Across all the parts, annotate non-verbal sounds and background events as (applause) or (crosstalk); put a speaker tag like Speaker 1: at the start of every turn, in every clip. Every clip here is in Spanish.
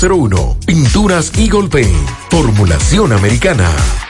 Speaker 1: 809-853-3401. Pinturas Eagle Paint. Formulación americana.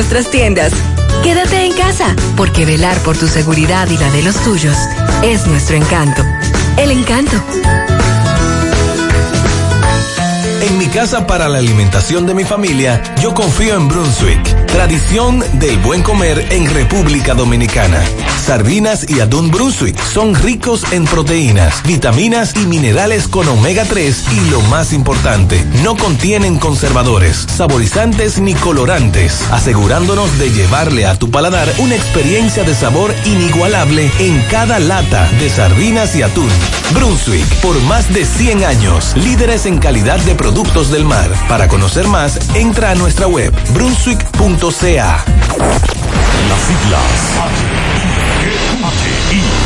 Speaker 2: nuestras tiendas. Quédate en casa, porque velar por tu seguridad y la de los tuyos es nuestro encanto. El encanto.
Speaker 3: En mi casa para la alimentación de mi familia, yo confío en Brunswick, tradición del buen comer en República Dominicana. Sardinas y atún Brunswick son ricos en proteínas, vitaminas y minerales con omega 3 y lo más importante, no contienen conservadores, saborizantes ni colorantes, asegurándonos de llevarle a tu paladar una experiencia de sabor inigualable en cada lata de sardinas y atún. Brunswick, por más de 100 años, líderes en calidad de productos del mar. Para conocer más, entra a nuestra web brunswick.ca.
Speaker 4: Las siglas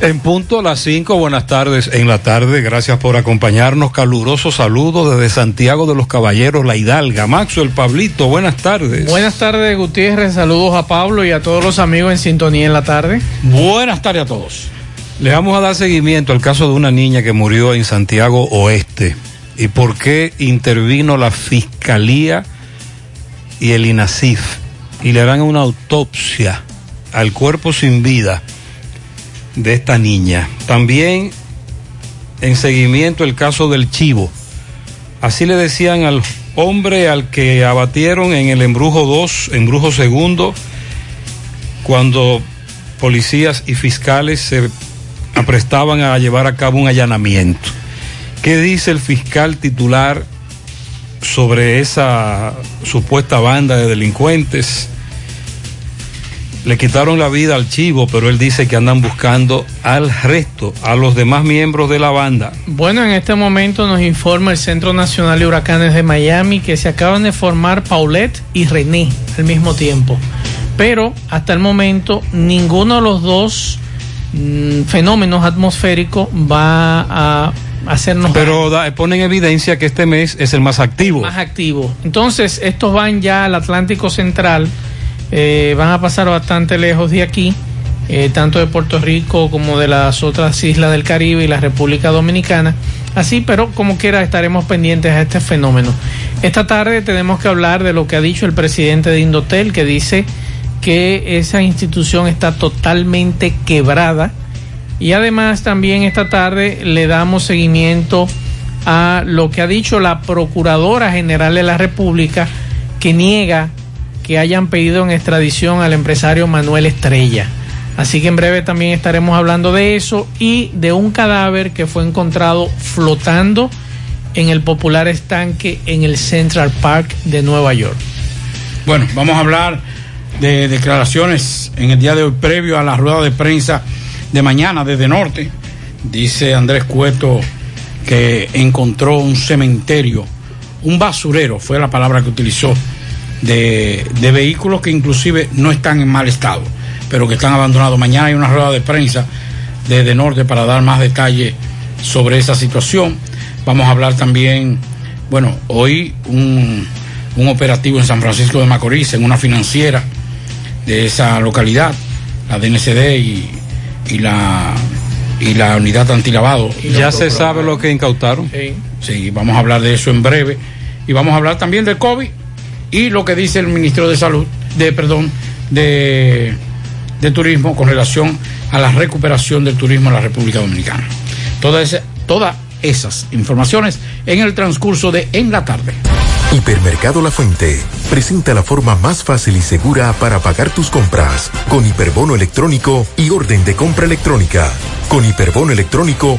Speaker 5: En punto a las 5, buenas tardes. En la tarde, gracias por acompañarnos, caluroso saludo desde Santiago de los Caballeros, La Hidalga, Maxo, el Pablito, buenas tardes.
Speaker 6: Buenas tardes Gutiérrez, saludos a Pablo y a todos los amigos en sintonía en la tarde.
Speaker 5: Buenas tardes a todos. Le vamos a dar seguimiento al caso de una niña que murió en Santiago Oeste. Y por qué intervino la Fiscalía y el INASIF y le harán una autopsia al cuerpo sin vida de esta niña. También en seguimiento el caso del chivo. Así le decían al hombre al que abatieron en el embrujo 2, embrujo segundo, cuando policías y fiscales se aprestaban a llevar a cabo un allanamiento. ¿Qué dice el fiscal titular sobre esa supuesta banda de delincuentes? Le quitaron la vida al chivo, pero él dice que andan buscando al resto, a los demás miembros de la banda.
Speaker 6: Bueno, en este momento nos informa el Centro Nacional de Huracanes de Miami que se acaban de formar Paulette y René al mismo tiempo. Pero hasta el momento ninguno de los dos mm, fenómenos atmosféricos va a hacernos...
Speaker 5: Pero da, pone en evidencia que este mes es el más activo.
Speaker 6: Más activo. Entonces, estos van ya al Atlántico Central eh, van a pasar bastante lejos de aquí, eh, tanto de Puerto Rico como de las otras islas del Caribe y la República Dominicana. Así, pero como quiera estaremos pendientes a este fenómeno. Esta tarde tenemos que hablar de lo que ha dicho el presidente de Indotel, que dice que esa institución está totalmente quebrada. Y además también esta tarde le damos seguimiento a lo que ha dicho la Procuradora General de la República, que niega que hayan pedido en extradición al empresario Manuel Estrella. Así que en breve también estaremos hablando de eso y de un cadáver que fue encontrado flotando en el popular estanque en el Central Park de Nueva York.
Speaker 7: Bueno, vamos a hablar de declaraciones en el día de hoy previo a la rueda de prensa de mañana desde Norte. Dice Andrés Cueto que encontró un cementerio, un basurero, fue la palabra que utilizó de, de, vehículos que inclusive no están en mal estado, pero que están abandonados. Mañana hay una rueda de prensa desde Norte para dar más detalles sobre esa situación. Vamos a hablar también, bueno, hoy un, un operativo en San Francisco de Macorís, en una financiera de esa localidad, la DNCD y, y la y la unidad antilavado.
Speaker 5: Ya se sabe lo que incautaron.
Speaker 7: Sí. sí, vamos a hablar de eso en breve. Y vamos a hablar también del COVID y lo que dice el Ministerio de Salud, de perdón, de, de Turismo con relación a la recuperación del turismo en la República Dominicana. Todas todas esas informaciones en el transcurso de En la tarde.
Speaker 1: Hipermercado La Fuente presenta la forma más fácil y segura para pagar tus compras con hiperbono electrónico y orden de compra electrónica. Con hiperbono electrónico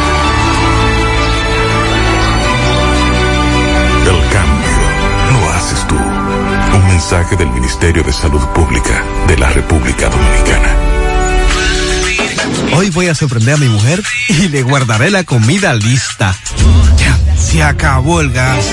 Speaker 8: Del Ministerio de Salud Pública de la República Dominicana.
Speaker 9: Hoy voy a sorprender a mi mujer y le guardaré la comida lista. Ya, se acabó el gas.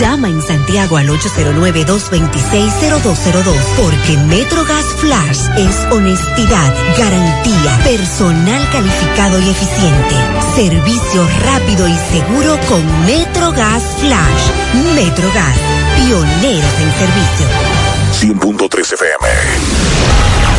Speaker 10: Llama en Santiago al 809-226-0202 porque MetroGas Flash es honestidad, garantía, personal calificado y eficiente, servicio rápido y seguro con MetroGas Flash. MetroGas, pioneros en servicio.
Speaker 8: 100.3 FM.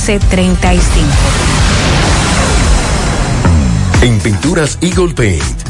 Speaker 11: 809-736-1335.
Speaker 1: En Pinturas Eagle Paint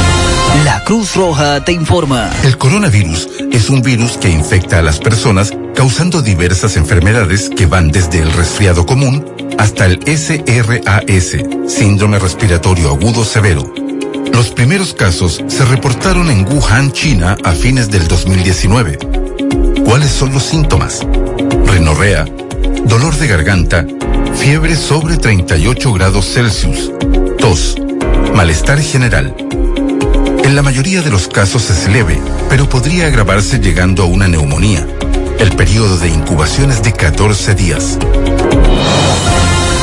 Speaker 12: La Cruz Roja te informa.
Speaker 8: El coronavirus es un virus que infecta a las personas causando diversas enfermedades que van desde el resfriado común hasta el SRAS, síndrome respiratorio agudo severo. Los primeros casos se reportaron en Wuhan, China, a fines del 2019. ¿Cuáles son los síntomas? Renorrea, dolor de garganta, fiebre sobre 38 grados Celsius, tos, malestar general. En la mayoría de los casos es leve, pero podría agravarse llegando a una neumonía. El periodo de incubación es de 14 días.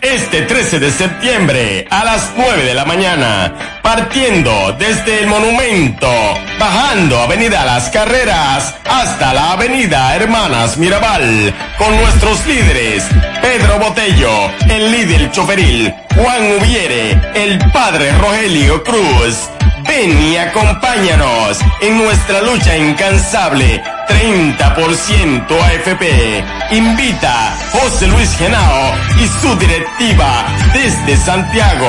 Speaker 13: Este 13 de septiembre a las 9 de la mañana. Partiendo desde el monumento, bajando Avenida Las Carreras hasta la Avenida Hermanas Mirabal, con nuestros líderes, Pedro Botello, el líder choferil, Juan Ubiere, el padre Rogelio Cruz. Ven y acompáñanos en nuestra lucha incansable 30% AFP. Invita José Luis Genao y su directiva desde Santiago.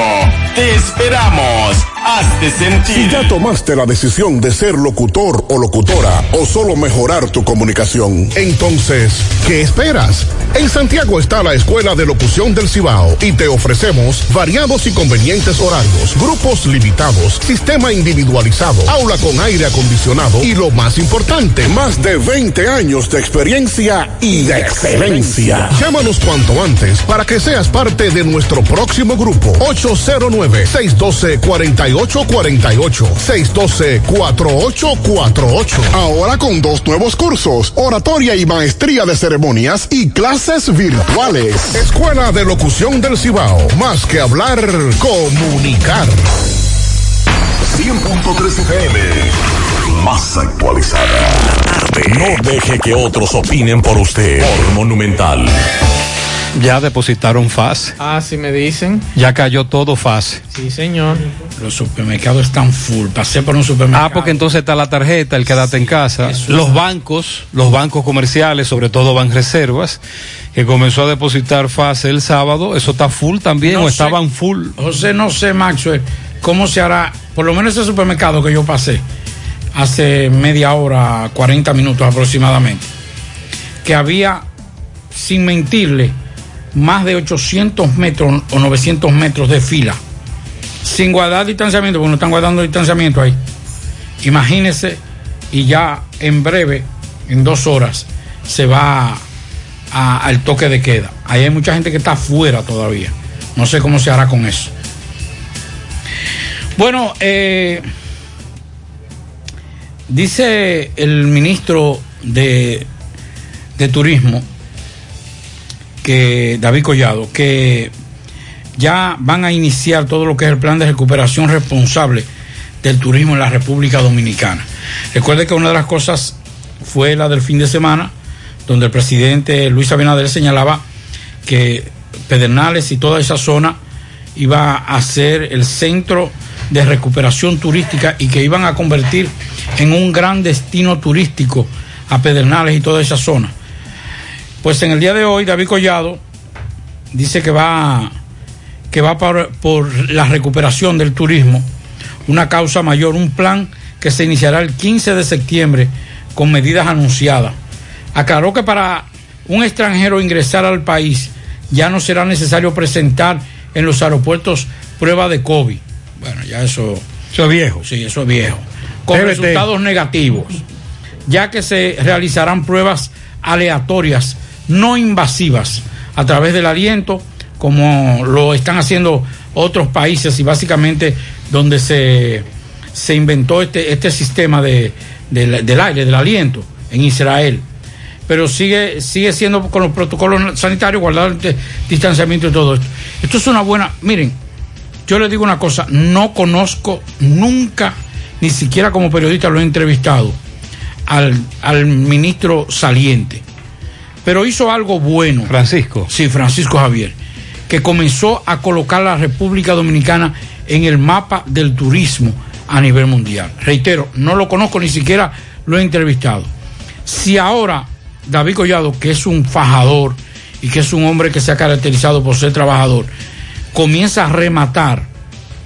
Speaker 13: Te esperamos. Hazte sentir.
Speaker 14: Si ya tomaste la decisión de ser locutor o locutora o solo mejorar tu comunicación, entonces, ¿qué esperas? En Santiago está la Escuela de Locución del Cibao y te ofrecemos variados y convenientes horarios, grupos limitados, sistema individualizado, aula con aire acondicionado y lo más importante, más de 20 años de experiencia y de excelencia. Llámanos cuanto antes para que seas parte de nuestro próximo grupo 809 612 48 4848 612-4848. Ahora con dos nuevos cursos, oratoria y maestría de ceremonias y clases virtuales. Escuela de Locución del Cibao. Más que hablar, comunicar.
Speaker 4: 100.3 FM. Más actualizada. No deje que otros opinen por usted. Por Monumental.
Speaker 5: Ya depositaron FAS.
Speaker 6: Ah, sí me dicen.
Speaker 5: Ya cayó todo FAS.
Speaker 6: Sí, señor.
Speaker 7: Los supermercados están full. Pasé por un supermercado.
Speaker 5: Ah, porque entonces está la tarjeta, el quédate en casa. Los bancos, los bancos comerciales, sobre todo Banreservas, que comenzó a depositar FAS el sábado, eso está full también
Speaker 7: No
Speaker 5: o
Speaker 7: sé.
Speaker 5: estaban full.
Speaker 7: José, no sé, Maxwell, cómo se hará, por lo menos ese supermercado que yo pasé hace media hora, 40 minutos aproximadamente, que había, sin mentirle, más de 800 metros o 900 metros de fila, sin guardar distanciamiento, porque no están guardando distanciamiento ahí. Imagínese, y ya en breve, en dos horas, se va al toque de queda. Ahí hay mucha gente que está afuera todavía. No sé cómo se hará con eso. Bueno, eh, dice el ministro de, de Turismo, que David Collado, que ya van a iniciar todo lo que es el plan de recuperación responsable del turismo en la República Dominicana. Recuerde que una de las cosas fue la del fin de semana, donde el presidente Luis Abinader señalaba que Pedernales y toda esa zona iba a ser el centro de recuperación turística y que iban a convertir en un gran destino turístico a Pedernales y toda esa zona. Pues en el día de hoy David Collado dice que va que va por, por la recuperación del turismo, una causa mayor, un plan que se iniciará el 15 de septiembre con medidas anunciadas. Aclaró que para un extranjero ingresar al país ya no será necesario presentar en los aeropuertos prueba de COVID. Bueno, ya eso...
Speaker 5: Eso es viejo.
Speaker 7: Sí, eso es viejo. Con resultados negativos, ya que se realizarán pruebas aleatorias, no invasivas, a través del aliento, como lo están haciendo otros países y básicamente donde se, se inventó este, este sistema de, del- del aire, del aliento, en Israel. Pero sigue, sigue siendo con los protocolos sanitarios, guardar el distanciamiento y todo esto. Esto es una buena. Miren, yo le digo una cosa, no conozco nunca, ni siquiera como periodista lo he entrevistado, al, al ministro saliente. Pero hizo algo bueno.
Speaker 5: Francisco.
Speaker 7: Sí, Francisco Javier. que comenzó a colocar a la República Dominicana en el mapa del turismo a nivel mundial. Reitero, no lo conozco, ni siquiera lo he entrevistado. Si ahora David Collado, que es un fajador y que es un hombre que se ha caracterizado por ser trabajador, comienza a rematar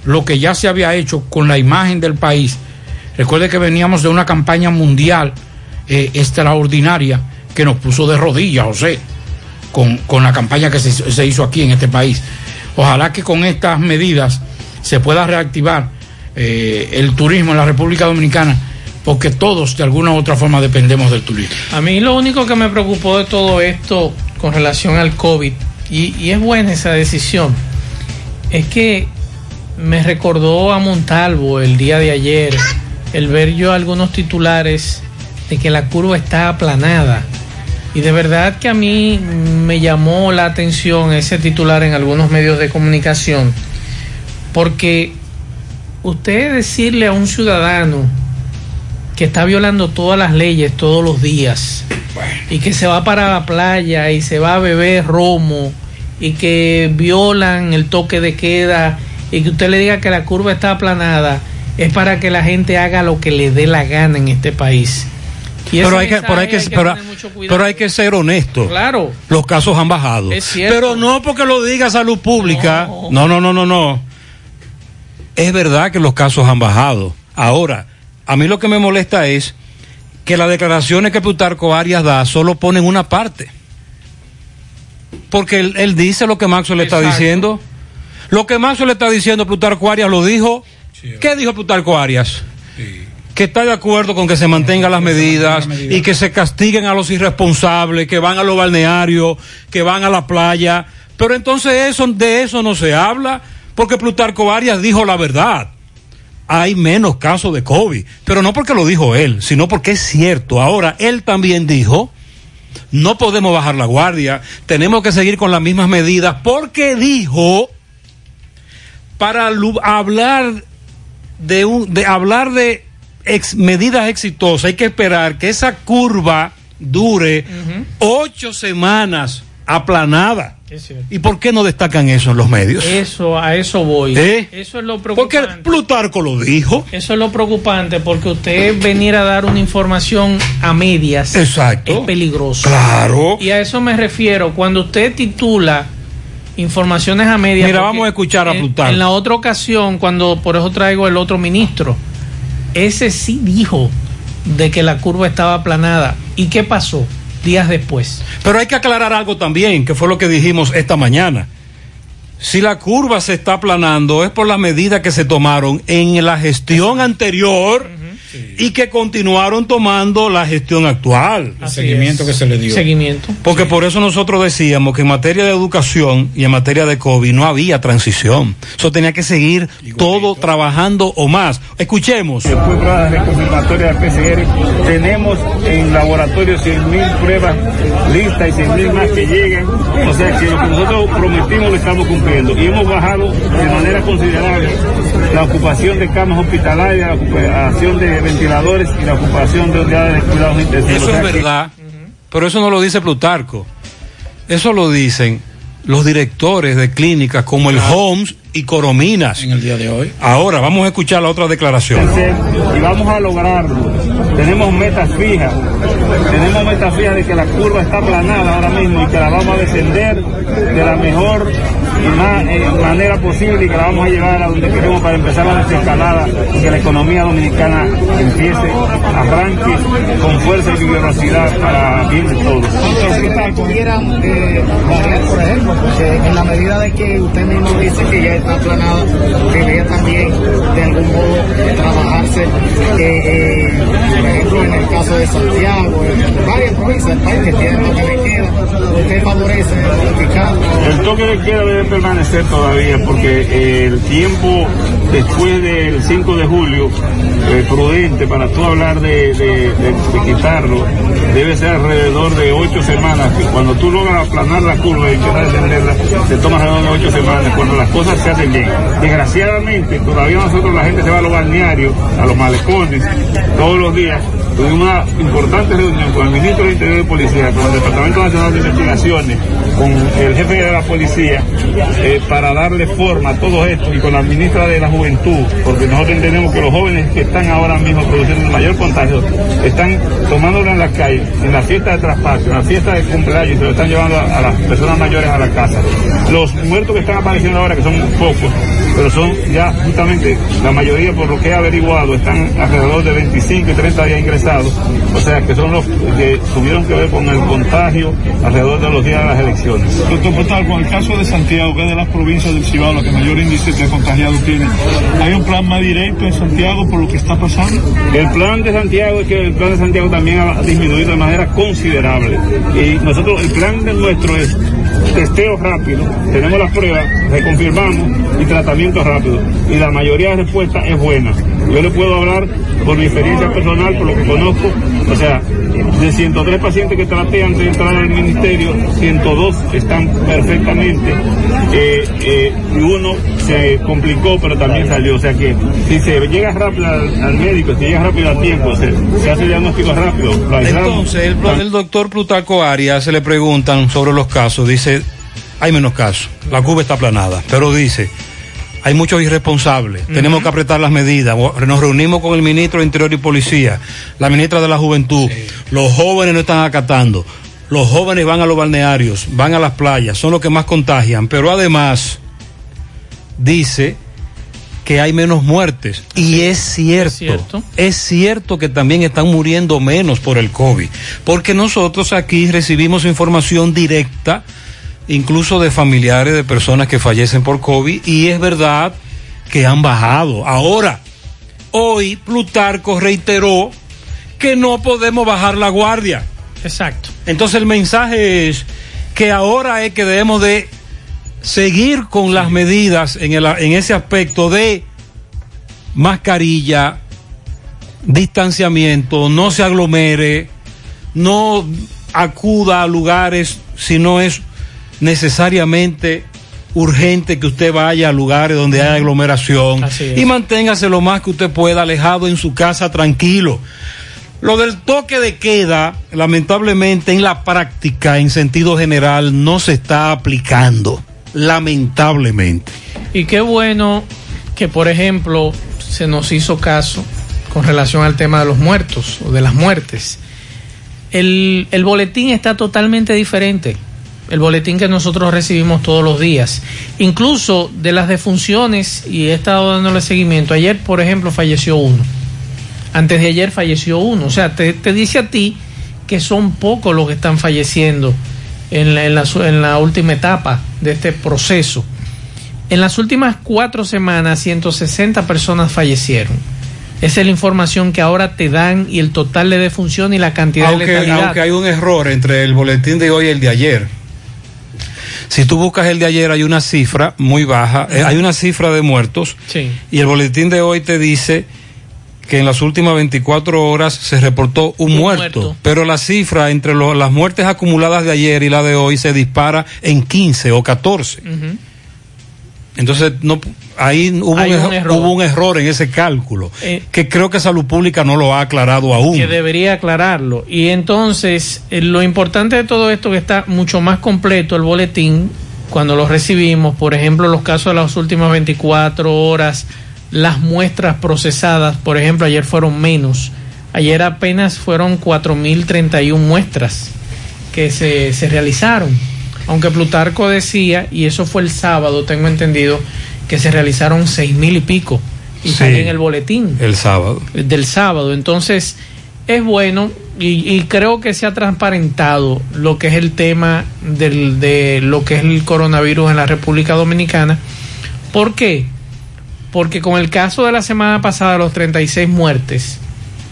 Speaker 7: lo que ya se había hecho con la imagen del país. Recuerde que veníamos de una campaña mundial eh, extraordinaria que nos puso de rodillas, José, con, con la campaña que se, se hizo aquí en este país. Ojalá que con estas medidas se pueda reactivar eh, el turismo en la República Dominicana, porque todos de alguna u otra forma dependemos del turismo.
Speaker 6: A mí lo único que me preocupó de todo esto con relación al COVID, y, y es buena esa decisión, es que me recordó a Montalvo el día de ayer el ver yo algunos titulares de que la curva está aplanada. Y de verdad que a mí me llamó la atención ese titular en algunos medios de comunicación, porque usted decirle a un ciudadano que está violando todas las leyes todos los días y que se va para la playa y se va a beber romo y que violan el toque de queda y que usted le diga que la curva está aplanada es para que la gente haga lo que le dé la gana en este país. Y
Speaker 5: Pero hay que, pero hay que, pero, hay que ser honesto.
Speaker 6: Claro.
Speaker 5: Los casos han bajado.
Speaker 6: Es cierto.
Speaker 5: Pero no porque lo diga salud pública. No, no, no, no, no. Es verdad que los casos han bajado. Ahora, a mí lo que me molesta es que las declaraciones que Plutarco Arias da solo ponen una parte. Porque él, él dice lo que Maxwell le está diciendo. Lo que Maxwell le está diciendo, Plutarco Arias lo dijo. ¿Qué dijo Plutarco Arias? Que está de acuerdo con que se mantengan las medidas y que se castiguen a los irresponsables, que van a los balnearios, que van a la playa. Pero entonces eso, de eso no se habla, porque Plutarco Arias dijo la verdad. Hay menos casos de COVID, pero no porque lo dijo él, sino porque es cierto. Ahora, él también dijo, no podemos bajar la guardia, tenemos que seguir con las mismas medidas, porque dijo, para hablar de un, de hablar de ex- medidas exitosas, hay que esperar que esa curva dure ocho semanas aplanada. ¿Y por qué no destacan eso en los medios?
Speaker 6: Eso, a eso voy.
Speaker 5: ¿Eh?
Speaker 6: Eso es lo
Speaker 5: Porque
Speaker 6: preocupante.
Speaker 5: Plutarco lo dijo.
Speaker 6: Eso es lo preocupante porque usted venir a dar una información a medias
Speaker 5: Exacto.
Speaker 6: es peligroso.
Speaker 5: Claro.
Speaker 6: Y a eso me refiero. Cuando usted titula informaciones a medias.
Speaker 5: Mira,
Speaker 6: porque
Speaker 5: vamos a escuchar a
Speaker 6: en-
Speaker 5: Plutarco.
Speaker 6: En la otra ocasión, cuando por eso traigo el otro ministro, ese sí dijo de que la curva estaba aplanada. ¿Y qué pasó? Días después.
Speaker 5: Pero hay que aclarar algo también, que fue lo que dijimos esta mañana. Si la curva se está aplanando es por las medidas que se tomaron en la gestión anterior y que continuaron tomando la gestión actual.
Speaker 7: El seguimiento que se le dio.
Speaker 6: Seguimiento.
Speaker 5: Porque por eso nosotros decíamos que en materia de educación y en materia de COVID no había transición. Eso tenía que seguir todo trabajando o más. Escuchemos.
Speaker 15: Después pruebas de confirmatoria de PCR, tenemos en laboratorio 100.000 pruebas listas y 100.000 más que lleguen. O sea que lo que nosotros prometimos lo estamos cumpliendo. Y hemos bajado de manera considerable la ocupación de camas hospitalarias, la ocupación de ventiladores y la ocupación de unidades de cuidados intensivos.
Speaker 5: Eso
Speaker 15: O sea
Speaker 5: es
Speaker 15: que-
Speaker 5: verdad, pero eso no lo dice Plutarco. Eso lo dicen los directores de clínicas como el Holmes y Corominas.
Speaker 7: En el día de hoy.
Speaker 5: Ahora vamos a escuchar la otra declaración.
Speaker 15: y vamos a lograrlo. Tenemos metas fijas, tenemos metas fijas de que la curva está aplanada ahora mismo y que la vamos a descender de la mejor más, eh, manera posible y que la vamos a llevar a donde queremos para empezar la desescalada y que la economía dominicana empiece, arranque con fuerza y vigorosidad para bien de todos.
Speaker 16: pudieran eh, variar, por ejemplo, en la medida de que usted mismo dice que ya está aplanada, debería también de algún modo trabajarse, eh, eh, por ejemplo, en el caso de Santiago, en varias provincias del país que tienen toque de queda, usted favorece.
Speaker 15: El toque de queda debe permanecer todavía porque el tiempo después del 5 de julio, eh, prudente para tú hablar de, de- quitarlo, debe ser alrededor de ocho semanas. que Cuando tú logras aplanar la curva y empezar a descenderla, te toma alrededor de ocho semanas, cuando las cosas se hacen bien. Desgraciadamente, todavía nosotros la gente se va a los balnearios, a los malecones, todos los días, tuvimos una importante reunión con el ministro del Interior y Policía, con el Departamento Nacional de Investigaciones, con el jefe de la policía, eh, para darle forma a todo esto y con la ministra de la Juventud, porque nosotros entendemos que los jóvenes que están ahora mismo produciendo el mayor contagio están tomándolo en las calles, en la fiesta de traspaso, en la fiesta de cumpleaños, y se lo están llevando a, a las personas mayores a la casa. Los muertos que están apareciendo ahora, que son pocos, pero son ya justamente la mayoría por lo que he averiguado están alrededor de 25 y 30 días ingresados, o sea que son los que tuvieron que ver con el contagio alrededor de los días de las elecciones.
Speaker 17: Doctor Portal, con el caso de Santiago, que es de las provincias del Cibao la que mayor índice de contagiados tiene, ¿hay un plan más directo en Santiago por lo que está pasando?
Speaker 15: El plan de Santiago es que el plan de Santiago también ha disminuido de manera considerable y nosotros el plan de nuestro es testeo rápido, tenemos las pruebas, reconfirmamos y tratamiento rápido. Y la mayoría de respuestas es buena. Yo le puedo hablar por mi experiencia personal, por lo que conozco. O sea, de 103 pacientes que traté antes de entrar al ministerio, 102 están perfectamente. Eh, eh, y uno se complicó, pero también salió. O sea que si se llega rápido al, al médico, si llega rápido a tiempo, se, hace diagnóstico rápido.
Speaker 5: Entonces, el, el doctor Plutarco Arias se le preguntan sobre los casos. Dice, hay menos casos, la curva está aplanada, pero dice, hay muchos irresponsables, tenemos que apretar las medidas. Nos reunimos con el ministro de Interior y Policía, la ministra de la Juventud, los jóvenes no están acatando, los jóvenes van a los balnearios, van a las playas, son los que más contagian, pero además dice que hay menos muertes. Y es cierto, es cierto, que también están muriendo menos por el COVID, porque nosotros aquí recibimos información directa, incluso de familiares de personas que fallecen por COVID, y es verdad que han bajado. Ahora, hoy Plutarco reiteró que no podemos bajar la guardia.
Speaker 6: Exacto.
Speaker 5: Entonces el mensaje es que ahora es que debemos de seguir con las medidas en, el, en ese aspecto de mascarilla, distanciamiento, no se aglomere, no acuda a lugares si no es necesariamente urgente que usted vaya a lugares donde hay aglomeración y manténgase lo más que usted pueda alejado en su casa tranquilo. Lo del toque de queda, lamentablemente en la práctica, en sentido general, no se está aplicando. Lamentablemente.
Speaker 6: Y qué bueno que, por ejemplo, se nos hizo caso con relación al tema de los muertos o de las muertes. El, el boletín está totalmente diferente. El boletín que nosotros recibimos todos los días. Incluso de las defunciones, y he estado dándole seguimiento. Ayer, por ejemplo, falleció uno. Antes de ayer falleció uno. O sea, te, te dice a ti que son pocos los que están falleciendo en la, en, la, en la, última etapa de este proceso. En las últimas cuatro semanas, 160 personas fallecieron. Esa es la información que ahora te dan y el total de defunción y la cantidad
Speaker 5: aunque,
Speaker 6: de letalidad.
Speaker 5: Aunque hay un error entre el boletín de hoy y el de ayer. Si tú buscas el de ayer hay una cifra muy baja, eh, hay una cifra de muertos
Speaker 6: sí.
Speaker 5: y el boletín de hoy te dice que en las últimas 24 horas se reportó un,
Speaker 6: Un
Speaker 5: muerto,
Speaker 6: muerto.
Speaker 5: pero la cifra entre lo- las muertes acumuladas de ayer y la de hoy se dispara en 15 o 14.
Speaker 6: Ujú.
Speaker 5: Entonces, no, ahí hubo, un, error. hubo un error en ese cálculo,
Speaker 6: Eh,
Speaker 5: que creo que Salud Pública no lo ha aclarado aún.
Speaker 6: que debería aclararlo. Y entonces, eh, lo importante de todo esto que está mucho más completo el boletín cuando lo recibimos, por ejemplo, los casos de las últimas 24 horas, las muestras procesadas, por ejemplo, ayer fueron menos. Ayer apenas fueron 4.031 muestras que se, se realizaron. Aunque Plutarco decía, y eso fue el sábado, tengo entendido, que se realizaron 6.000 y pico. Y
Speaker 5: Sí.
Speaker 6: en el boletín
Speaker 5: El sábado.
Speaker 6: del sábado. Entonces, es bueno y, y creo que se ha transparentado lo que es el tema del, de lo que es el coronavirus en la República Dominicana. ¿Por qué? Porque con el caso de la semana pasada, los 36 muertes,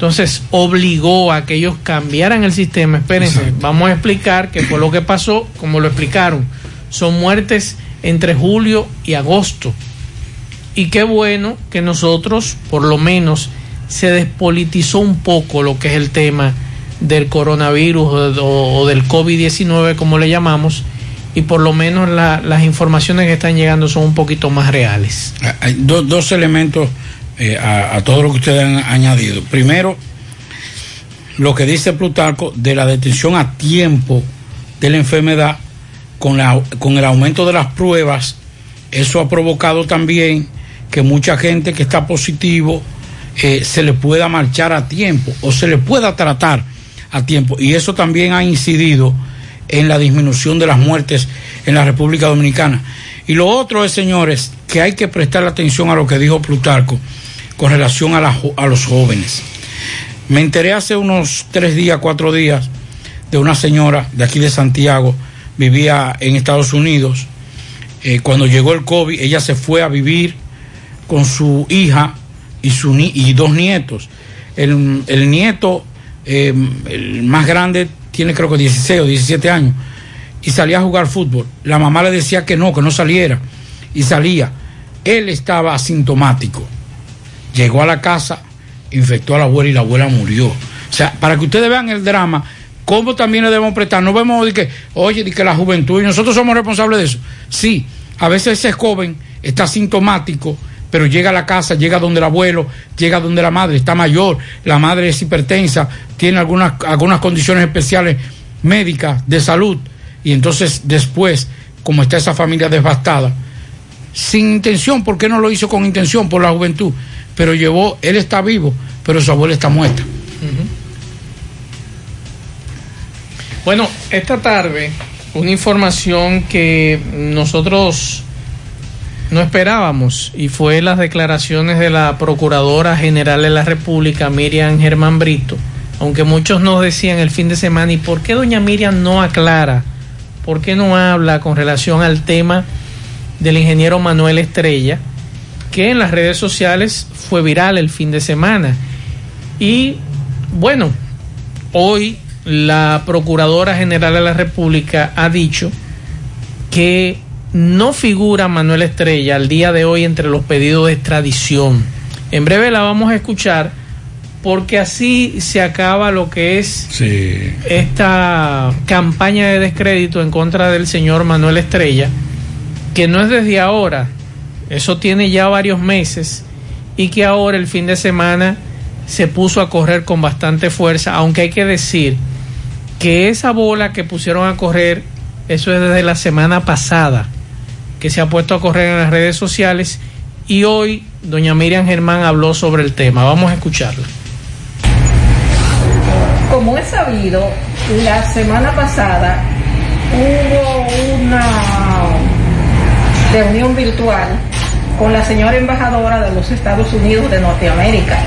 Speaker 6: entonces obligó a que ellos cambiaran el sistema. Espérense, vamos a explicar qué fue lo que pasó, como lo explicaron. Son muertes entre julio y agosto. Y qué bueno que nosotros, por lo menos, se despolitizó un poco lo que es el tema del coronavirus o, del COVID-19, como le llamamos, y por lo menos la- las informaciones que están llegando son un poquito más reales.
Speaker 7: Hay do- dos elementos eh, a, todo lo que ustedes han añadido. Primero, lo que dice Plutarco de la detención a tiempo de la enfermedad con, la, con el aumento de las pruebas, eso ha provocado también que mucha gente que está positivo eh, se le pueda marchar a tiempo o se le pueda tratar a tiempo. Y eso también ha incidido en la disminución de las muertes en la República Dominicana. Y lo otro es, señores, que hay que prestar atención a lo que dijo Plutarco con relación a, los jóvenes. Me enteré hace unos tres días, cuatro días, de una señora de aquí de Santiago, vivía en Estados Unidos. Eh, cuando llegó el COVID, ella se fue a vivir con su hija y, y dos nietos. El, el nieto, eh, el más grande, tiene creo que 16 o 17 años, y salía a jugar fútbol. La mamá le decía que no, que no saliera, y salía. Él estaba asintomático. Llegó a la casa, infectó a la abuela y la abuela murió. O sea, para que ustedes vean el drama, cómo también le debemos prestar. No vemos de que, oye, de que la juventud, y nosotros somos responsables de eso. Sí, a veces ese joven está asintomático, pero llega a la casa, llega donde el abuelo, llega donde la madre, está mayor, la madre es hipertensa, tiene algunas, algunas condiciones especiales médicas de salud, y entonces después, como está esa familia devastada, sin intención, ¿por qué no lo hizo con intención? Por la juventud, pero llevó, él está vivo, pero su abuela está muerta.
Speaker 6: Bueno, esta tarde, una información que nosotros no esperábamos y fue las declaraciones de la Procuradora General de la República, Miriam Germán Brito, aunque muchos nos decían el fin de semana, ¿y por qué doña Miriam no aclara? ¿Por qué no habla con relación al tema del ingeniero Manuel Estrella, que en las redes sociales fue viral el fin de semana? Y bueno, hoy la Procuradora General de la República ha dicho que no figura Manuel Estrella al día de hoy entre los pedidos de extradición. En breve la vamos a escuchar porque así se acaba lo que es esta campaña de descrédito en contra del señor Manuel Estrella, que no es desde ahora, eso tiene ya varios meses y que ahora el fin de semana se puso a correr con bastante fuerza, aunque hay que decir que esa bola que pusieron a correr, eso es desde la semana pasada, que se ha puesto a correr en las redes sociales y hoy doña Miriam Germán habló sobre el tema. Vamos a escucharla.
Speaker 18: Como es sabido, la semana pasada hubo una reunión virtual con la señora embajadora de los Estados Unidos de Norteamérica.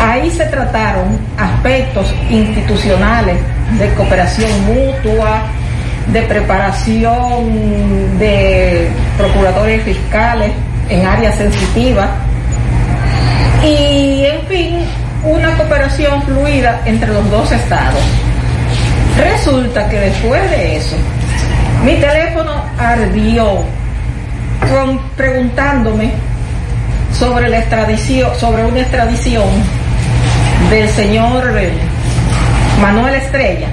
Speaker 18: Ahí se trataron aspectos institucionales de cooperación mutua, de preparación de procuradores fiscales en áreas sensitivas y, en fin, una cooperación fluida entre los dos estados. Resulta que después de eso, mi teléfono ardió preguntándome sobre la extradición, sobre una extradición del señor Manuel Estrella.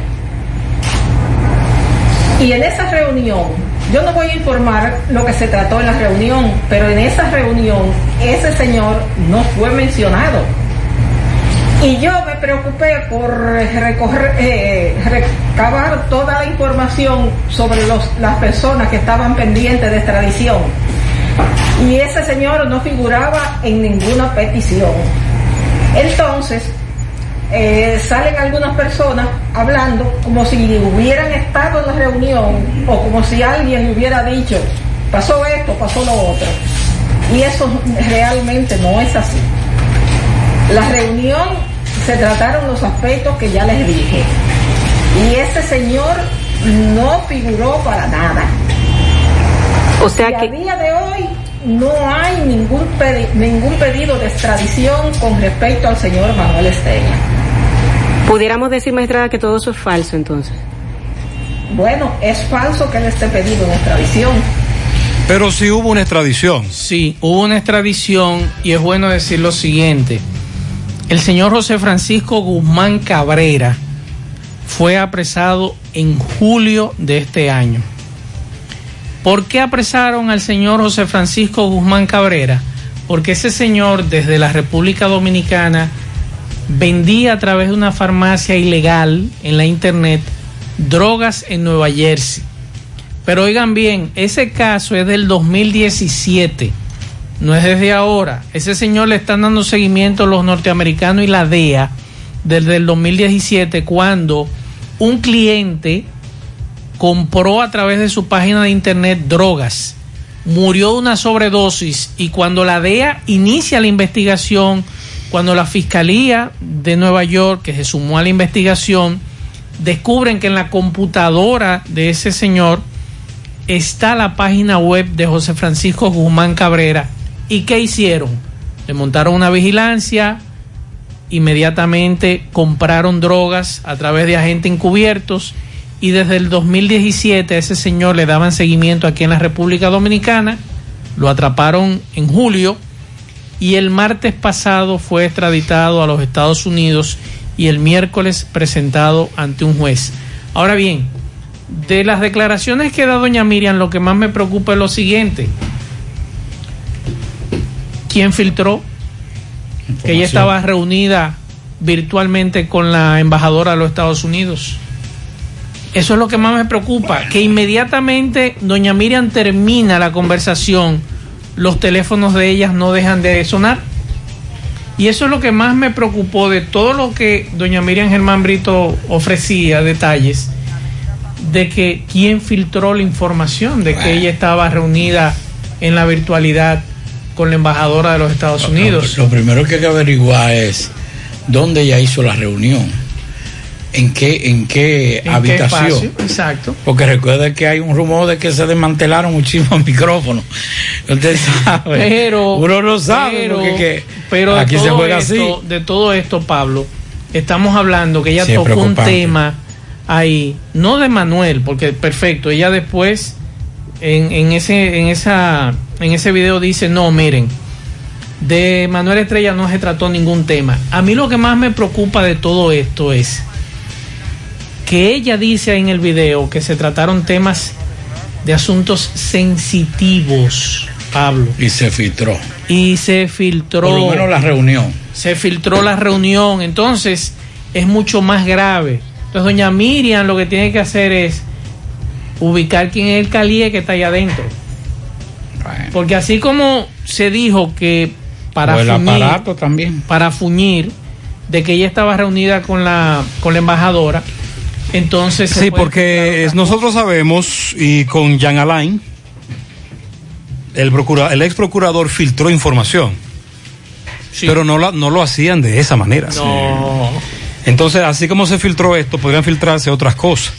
Speaker 18: Y en esa reunión, yo no voy a informar lo que se trató en la reunión, pero en esa reunión ese señor no fue mencionado. Y yo preocupé por recorrer, eh, recabar toda la información sobre las personas que estaban pendientes de extradición. Y ese señor no figuraba en ninguna petición. Entonces, eh, salen algunas personas hablando como si hubieran estado en la reunión o como si alguien hubiera dicho, pasó esto, pasó lo otro. Y eso realmente no es así. La reunión se trataron los aspectos que ya les dije. Y ese señor no figuró para nada. O sea que a día de hoy no hay ningún, ningún pedido de extradición con respecto al señor Manuel Estella.
Speaker 19: Pudiéramos decir, maestrada, que todo eso es falso entonces.
Speaker 18: Bueno, es falso que él esté pedido una extradición.
Speaker 5: Pero sí hubo una extradición.
Speaker 6: Sí, hubo una extradición y es bueno decir lo siguiente. El señor José Francisco Guzmán Cabrera fue apresado en julio de este año. ¿Por qué apresaron al señor José Francisco Guzmán Cabrera? Porque ese señor desde la República Dominicana vendía a través de una farmacia ilegal en la internet drogas en Nueva Jersey. Pero oigan bien, ese caso es del 2017, no es desde ahora. Ese señor le están dando seguimiento los norteamericanos y la DEA desde el 2017 cuando un cliente compró a través de su página de internet drogas, murió de una sobredosis y cuando la DEA inicia la investigación, cuando la Fiscalía de Nueva York, que se sumó a la investigación, descubren que en la computadora de ese señor está la página web de José Francisco Guzmán Cabrera. ¿Y qué hicieron? Le montaron una vigilancia, inmediatamente compraron drogas a través de agentes encubiertos y desde el 2017 a ese señor le daban seguimiento aquí en la República Dominicana, lo atraparon en julio y el martes pasado fue extraditado a los Estados Unidos y el miércoles presentado ante un juez. Ahora bien, de las declaraciones que da doña Miriam, lo que más me preocupa es lo siguiente. ¿Quién filtró? Que ella estaba reunida virtualmente con la embajadora de los Estados Unidos. Eso es lo que más me preocupa, que inmediatamente doña Miriam termina la conversación, los teléfonos de ellas no dejan de sonar. Y eso es lo que más me preocupó de todo lo que doña Miriam Germán Brito ofrecía, detalles, de que quién filtró la información, de que ella estaba reunida en la virtualidad con la embajadora de los Estados Unidos.
Speaker 7: Lo primero que hay que averiguar es dónde ella hizo la reunión. ¿En qué, en qué
Speaker 6: ¿En qué
Speaker 7: habitación?
Speaker 6: Exacto.
Speaker 7: Porque recuerda que hay un rumor de que se desmantelaron muchísimos (laughs) micrófonos. Usted sabe.
Speaker 6: Pero
Speaker 7: Uno no sabe.
Speaker 6: pero,
Speaker 7: porque que
Speaker 6: pero de
Speaker 7: aquí se juega
Speaker 6: esto,
Speaker 7: así.
Speaker 6: de todo esto, Pablo, estamos hablando que ella
Speaker 7: Sí,
Speaker 6: tocó un tema ahí, no de Manuel, porque perfecto, ella después en, en ese en esa en ese video dice, "No, miren, de Manuel Estrella no se trató ningún tema." A mí lo que más me preocupa de todo esto es que ella dice en el video que se trataron temas de asuntos sensitivos, Pablo.
Speaker 7: Y se filtró.
Speaker 6: Y se filtró.
Speaker 7: Por lo menos la reunión.
Speaker 6: Se filtró la reunión. Entonces, es mucho más grave. Entonces, doña Miriam lo que tiene que hacer es ubicar quién es el calié que está ahí adentro. Porque así como se dijo que para
Speaker 7: O el
Speaker 6: fuñir,
Speaker 7: aparato también.
Speaker 6: para fuñir de que ella estaba reunida con la con la embajadora, entonces
Speaker 5: Sí, porque es- nosotros sabemos, y con Jean Alain, el, procura, el ex procurador filtró información. Pero no, la- no lo hacían de esa manera.
Speaker 6: No.
Speaker 5: Entonces, así como se filtró esto, podrían filtrarse otras cosas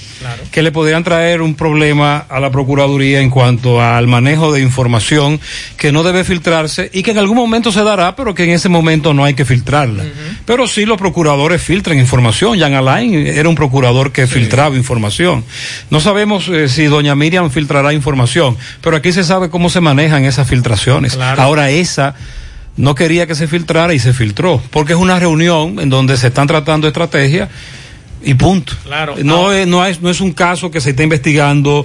Speaker 5: que le podrían traer un problema a la Procuraduría en cuanto al manejo de información que no debe filtrarse y que en algún momento se dará, pero que en ese momento no hay que filtrarla. Pero sí los procuradores filtran información. Jean Alain era un procurador que filtraba información. No sabemos eh, si doña Miriam filtrará información, pero aquí se sabe cómo se manejan esas filtraciones.
Speaker 6: Claro.
Speaker 5: Ahora esa no quería que se filtrara y se filtró, porque es una reunión en donde se están tratando estrategias y punto.
Speaker 6: Claro.
Speaker 5: No, es, no, es, no es un caso que se está investigando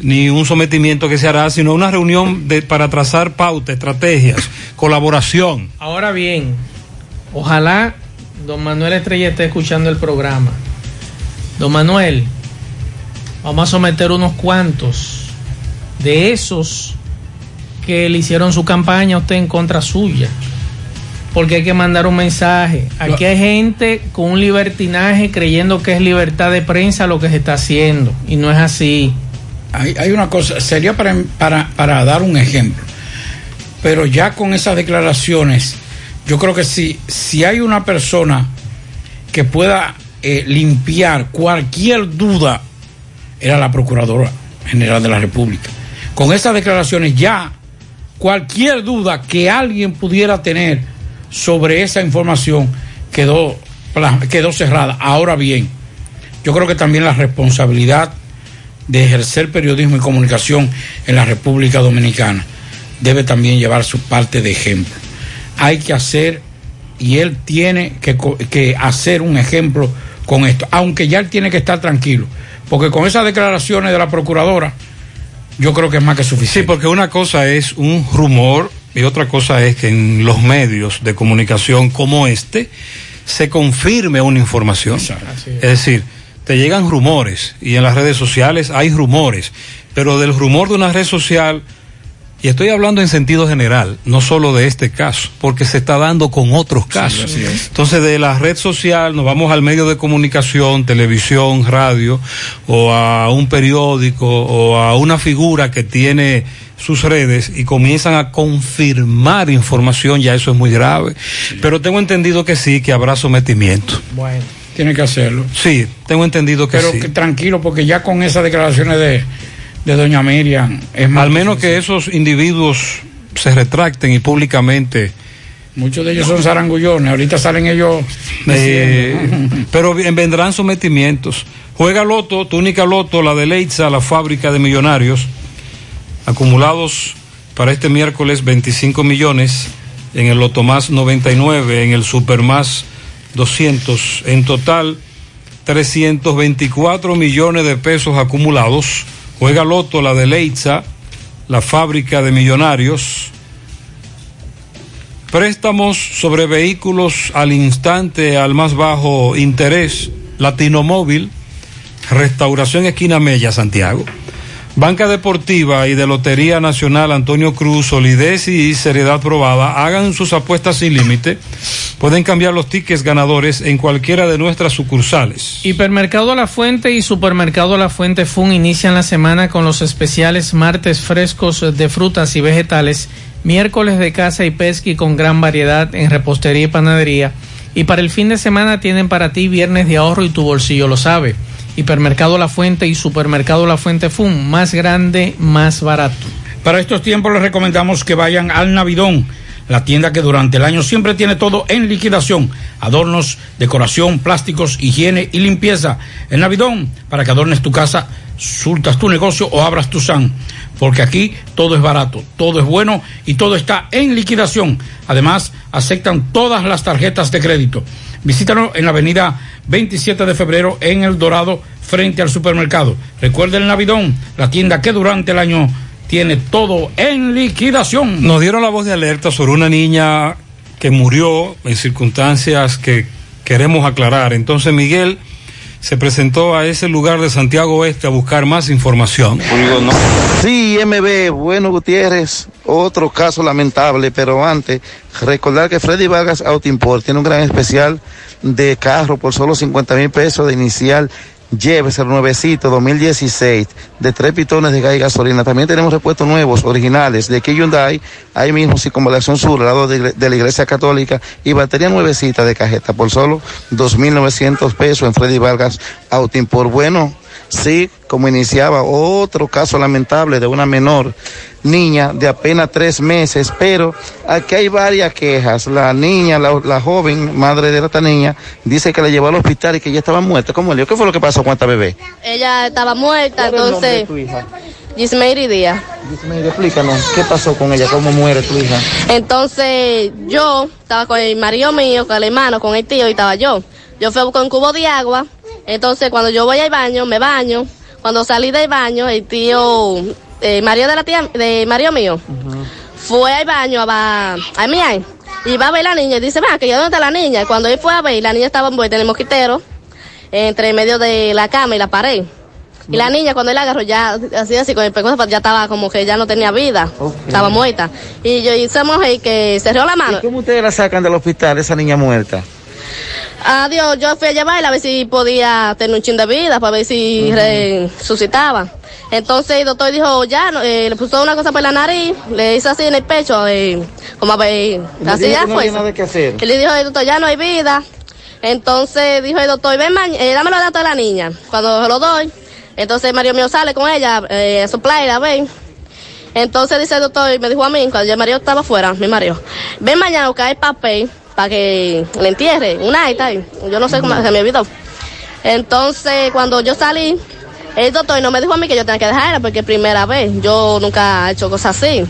Speaker 5: ni un sometimiento que se hará, sino una reunión de, para trazar pautas, estrategias, colaboración.
Speaker 6: Ahora bien, ojalá don Manuel Estrella esté escuchando el programa. Don Manuel, vamos a someter unos cuantos de esos que le hicieron su campaña a usted en contra suya. Porque hay que mandar un mensaje. Aquí hay gente con un libertinaje creyendo que es libertad de prensa lo que se está haciendo. Y no es así.
Speaker 7: Hay, hay una cosa, sería para, para, para dar un ejemplo, pero ya con esas declaraciones, yo creo que si, si hay una persona que pueda eh, limpiar cualquier duda, era la Procuradora General de la República. Con esas declaraciones ya cualquier duda que alguien pudiera tener sobre esa información quedó, quedó cerrada. Ahora bien, yo creo que también la responsabilidad de ejercer periodismo y comunicación en la República Dominicana debe también llevar su parte de ejemplo. Hay que hacer, y él tiene que, que hacer un ejemplo con esto, aunque ya él tiene que estar tranquilo, porque con esas declaraciones de la Procuradora, yo creo que es más que suficiente.
Speaker 5: Sí, porque una cosa es un rumor y otra cosa es que en los medios de comunicación como este se confirme una información. Es decir, te llegan rumores y en las redes sociales hay rumores, pero del rumor de una red social, y estoy hablando en sentido general, no solo de este caso, porque se está dando con otros casos. Entonces, de la red social nos vamos al medio de comunicación, televisión, radio, o a un periódico, o a una figura que tiene sus redes y comienzan a confirmar información, ya eso es muy grave. Pero tengo entendido que sí, que habrá sometimiento.
Speaker 7: Bueno. Tiene que hacerlo.
Speaker 5: Sí, tengo entendido que
Speaker 7: Pero
Speaker 5: sí.
Speaker 7: que tranquilo, porque ya con esas declaraciones de, de doña Miriam, es más
Speaker 5: Al menos que esos individuos se retracten y públicamente.
Speaker 7: Muchos de ellos son zarangullones, ahorita salen ellos.
Speaker 5: Eh, (laughs) pero vendrán sometimientos. Juega Loto, túnica Loto, la de Leitza, la fábrica de millonarios, acumulados para este miércoles 25 millones, en el Loto Más 99, en el Super Más 200, en total 324 millones de pesos acumulados. Juega Loto, la de Leitza, la fábrica de millonarios. Préstamos sobre vehículos al instante, al más bajo interés. Latino Móvil, Restauración Esquina Mella, Santiago. Banca Deportiva y de Lotería Nacional Antonio Cruz, solidez y seriedad probada. Hagan sus apuestas sin límite. Pueden cambiar los tickets ganadores en cualquiera de nuestras sucursales.
Speaker 6: Hipermercado La Fuente y Supermercado La Fuente Fun inician la semana con los especiales martes frescos de frutas y vegetales, miércoles de caza y pesca con gran variedad en repostería y panadería. Y para el fin de semana tienen para ti viernes de ahorro y tu bolsillo lo sabe. Hipermercado La Fuente y Supermercado La Fuente Fun, más grande, más barato.
Speaker 7: Para estos tiempos les recomendamos que vayan al Navidón, la tienda que durante el año siempre tiene todo en liquidación, adornos, decoración, plásticos, higiene y limpieza. El Navidón, para que adornes tu casa, surtas tu negocio o abras tu SAN, porque aquí todo es barato, todo es bueno y todo está en liquidación. Además, aceptan todas las tarjetas de crédito. Visítanos en la avenida 27 de febrero en El Dorado, frente al supermercado. Recuerden el Navidón, la tienda que durante el año tiene todo en liquidación.
Speaker 5: Nos dieron la voz de alerta sobre una niña que murió en circunstancias que queremos aclarar. Entonces Miguel se presentó a ese lugar de Santiago Oeste a buscar más información.
Speaker 20: Sí, MB, bueno Gutiérrez, otro caso lamentable, pero antes, recordar que Freddy Vargas Auto Import tiene un gran especial de carro por solo 50 mil pesos de inicial. Llévese el nuevecito 2016 de tres pitones de gas y gasolina. También tenemos repuestos nuevos, originales, de Kia Hyundai, ahí mismo, Circunvalación Sur, al lado de, de la Iglesia Católica, y batería nuevecita de cajeta por solo 2.900 pesos en Freddy Vargas Auto Import. Bueno, sí, como iniciaba otro caso lamentable de una menor niña de apenas tres meses, pero aquí hay varias quejas. La niña, la, la joven madre de esta niña, dice que la llevó al hospital y que ella estaba muerta. ¿Cómo le ¿Qué fue lo que pasó con esta bebé?
Speaker 21: Ella estaba muerta,
Speaker 20: ¿Cuál es el nombre de
Speaker 21: entonces. Gismeiri Díaz.
Speaker 20: Gismeiri, explícanos, ¿qué pasó con ella? ¿Cómo muere tu hija?
Speaker 21: Entonces yo estaba con el marido mío, con el hermano, con el tío y estaba yo. Yo fui a buscar un cubo de agua. Entonces cuando yo voy al baño, me baño. Cuando salí del baño, el tío, eh, marido de la tía, de marido mío, fue al baño a, a mirar y va a ver la niña y dice, va, que ya dónde está la niña. Cuando él fue a ver, la niña estaba envuelta en el mosquitero, entre medio de la cama y la pared. Y la niña cuando él la agarró ya, así así, con el pescuezo, ya estaba como que ya no tenía vida, estaba muerta. Y yo hice mujer que cerró la mano.
Speaker 20: ¿Y cómo ustedes la sacan del hospital, esa niña muerta?
Speaker 21: Adiós, yo fui a llevarla a ver si podía tener un chin de vida, para ver si resucitaba. Entonces el doctor dijo, ya, no, eh, le puso una cosa por la nariz, le hizo así en el pecho, eh, como a ver, así ya
Speaker 20: no
Speaker 21: fue.
Speaker 20: hacer.
Speaker 21: Y le dijo el doctor, ya no hay vida. Entonces dijo el doctor, ven eh, datos de la niña. Cuando se lo doy, entonces Mario mío sale con ella, eh, a su playa, ven. Entonces dice el doctor, y me dijo a mí, cuando ya Mario estaba afuera, mi Mario, ven mañana a buscar el papel para que le entierre, un acta, ahí. yo no sé cómo, se me olvidó. Entonces, cuando yo salí, el doctor no me dijo a mí que yo tenía que dejarla porque es primera vez. Yo nunca he hecho cosas así.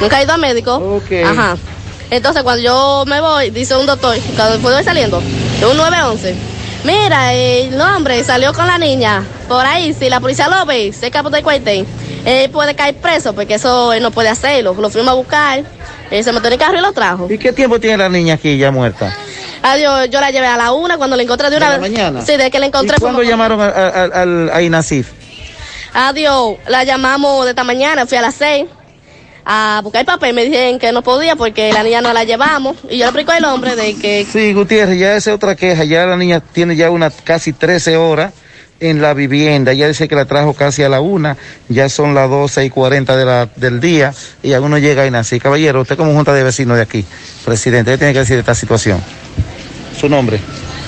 Speaker 21: Nunca he ido a médico. Ajá. Entonces, cuando yo me voy, dice un doctor, cuando voy saliendo, de un 911, mira, el hombre salió con la niña. Por ahí, si la policía lo ve, se escapó del cuartel, él puede caer preso porque eso él no puede hacerlo. Lo fuimos a buscar, él se metió en el carro y lo trajo.
Speaker 20: ¿Y qué tiempo tiene la niña aquí ya muerta?
Speaker 21: Adiós, yo la llevé a la una cuando la encontré de una
Speaker 20: ¿De la
Speaker 21: vez.
Speaker 20: mañana?
Speaker 21: Sí, de que la encontré.
Speaker 20: ¿Y cuándo llamaron a, a, al- a Inasif?
Speaker 21: Adiós, la llamamos de esta mañana, fui a las seis a buscar papel, me dijeron que no podía porque la niña no la llevamos y yo le explico al hombre de que
Speaker 20: Sí, Gutiérrez, ya esa es otra queja. Ya la niña tiene ya unas casi 13 horas en la vivienda. Ya dice que la trajo casi a la una. Ya son las 12 y 40 de la, del día y aún no llega a Inasif. Caballero, usted como junta de vecinos de aquí, presidente, ¿qué tiene que decir de esta situación? Su nombre.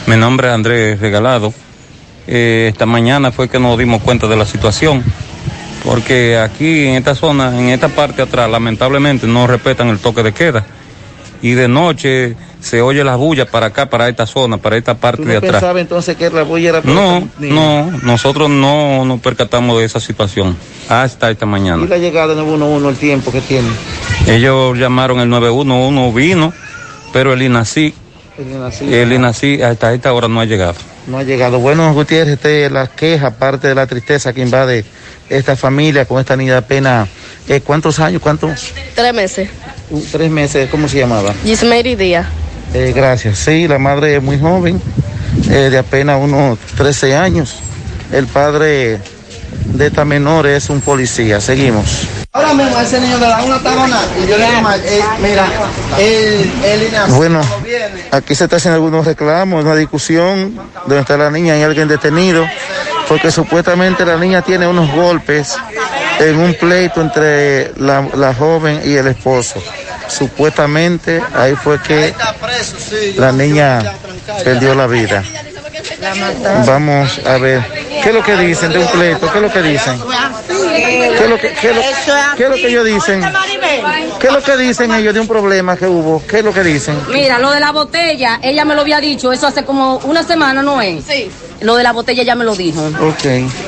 Speaker 22: Mi nombre es Andrés Regalado. Eh, esta mañana fue que nos dimos cuenta de la situación, porque aquí en esta zona, en esta parte atrás, lamentablemente no respetan el toque de queda. Y de noche se oye las bullas para acá, para esta zona, para esta parte
Speaker 20: ¿Tú
Speaker 22: de
Speaker 20: no
Speaker 22: atrás.
Speaker 20: pensaba entonces que la bulla era
Speaker 22: No, no, nosotros no nos percatamos de esa situación hasta esta mañana.
Speaker 20: ¿Y la llegada de 911, el tiempo que tiene?
Speaker 22: Ellos llamaron el 911, vino, pero el INACI,
Speaker 20: El
Speaker 22: INACI hasta esta hora no ha llegado.
Speaker 20: No ha llegado. Bueno, Gutiérrez, este, la queja, aparte de la tristeza que invade esta familia con esta niña de apenas, eh, ¿cuántos años? ¿Cuántos?
Speaker 21: tres meses.
Speaker 20: Uh, tres meses, ¿cómo se llamaba?
Speaker 21: Gismeri Díaz.
Speaker 20: Eh, gracias. Sí, la madre es muy joven, eh, de apenas unos 13 años. El padre de esta menor es un policía. Seguimos.
Speaker 23: Ahora mismo a ese niño le da una tabana y yo le digo, "Ma, eh, mira, Inasif
Speaker 20: Bueno,
Speaker 23: no viene".
Speaker 20: aquí se está haciendo algunos reclamos, una discusión donde está la niña y alguien detenido, porque supuestamente la niña tiene unos golpes en un pleito entre la, la joven y el esposo. Supuestamente ahí fue que la niña perdió la vida. Vamos a ver, ¿qué es lo que dicen de un pleito? ¿Qué es lo que dicen? ¿Qué es lo que, qué es lo- qué es lo que ellos dicen? ¿Qué es lo que dicen ellos de un problema que hubo? ¿Qué es lo que dicen?
Speaker 24: Mira, lo de la botella, ella me lo había dicho, eso hace como una semana, ¿no es? Sí. Lo de la botella ya me lo dijo.
Speaker 20: Ok.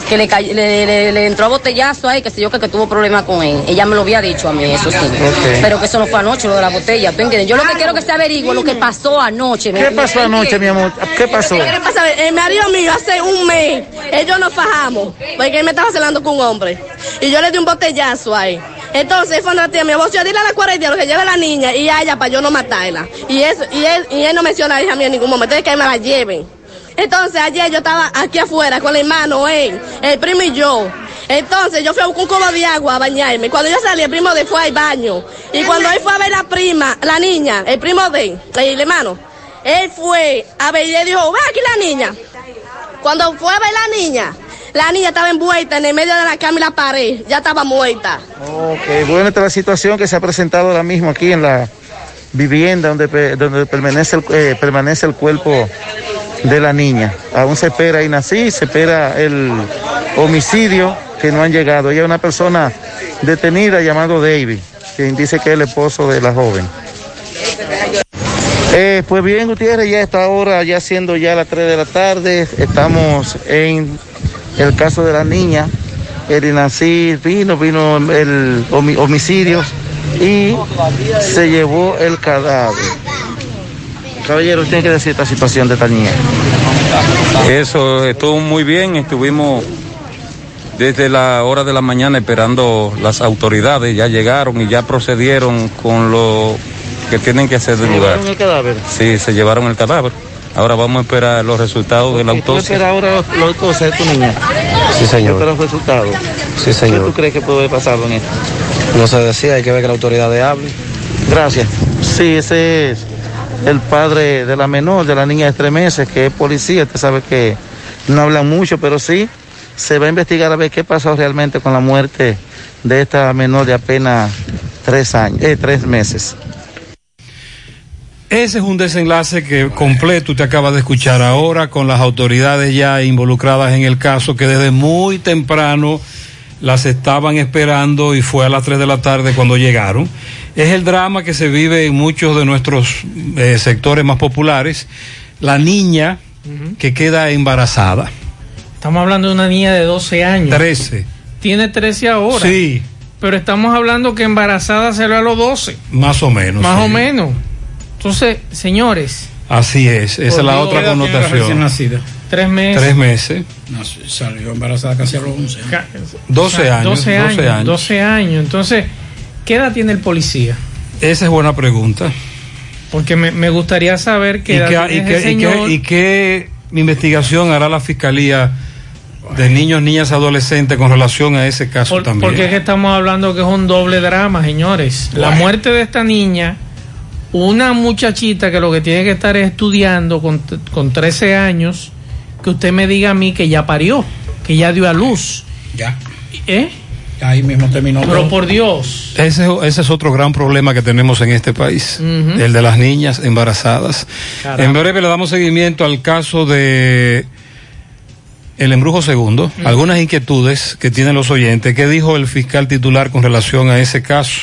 Speaker 24: Que le, le, le- le entró a botellazo ahí, que sé yo, que, que tuvo problemas con él. Ella me lo había dicho a mí, eso sí.
Speaker 20: Ok.
Speaker 24: Pero que eso no fue anoche, lo de la botella. ¿Tú entiendes? Yo lo que quiero que se averigüe lo que pasó anoche. ¿me-
Speaker 20: ¿Qué pasó anoche, mi amor? ¿Qué pasó?
Speaker 21: El marido mío hace un mes, ellos nos fajamos, porque él me estaba celando con un hombre. Y yo le di un botellazo ahí. Entonces, fue una tía mía, vos yo dile a la cuarentena lo que lleve la niña y a ella para yo no matarla. Y, eso, y, él, y él no menciona a la hija mía en ningún momento, es que me la lleven. Entonces, ayer yo estaba aquí afuera con el hermano, él, el primo y yo. Entonces, yo fui a buscar un cubo de agua a bañarme. Cuando yo salí, el primo de él fue al baño. Y cuando él fue a ver la prima, la niña, el primo de él, el hermano, él fue a ver y dijo, ve aquí la niña. Cuando fue a ver la niña, la niña estaba envuelta en el medio de la cama y la pared, ya estaba muerta.
Speaker 20: Ok, bueno, esta es la situación que se ha presentado ahora mismo aquí en la vivienda donde, donde permanece, el, eh, permanece el cuerpo de la niña. Aún se espera Inasí, se espera el homicidio que no han llegado. Ella es una persona detenida llamado David, quien dice que es el esposo de la joven. Eh, pues bien, Gutiérrez, ya a esta hora, ya siendo ya las 3 de la tarde, estamos en el caso de la niña. El INACI vino, vino el homi- homicidio y se llevó el cadáver. Caballero, ¿usted tiene que decir esta situación de esta niña?
Speaker 22: Eso estuvo muy bien, estuvimos desde la hora de la mañana esperando las autoridades, ya llegaron y ya procedieron con lo que tienen que hacer del lugar.
Speaker 20: ¿Llevaron el cadáver?
Speaker 22: Sí, se llevaron el cadáver. Ahora vamos a esperar los resultados de la
Speaker 20: ¿Tú
Speaker 22: autopsia.
Speaker 20: esperas ahora los, los autopsia de tu niña?
Speaker 25: Sí, señor.
Speaker 20: ¿Espera los resultados?
Speaker 25: Sí,
Speaker 20: ¿Qué
Speaker 25: señor.
Speaker 20: tú crees que puede haber pasado en esto?
Speaker 25: No se decía, hay que ver que la autoridad hable.
Speaker 20: Gracias. Sí, ese es el padre de la menor, de la niña de tres meses, que es policía. Usted sabe que no hablan mucho, pero sí se va a investigar a ver qué pasó realmente con la muerte de esta menor de apenas tres años, eh, tres meses.
Speaker 5: Ese es un desenlace que completo te acabas de escuchar ahora con las autoridades ya involucradas en el caso que desde muy temprano las estaban esperando y fue a las 3 de la tarde cuando llegaron. Es el drama que se vive en muchos de nuestros eh, sectores más populares. La niña que queda embarazada.
Speaker 6: Estamos hablando de una niña de 12 años.
Speaker 5: 13.
Speaker 6: Tiene 13 ahora.
Speaker 5: Sí.
Speaker 6: Pero estamos hablando que embarazada se a los 12.
Speaker 5: Más o menos.
Speaker 6: más
Speaker 5: sí.
Speaker 6: o menos. Entonces, señores.
Speaker 5: Así es, esa
Speaker 6: Por
Speaker 5: es la otra
Speaker 6: ¿Qué edad tiene la recién
Speaker 5: connotación.
Speaker 7: nacida?
Speaker 6: Tres meses.
Speaker 5: Tres meses.
Speaker 7: Nació- salió embarazada casi a los 11.
Speaker 5: 12
Speaker 6: O sea,
Speaker 5: años.
Speaker 6: 12
Speaker 5: 12
Speaker 6: años.
Speaker 5: años.
Speaker 6: 12 años. Entonces, ¿qué edad tiene el policía?
Speaker 5: Esa es buena pregunta.
Speaker 6: Porque me, me gustaría saber
Speaker 5: ¿Y
Speaker 6: qué edad
Speaker 5: qué,
Speaker 6: tiene
Speaker 5: y
Speaker 6: ese
Speaker 5: qué- y qué-
Speaker 6: señor.
Speaker 5: y qué investigación hará la fiscalía de niños, niñas, adolescentes con relación a ese caso también?
Speaker 6: Porque es que estamos hablando que es un doble drama, señores. La muerte de esta niña, una muchachita que lo que tiene que estar es estudiando con, con 13 años, que usted me diga a mí que ya parió, que ya dio a luz.
Speaker 7: Ya.
Speaker 6: ¿Eh?
Speaker 7: Ahí mismo terminó.
Speaker 6: Pero
Speaker 7: todo.
Speaker 6: por Dios.
Speaker 5: Ese, ese es otro gran problema que tenemos en este país, el de las niñas embarazadas.
Speaker 6: Caramba.
Speaker 5: En breve le damos seguimiento al caso de el embrujo segundo, algunas inquietudes que tienen los oyentes. ¿Qué dijo el fiscal titular con relación a ese caso?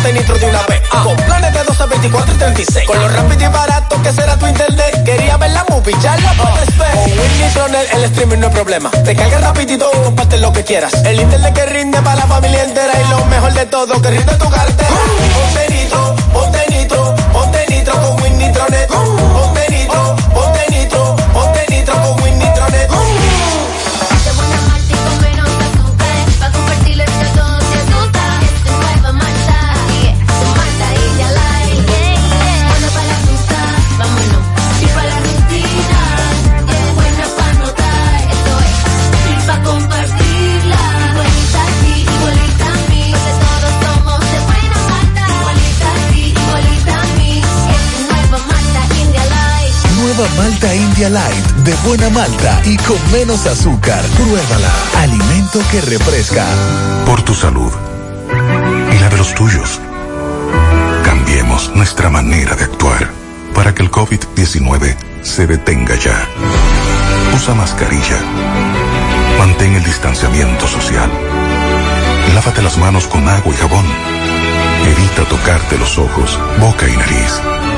Speaker 26: ponte nitro de una vez. Con planes de 12, 24 y 36. Con lo rápido y barato que será tu internet. Quería ver la movie, ya la puedes ver. Con Win Nitronet el streaming no es problema. Te carga rapidito y comparte lo que quieras. El internet que rinde para la familia entera. Y lo mejor de todo, que rinde tu cartera. Ponte nitro, ponte nitro, ponte nitro con Win Nitronet.
Speaker 27: Malta India Light, de buena malta y con menos azúcar. Pruébala. Alimento que refresca.
Speaker 28: Por tu salud y la de los tuyos. Cambiemos nuestra manera de actuar para que el COVID-19 se detenga ya. Usa mascarilla. Mantén el distanciamiento social. Lávate las manos con agua y jabón. Evita tocarte los ojos, boca y nariz.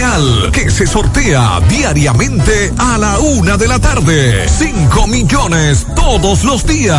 Speaker 29: Real, que se sortea diariamente a la una de la tarde. 5 millones todos los días.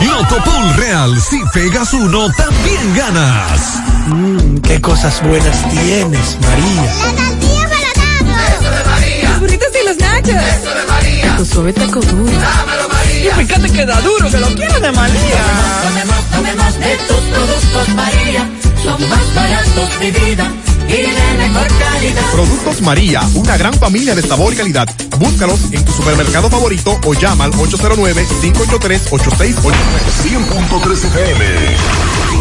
Speaker 29: Loto Pool Real, si pegas uno, también ganas.
Speaker 30: Mmm, qué cosas buenas tienes, María.
Speaker 31: La tortilla para Eso de María.
Speaker 32: Los burritos y los nachos.
Speaker 31: Eso de María.
Speaker 32: Tu suave taco duro.
Speaker 31: Dámelo, María.
Speaker 30: Y fíjate que da duro, que lo quiero de María.
Speaker 31: Tomemos, tomemos de tus productos, María. Son más baratos de vida y de mejor calidad.
Speaker 33: Productos María, una gran familia de sabor y calidad. Búscalos en tu supermercado favorito o llama al 809-583-8689.
Speaker 4: 100.3 FM,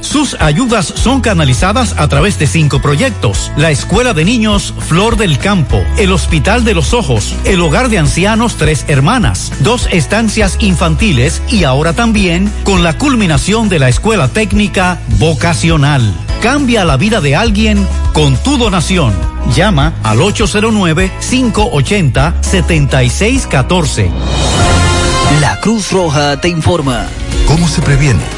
Speaker 34: Sus ayudas son canalizadas a través de cinco proyectos. La Escuela de Niños Flor del Campo, el Hospital de los Ojos, el Hogar de Ancianos Tres Hermanas, dos estancias infantiles y ahora también con la culminación de la Escuela Técnica Vocacional. Cambia la vida de alguien con tu donación. Llama al 809-580-7614.
Speaker 35: La Cruz Roja te informa.
Speaker 8: ¿Cómo se previene?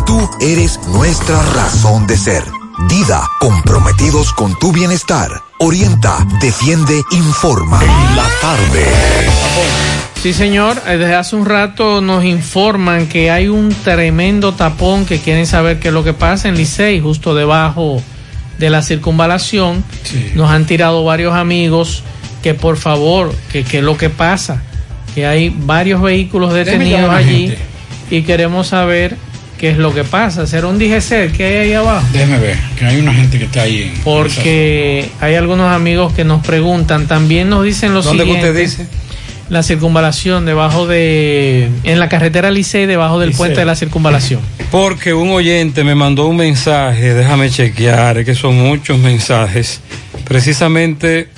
Speaker 36: tú eres nuestra razón de ser. Dida, comprometidos con tu bienestar. Orienta, defiende, informa. En la tarde.
Speaker 6: Sí, señor. Eh, Desde hace un rato nos informan que hay un tremendo tapón que quieren saber qué es lo que pasa en Licey, justo debajo de la circunvalación. Nos han tirado varios amigos que por favor, que qué es lo que pasa. Que hay varios vehículos detenidos allí
Speaker 7: gente.
Speaker 6: y queremos saber qué es lo que pasa. ¿Será un DGC que hay ahí abajo?
Speaker 7: Déjeme ver, que hay una gente que está ahí. en-
Speaker 6: Porque hay algunos amigos que nos preguntan, también nos dicen lo
Speaker 5: ¿Dónde
Speaker 6: siguiente.
Speaker 5: usted dice?
Speaker 6: La circunvalación debajo de en la carretera Licey debajo del puente de la circunvalación. (laughs)
Speaker 5: Porque un oyente me mandó un mensaje, déjame chequear, es que son muchos mensajes, precisamente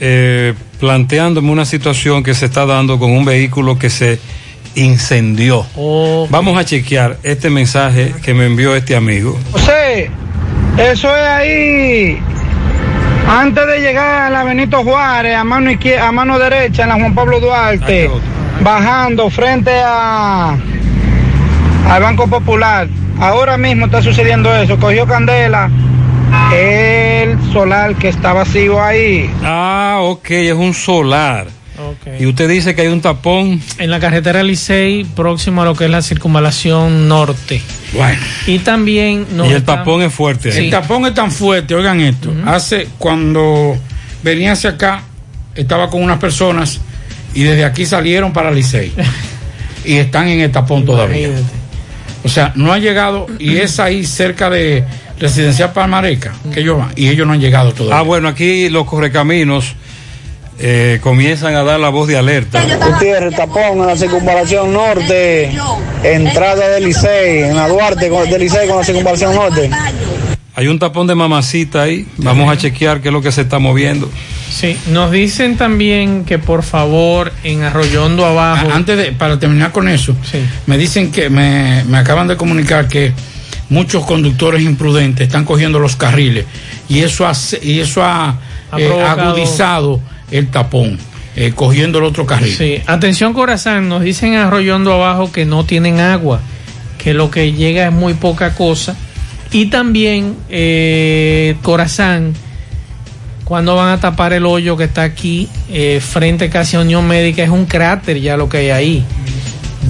Speaker 5: eh, planteándome una situación que se está dando con un vehículo que se incendió. Vamos a chequear este mensaje que me envió este amigo.
Speaker 37: José, eso es ahí. Antes de llegar a la Benito Juárez, a mano, a mano derecha, en la Juan Pablo Duarte, bajando frente a al Banco Popular. Ahora mismo está sucediendo eso. Cogió candela el solar que está vacío ahí.
Speaker 5: Ah, ok, es un solar. Y usted dice que hay un tapón.
Speaker 6: En la carretera Licey, próximo a lo que es la circunvalación norte.
Speaker 7: Bueno.
Speaker 6: Y también nos
Speaker 7: Y el
Speaker 6: está-
Speaker 7: tapón
Speaker 5: es fuerte.
Speaker 6: Sí.
Speaker 7: El tapón es tan fuerte, oigan esto. Hace cuando venía hacia acá, estaba con unas personas y desde aquí salieron para Licey. (laughs) y están en el tapón todavía. O sea, no ha llegado y es ahí cerca de Residencial Palmareca que ellos van y ellos no han llegado todavía.
Speaker 5: Ah, bueno, aquí los correcaminos eh, comienzan a dar la voz de alerta.
Speaker 37: Gutiérrez, tapón en la circunvalación norte, entrada del Licey, en la Duarte con- del Licey con la circunvalación norte.
Speaker 5: Hay un tapón de mamacita ahí. Vamos a chequear qué es lo que se está moviendo.
Speaker 6: Sí, nos dicen también que por favor en Arroyondo abajo.
Speaker 7: A- Antes de, para terminar con eso, me dicen que me, me acaban de comunicar que muchos conductores imprudentes están cogiendo los carriles y eso ha, y eso ha,
Speaker 6: Ha
Speaker 7: eh,
Speaker 6: provocado-
Speaker 7: agudizado el tapón, eh, cogiendo el otro carril.
Speaker 6: Sí, atención Corazán, nos dicen en Arroyondo abajo que no tienen agua, que lo que llega es muy poca cosa. Y también eh, Corazán, cuando van a tapar el hoyo que está aquí, eh, frente casi a Unión Médica, es un cráter ya lo que hay ahí.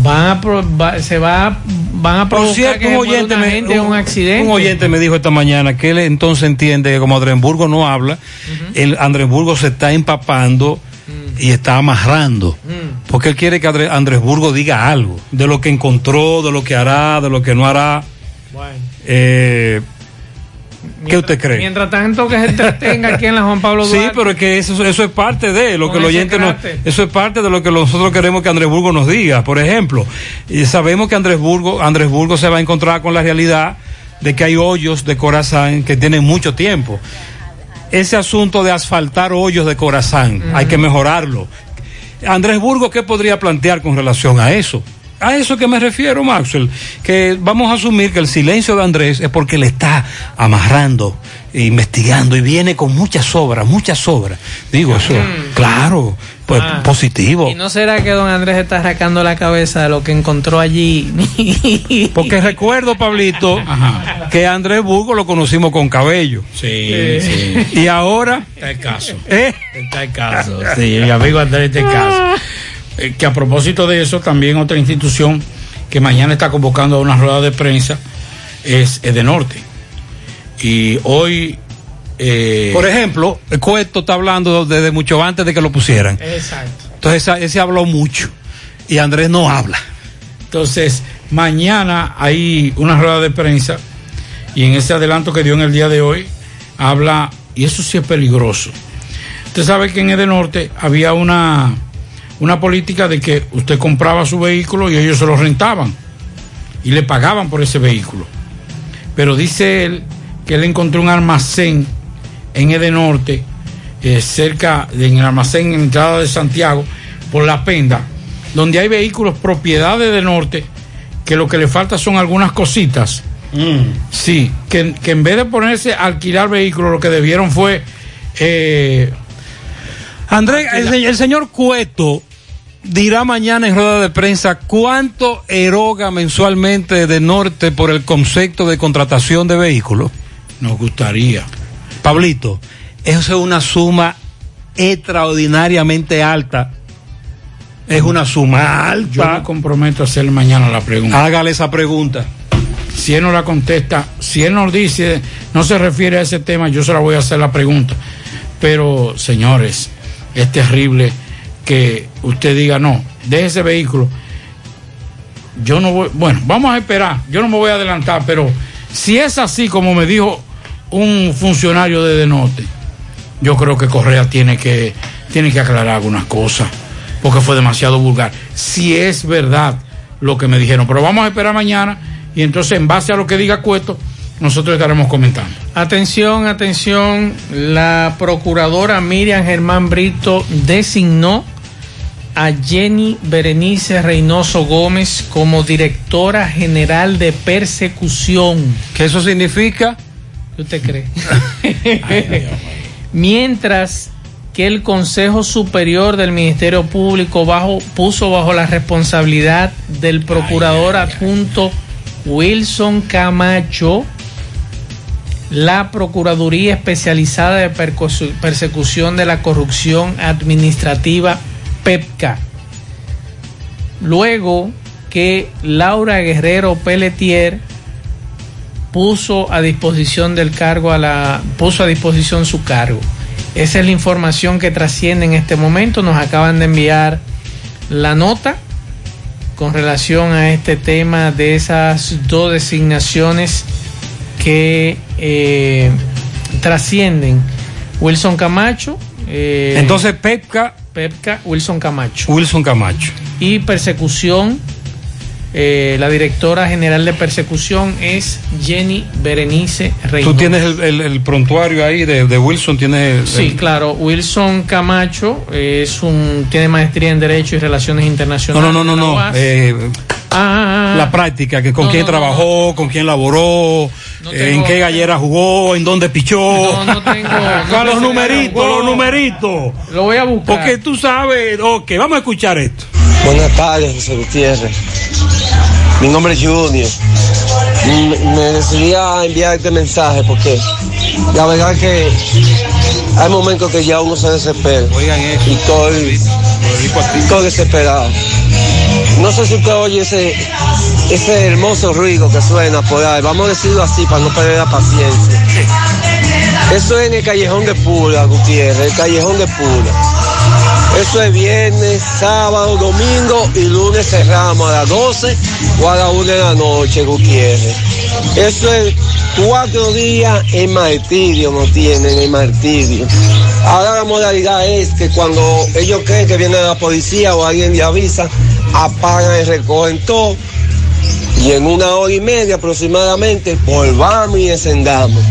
Speaker 6: Van a, va- se va, van a provocar
Speaker 5: cierto,
Speaker 6: que
Speaker 5: un oyente, me,
Speaker 6: gente un accidente.
Speaker 5: un oyente me dijo esta mañana que él entonces entiende que como Andrenburgo no habla, el Andresburgo se está empapando y está amarrando. Porque él quiere que Andre- Andresburgo diga algo de lo que encontró, de lo que hará, de lo que no hará. Eh, ¿Qué usted cree?
Speaker 6: Mientras tanto que se entretenga aquí en la Juan Pablo
Speaker 5: Sí,
Speaker 6: Duarte.
Speaker 5: pero es que eso, eso es parte de lo que el oyente no, eso es parte de lo que nosotros queremos que Andrés Burgo nos diga. Por ejemplo, y sabemos que Andrés Burgo, Andrés Burgo se va a encontrar con la realidad de que hay hoyos de corazón que tienen mucho tiempo. Ese asunto de asfaltar hoyos de corazón, hay que mejorarlo. Andrés Burgo, ¿qué podría plantear con relación a eso? A eso que me refiero, Maxwell, que vamos a asumir que el silencio de Andrés es porque le está amarrando, investigando y viene con muchas sobras, muchas sobras. Digo eso, claro, pues
Speaker 6: Ah.
Speaker 5: positivo.
Speaker 6: ¿Y no será que don Andrés está arrancando la cabeza de lo que encontró allí? (laughs)
Speaker 5: Porque recuerdo, Pablito, que a Andrés Burgo lo conocimos con cabello.
Speaker 7: Sí,
Speaker 6: Eh.
Speaker 7: sí.
Speaker 5: Y ahora,
Speaker 7: Está el caso.
Speaker 5: ¿eh?
Speaker 7: Está el caso. Sí, mi amigo Andrés está el caso. Eh, que a propósito de eso, también otra institución que mañana está convocando a una rueda de prensa es Edenorte. Y hoy. eh,
Speaker 5: Por ejemplo, el Cueto está hablando desde mucho antes de que lo pusieran.
Speaker 6: Exacto.
Speaker 5: Entonces ese habló mucho y Andrés no habla.
Speaker 7: Entonces, mañana hay una rueda de prensa y en ese adelanto que dio en el día de hoy habla, y eso sí es peligroso. Usted sabe que en Edenorte había una, una política de que usted compraba su vehículo y ellos se lo rentaban y le pagaban por ese vehículo. Pero dice él que él encontró un almacén en Edenorte, eh, cerca de en el almacén en entrada de Santiago, por la Penda, donde hay vehículos propiedad de Edenorte, que lo que le falta son algunas cositas. Sí, que, que en vez de ponerse a alquilar vehículos, lo que debieron fue. eh,
Speaker 5: Andrés, el, se- el señor Cueto dirá mañana en rueda de prensa cuánto eroga mensualmente de Norte por el concepto de contratación de vehículos.
Speaker 7: Nos gustaría.
Speaker 5: Pablito, eso es una suma extraordinariamente alta. Es una suma alta.
Speaker 7: Yo me comprometo a hacerle mañana la pregunta.
Speaker 5: Hágale esa pregunta.
Speaker 7: Si él no la contesta, si él nos dice, no se refiere a ese tema, yo se la voy a hacer la pregunta. Pero, señores, es terrible que usted diga, no, deje ese vehículo. Yo no voy, bueno, vamos a esperar, yo no me voy a adelantar, pero si es así como me dijo un funcionario de Denote, yo creo que Correa tiene que, tiene que aclarar algunas cosas, porque fue demasiado vulgar. Si es verdad lo que me dijeron, pero vamos a esperar mañana y entonces en base a lo que diga Cueto, nosotros estaremos comentando.
Speaker 6: Atención, atención, la procuradora Miriam Germán Brito designó a Jenny Berenice Reynoso Gómez como directora general de persecución.
Speaker 5: ¿Qué eso significa?
Speaker 6: ¿Qué usted cree? (laughs) Mientras que el Consejo Superior del Ministerio Público bajo, puso bajo la responsabilidad del procurador adjunto Wilson Camacho la Procuraduría Especializada de Persecución de la Corrupción Administrativa PEPCA. Luego que Laura Guerrero Pelletier puso a disposición del cargo a la puso a disposición su cargo. Esa es la información que trasciende en este momento. Nos acaban de enviar la nota con relación a este tema de esas dos designaciones que eh, trascienden. Wilson Camacho, eh,
Speaker 5: Entonces, Pepca,
Speaker 6: Pepca, Wilson Camacho.
Speaker 5: Wilson Camacho.
Speaker 6: Y persecución, eh, la directora general de persecución es Jenny Berenice Reynoso.
Speaker 5: Tú tienes el, el- el prontuario ahí de, de Wilson, tienes el-
Speaker 6: Sí, claro. Wilson Camacho es un tiene maestría en Derecho y Relaciones
Speaker 5: No,
Speaker 6: Internacionales.
Speaker 5: no, no, no, no.
Speaker 6: UAS.
Speaker 5: eh,
Speaker 6: Ah,
Speaker 5: la práctica, que con
Speaker 6: No,
Speaker 5: quién
Speaker 6: no, no,
Speaker 5: trabajó, con quién laboró, eh, en qué gallera jugó, en dónde pichó.
Speaker 6: No, no tengo. (laughs)
Speaker 5: Con los numeritos, los numeritos.
Speaker 6: Lo voy a buscar.
Speaker 5: Porque tú sabes, ok, vamos a escuchar esto.
Speaker 25: Buenas tardes, José Gutiérrez. Mi nombre es Junior. Me, me decidí a enviar este mensaje porque la verdad que hay momentos que ya uno se desespera. Y estoy, estoy desesperado. No sé si usted oye ese, ese hermoso ruido que suena por ahí. Vamos a decirlo así para no perder la paciencia. Eso es en el callejón de Pula, Gutiérrez, el callejón de Pula. Eso es viernes, sábado, domingo y lunes cerramos a las 12 o a las 1 de la noche, Gutiérrez. Eso es cuatro días en martirio, no tienen en martirio. Ahora la modalidad es que cuando ellos creen que viene la policía o alguien le avisa, apagan y recogen todo. Y en una hora y media aproximadamente volvamos y encendamos.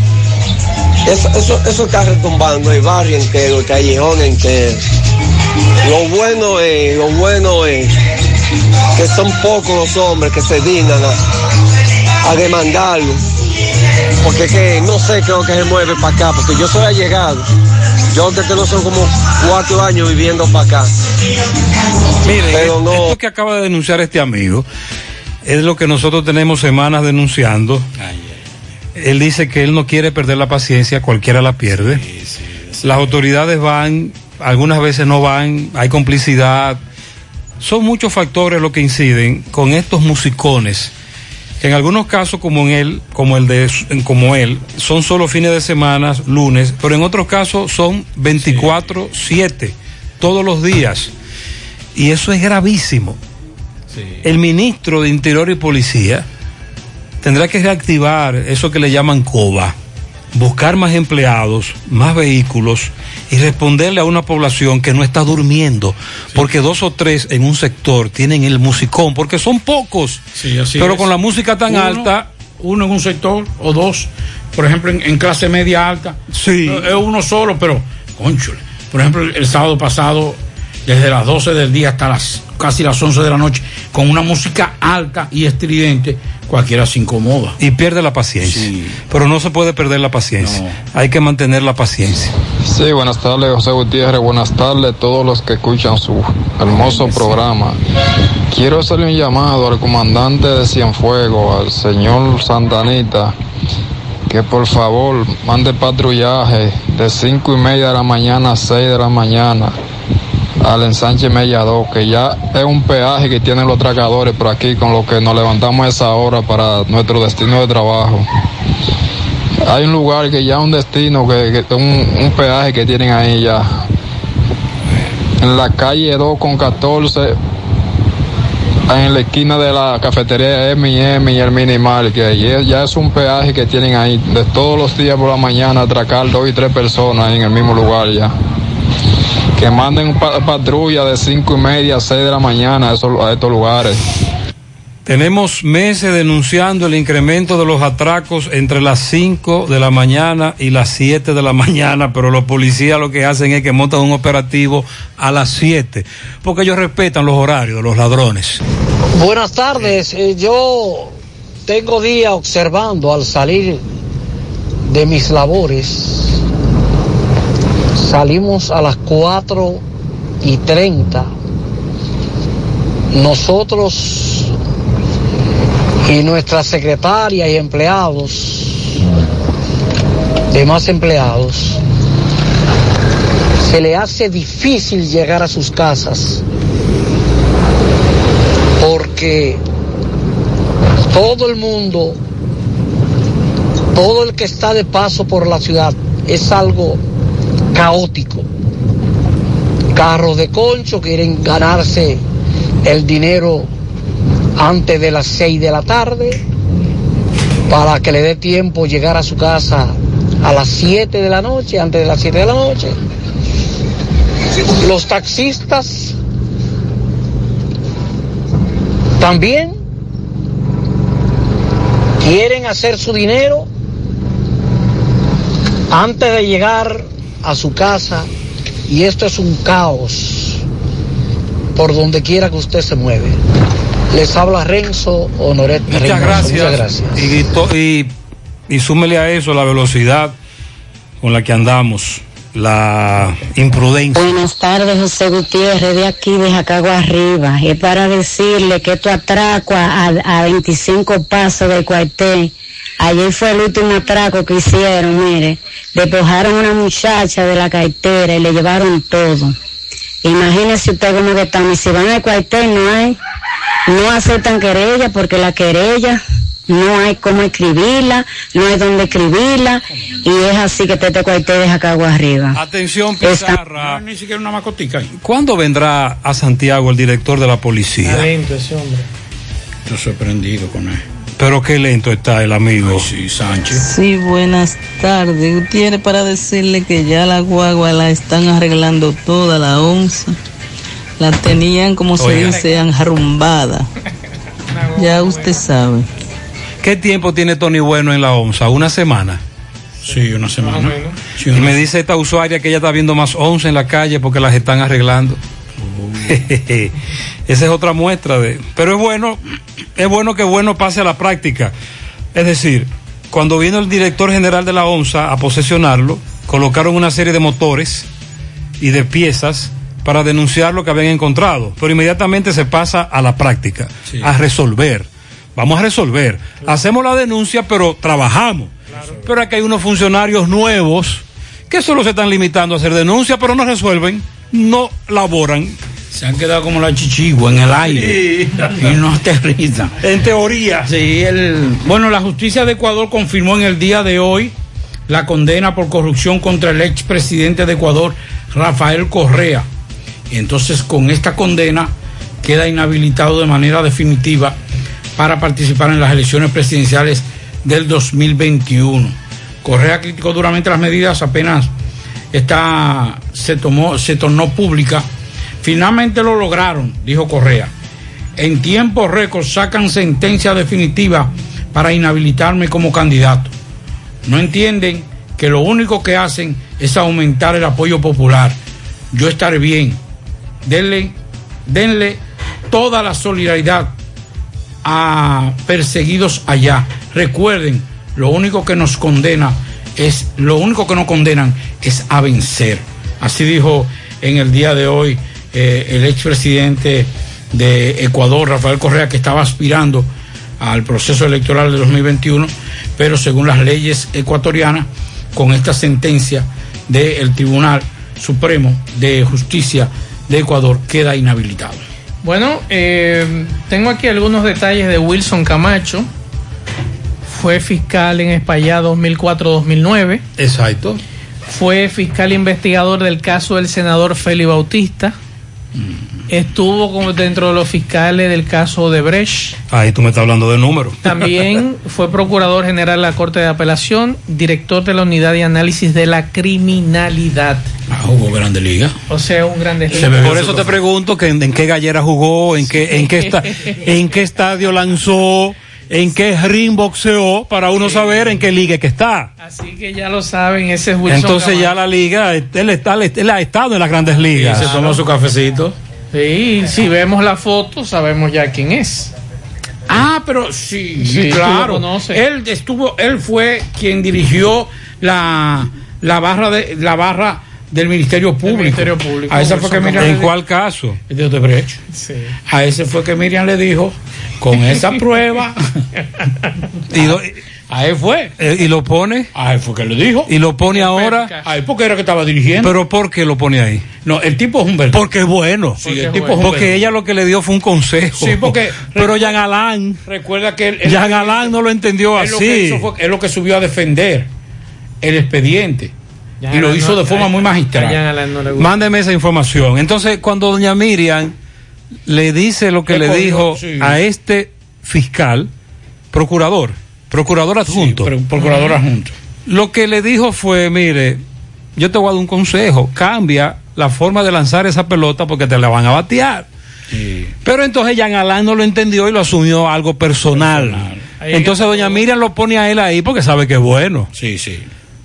Speaker 25: Eso, eso, eso está retumbando el barrio entero, el callejón entero. Lo bueno es, lo bueno es que son pocos los hombres que se dignan a, a demandarlo. Porque que no sé qué es lo que se mueve para acá, porque yo soy allegado. Yo que no son como cuatro años viviendo para acá.
Speaker 5: Mire,
Speaker 25: Pero no-
Speaker 5: esto que acaba de denunciar este amigo es lo que nosotros tenemos semanas denunciando. Él dice que él no quiere perder la paciencia, cualquiera la pierde. Las autoridades van, algunas veces no van, hay complicidad. Son muchos factores los que inciden con estos musicones, en algunos casos como en él, como el de como él, son solo fines de semana, lunes, pero en otros casos son 24/7, todos los días. Y eso es gravísimo. El ministro de Interior y Policía tendrá que reactivar eso que le llaman COBA, buscar más empleados, más vehículos y responderle a una población que no está durmiendo, porque dos o tres en un sector tienen el musicón, porque son pocos,
Speaker 7: Sí, así
Speaker 5: pero
Speaker 7: es.
Speaker 5: con la música tan
Speaker 7: Uno-
Speaker 5: alta,
Speaker 7: Uno en un sector o dos, por ejemplo, en, en clase media alta.
Speaker 5: Sí.
Speaker 7: Es uno solo, pero, conchole. Por ejemplo, el sábado pasado, desde las 12 del día hasta las casi las 11 de la noche, con una música alta y estridente, cualquiera se incomoda.
Speaker 5: y pierde la paciencia. Pero no se puede perder la paciencia, hay que mantener la paciencia.
Speaker 38: Sí, buenas tardes, José Gutiérrez. Buenas tardes a todos los que escuchan su hermoso programa. Quiero hacerle un llamado al comandante de Cienfuegos, al señor Santanita, que por favor mande patrullaje de cinco y media de la mañana a 6 de la mañana al ensanche Mellado, que ya es un peaje que tienen los tracadores por aquí, con lo que nos levantamos esa hora para nuestro destino de trabajo. Hay un lugar que ya es un destino, que, que- un, peaje que tienen ahí ya. En la calle 2 con 14, en la esquina de la cafetería M&M y el Minimal, que ya es un peaje que tienen ahí de todos los días por la mañana atracar dos y tres personas en el mismo lugar ya. Que manden pa- patrulla de cinco y media a 6 de la mañana a, esos- a estos lugares.
Speaker 5: Tenemos meses denunciando el incremento de los atracos entre las 5 de la mañana y las 7 de la mañana, pero los policías lo que hacen es que montan un operativo a las 7, porque ellos respetan los horarios de los ladrones.
Speaker 39: Buenas tardes. Eh, yo tengo día observando al salir de mis labores. Salimos a las 4 y 30. Nosotros y nuestra secretaria y empleados, demás empleados, se le hace difícil llegar a sus casas porque todo el mundo, todo el que está de paso por la ciudad es algo caótico. Carros de concho quieren ganarse el dinero antes de las 6 de la tarde para que le dé tiempo llegar a su casa a las 7 de la noche, antes de las 7 de la noche. Los taxistas también quieren hacer su dinero antes de llegar a su casa y esto es un caos por donde quiera que usted se mueve. Les habla Renzo Honoret
Speaker 5: Muchas
Speaker 39: Reynoso.
Speaker 5: gracias.
Speaker 39: Muchas gracias.
Speaker 5: Y, y, y súmele a eso la velocidad con la que andamos, la imprudencia.
Speaker 40: Buenas tardes, José Gutiérrez, de aquí, de Jacagua Arriba. Es para decirle que esto atraco a, a 25 pasos del cuartel. Ayer fue el último atraco que hicieron, mire. Despojaron a una muchacha de la cartera y le llevaron todo. Imagínese usted cómo que están. Y si van al cuartel no hay, no aceptan querella porque la querella no hay cómo escribirla, no hay dónde escribirla. Y es así que este cuartel de Jacagua Arriba.
Speaker 5: Atención, Pizarra.
Speaker 7: Ni siquiera una macotica.
Speaker 5: ¿Cuándo vendrá a Santiago el director de la policía?
Speaker 6: Lento ese hombre.
Speaker 7: Estoy sorprendido con él.
Speaker 5: Pero qué lento está el amigo.
Speaker 7: sí, Sánchez.
Speaker 41: Sí, buenas tardes. Gutiérrez, para decirle que ya la guagua la están arreglando toda la onza. La tenían, como se dice, arrumbada. Ya usted sabe.
Speaker 5: ¿Qué tiempo tiene Tony Bueno en la ONSA? ¿Una semana?
Speaker 7: Sí, una semana. Sí,
Speaker 5: y me dice esta usuaria que ella está viendo más 11 en la calle porque las están arreglando. (laughs) Esa es otra muestra de. Pero es bueno, es bueno que bueno pase a la práctica. Es decir, cuando vino el director general de la ONSA a posesionarlo, colocaron una serie de motores y de piezas para denunciar lo que habían encontrado. Pero inmediatamente se pasa a la práctica, a resolver. Vamos a resolver. Hacemos la denuncia, pero trabajamos. Pero aquí hay unos funcionarios nuevos que solo se están limitando a hacer denuncias, pero no resuelven, no laboran.
Speaker 7: Se han quedado como la chichigua en el aire y no aterrizan.
Speaker 5: En teoría.
Speaker 7: Sí, el, bueno, la justicia de Ecuador confirmó en el día de hoy la condena por corrupción contra el expresidente de Ecuador, Rafael Correa. Y entonces con esta condena queda inhabilitado de manera definitiva para participar en las elecciones presidenciales del 2021. Correa criticó duramente las medidas apenas se tomó se tornó pública. Finalmente lo lograron, dijo Correa. En tiempo récord sacan sentencia definitiva para inhabilitarme como candidato. No entienden que lo único que hacen es aumentar el apoyo popular. Yo estaré bien. Denle, denle toda la solidaridad a perseguidos allá. Recuerden, lo único que nos condena es, lo único que nos condenan es a vencer. Así dijo en el día de hoy eh, el expresidente de Ecuador, Rafael Correa, que estaba aspirando al proceso electoral de 2021, pero según las leyes ecuatorianas, con esta sentencia del Tribunal Supremo de Justicia de Ecuador, queda inhabilitado.
Speaker 6: Bueno, eh, tengo aquí algunos detalles de Wilson Camacho. Fue fiscal en España 2004-2009.
Speaker 5: Exacto.
Speaker 6: Fue fiscal investigador del caso del senador Félix Bautista. Estuvo como dentro de los fiscales del caso de Brecht.
Speaker 5: Ahí tú me estás hablando de números. (laughs)
Speaker 6: También fue procurador general de la Corte de Apelación, director de la Unidad de Análisis de la Criminalidad.
Speaker 7: Ah, jugó Grande Liga.
Speaker 6: O sea, un grande
Speaker 5: Por eso te pregunto que en, en qué gallera jugó, en qué, en qué esta- (laughs) en qué estadio lanzó, en qué ring boxeó, para uno saber en qué liga que está.
Speaker 6: Así que ya lo saben, ese es Wilson
Speaker 5: Entonces ya la liga, él, está, él ha estado en las grandes ligas.
Speaker 7: se tomó su cafecito.
Speaker 6: Sí, si vemos la foto, sabemos ya quién es.
Speaker 7: Ah, pero sí,
Speaker 6: Sí,
Speaker 7: claro. Él estuvo, él fue quien dirigió la, la barra de la barra del Ministerio Público.
Speaker 6: Ministerio Público,
Speaker 7: A esa fue que
Speaker 6: Wilson
Speaker 7: Miriam
Speaker 5: ¿En cuál caso?
Speaker 7: di- de Odebrecht.
Speaker 6: Sí.
Speaker 7: A ese fue que Miriam le dijo, con esa (laughs) prueba,
Speaker 5: Y
Speaker 7: a él fue.
Speaker 5: eh, y lo pone,
Speaker 7: A él fue que le dijo.
Speaker 5: y lo pone ahora.
Speaker 7: A él porque era que estaba dirigiendo.
Speaker 5: Pero ¿por qué lo pone ahí?
Speaker 7: no, el tipo es un verdadero.
Speaker 5: Porque es bueno.
Speaker 7: Sí, el tipo es un
Speaker 5: Porque ella lo que le dio fue un consejo.
Speaker 7: Sí, porque- (laughs)
Speaker 5: Pero Jean Alain,
Speaker 7: Recuerda que él, él-
Speaker 5: Jean Alain no lo entendió
Speaker 7: él lo
Speaker 5: así.
Speaker 7: hizo fue- él lo que subió a defender el expediente. Y lo
Speaker 6: no-
Speaker 7: hizo de forma muy magistral.
Speaker 6: Jean Alain no le gusta.
Speaker 5: Mándeme esa información. Entonces, cuando doña Miriam le dice lo que
Speaker 7: ¿Qué
Speaker 5: le dijo
Speaker 7: Sí.
Speaker 5: a este fiscal, procurador, procurador adjunto,
Speaker 7: Pero procurador adjunto.
Speaker 5: lo que le dijo fue, mire, yo te voy a dar un consejo, cambia la forma de lanzar esa pelota porque te la van a batear. Pero entonces Jean Alain no lo entendió y lo asumió algo personal. Entonces doña Miriam lo pone a él ahí porque sabe que es bueno.
Speaker 7: Sí, sí.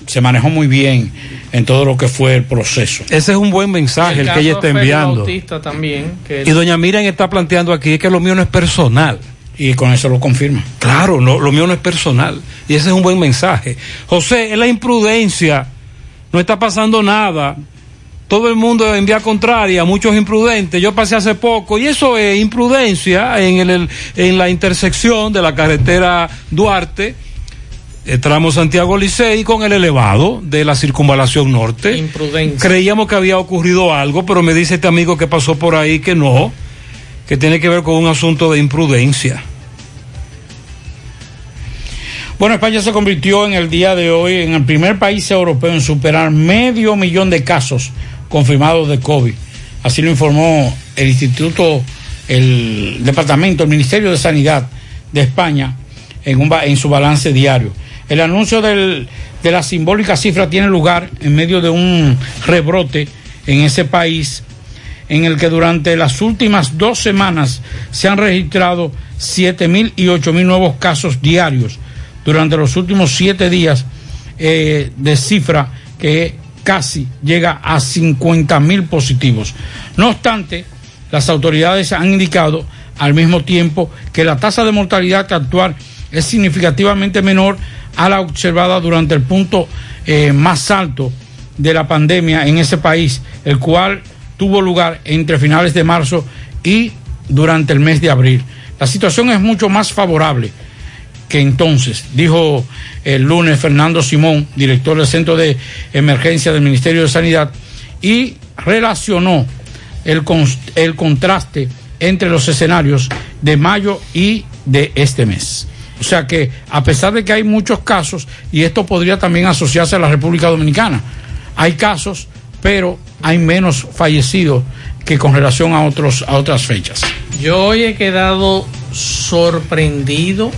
Speaker 7: Se manejó muy bien en todo lo que fue el proceso.
Speaker 5: Ese es un buen mensaje el, que ella está enviando.
Speaker 6: Bautista también. Que
Speaker 5: Y doña Miriam está planteando aquí que lo mío no es personal.
Speaker 7: Y con eso lo confirma.
Speaker 5: Claro, no, lo mío no es personal. Y ese es un buen mensaje. José, es la imprudencia. No está pasando nada. Todo el mundo en vía contraria, muchos imprudentes. Yo pasé hace poco y eso es imprudencia en, el, en la intersección de la carretera Duarte, el tramo Santiago Licey con el elevado de la circunvalación norte.
Speaker 6: Imprudencia.
Speaker 5: Creíamos que había ocurrido algo, pero me dice este amigo que pasó por ahí que no, que tiene que ver con un asunto de imprudencia.
Speaker 7: Bueno, España se convirtió en el día de hoy en el primer país europeo en superar medio millón de casos confirmados de COVID. Así lo informó el Instituto, el Departamento, el Ministerio de Sanidad de España en, un, en su balance diario. El anuncio de la simbólica cifra tiene lugar en medio de un rebrote en ese país en el que durante las últimas dos semanas se han registrado 7.000 y 8.000 nuevos casos diarios durante los últimos siete días eh, de cifra que casi llega a 50.000 positivos. No obstante, las autoridades han indicado al mismo tiempo que la tasa de mortalidad actual es significativamente menor a la observada durante el punto eh, más alto de la pandemia en ese país, el cual tuvo lugar entre finales de marzo y durante el mes de abril. La situación es mucho más favorable que entonces, dijo el lunes Fernando Simón, director del Centro de Emergencia del Ministerio de Sanidad, y relacionó el, contraste entre los escenarios de mayo y de este mes. O sea que a pesar de que hay muchos casos, y esto podría también asociarse a la República Dominicana, hay casos, pero hay menos fallecidos que con relación a, otros, a otras fechas.
Speaker 6: Yo hoy he quedado sorprendido,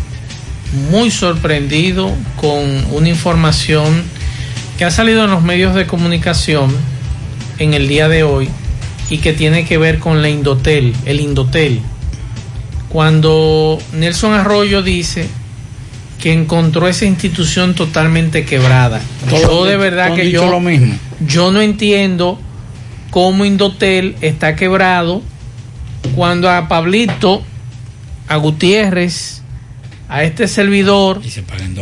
Speaker 6: muy sorprendido con una información que ha salido en los medios de comunicación en el día de hoy y que tiene que ver con la Indotel, el Indotel. Cuando Nelson Arroyo dice que encontró esa institución totalmente quebrada. Yo de verdad que yo
Speaker 7: lo mismo.
Speaker 6: yo no entiendo cómo Indotel está quebrado cuando a Pablito, a Gutiérrez, a este servidor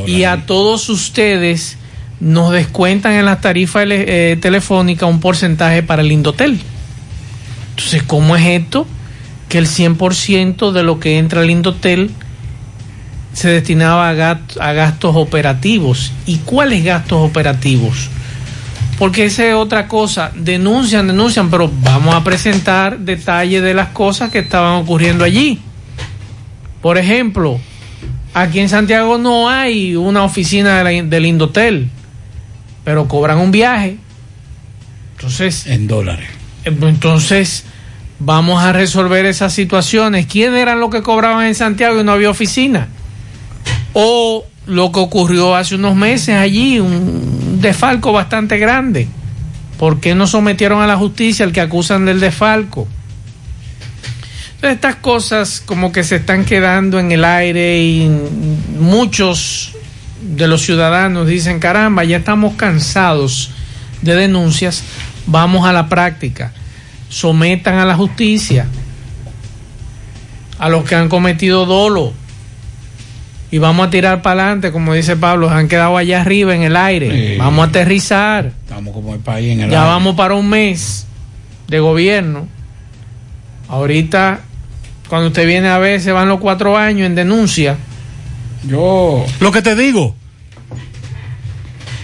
Speaker 6: y a todos ustedes nos descuentan en las tarifas eh, telefónicas un porcentaje para el Indotel. Entonces, ¿cómo es esto? Que el 100% de lo que entra al Indotel se destinaba a, a gastos operativos. ¿Y cuáles gastos operativos? Porque esa es otra cosa. Denuncian, denuncian, pero vamos a presentar detalles de las cosas que estaban ocurriendo allí. Por ejemplo, aquí en Santiago no hay una oficina de la- del Indotel, pero cobran un viaje. Entonces.
Speaker 7: En dólares.
Speaker 6: Entonces, vamos a resolver esas situaciones. ¿Quién eran los que cobraban en Santiago y no había oficina? O lo que ocurrió hace unos meses allí, un desfalco bastante grande. ¿Por qué no sometieron a la justicia al que acusan del desfalco? Estas cosas como que se están quedando en el aire y muchos de los ciudadanos dicen, caramba, ya estamos cansados de denuncias, vamos a la práctica, sometan a la justicia a los que han cometido dolo y vamos a tirar para adelante, como dice Pablo, han quedado allá arriba en el aire,
Speaker 7: Sí.
Speaker 6: vamos a aterrizar,
Speaker 7: Estamos como el país en el
Speaker 6: ya
Speaker 7: aire.
Speaker 6: vamos para un mes de gobierno, ahorita cuando usted viene a ver se van los cuatro años en denuncia.
Speaker 7: Yo.
Speaker 5: Lo que te digo,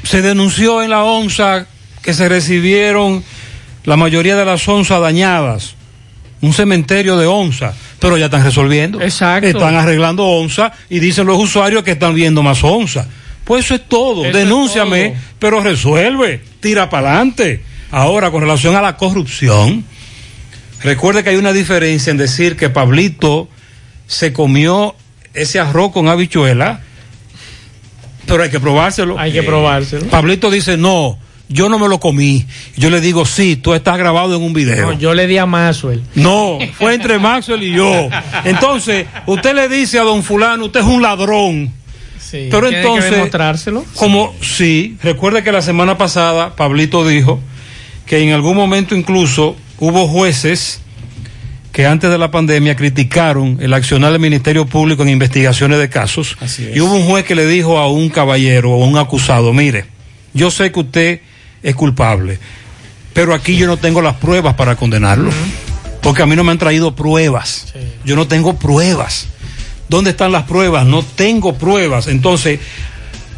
Speaker 5: se denunció en la ONSA que se recibieron la mayoría de las onzas dañadas. Un cementerio de onza, pero ya están resolviendo.
Speaker 6: Exacto.
Speaker 5: Están arreglando onza y dicen los usuarios que están viendo más onza. Pues eso es todo.
Speaker 6: Eso es
Speaker 5: Denúnciame,
Speaker 6: todo.
Speaker 5: pero resuelve. Tira para adelante. Ahora, con relación a la corrupción, recuerde que hay una diferencia en decir que Pablito se comió ese arroz con habichuela, pero hay que probárselo.
Speaker 6: Hay que probárselo.
Speaker 5: Pablito dice, no, yo no me lo comí. Yo le digo, sí, tú estás grabado en un video.
Speaker 6: No, yo le di a Maxwell.
Speaker 5: No, fue entre Maxwell y yo. Entonces, usted le dice a don fulano, usted es un ladrón.
Speaker 6: Sí,
Speaker 5: Pero
Speaker 6: tiene que
Speaker 5: entonces,
Speaker 6: demostrárselo.
Speaker 5: como sí, recuerde que la semana pasada Pablito dijo que en algún momento incluso hubo jueces que antes de la pandemia criticaron el accionar del Ministerio Público en investigaciones de casos. Y hubo un juez que le dijo a un caballero o un acusado, mire, yo sé que usted es culpable, pero aquí yo no tengo las pruebas para condenarlo. Porque a mí no me han traído pruebas. Yo no tengo pruebas. ¿Dónde están las pruebas? No tengo pruebas. Entonces,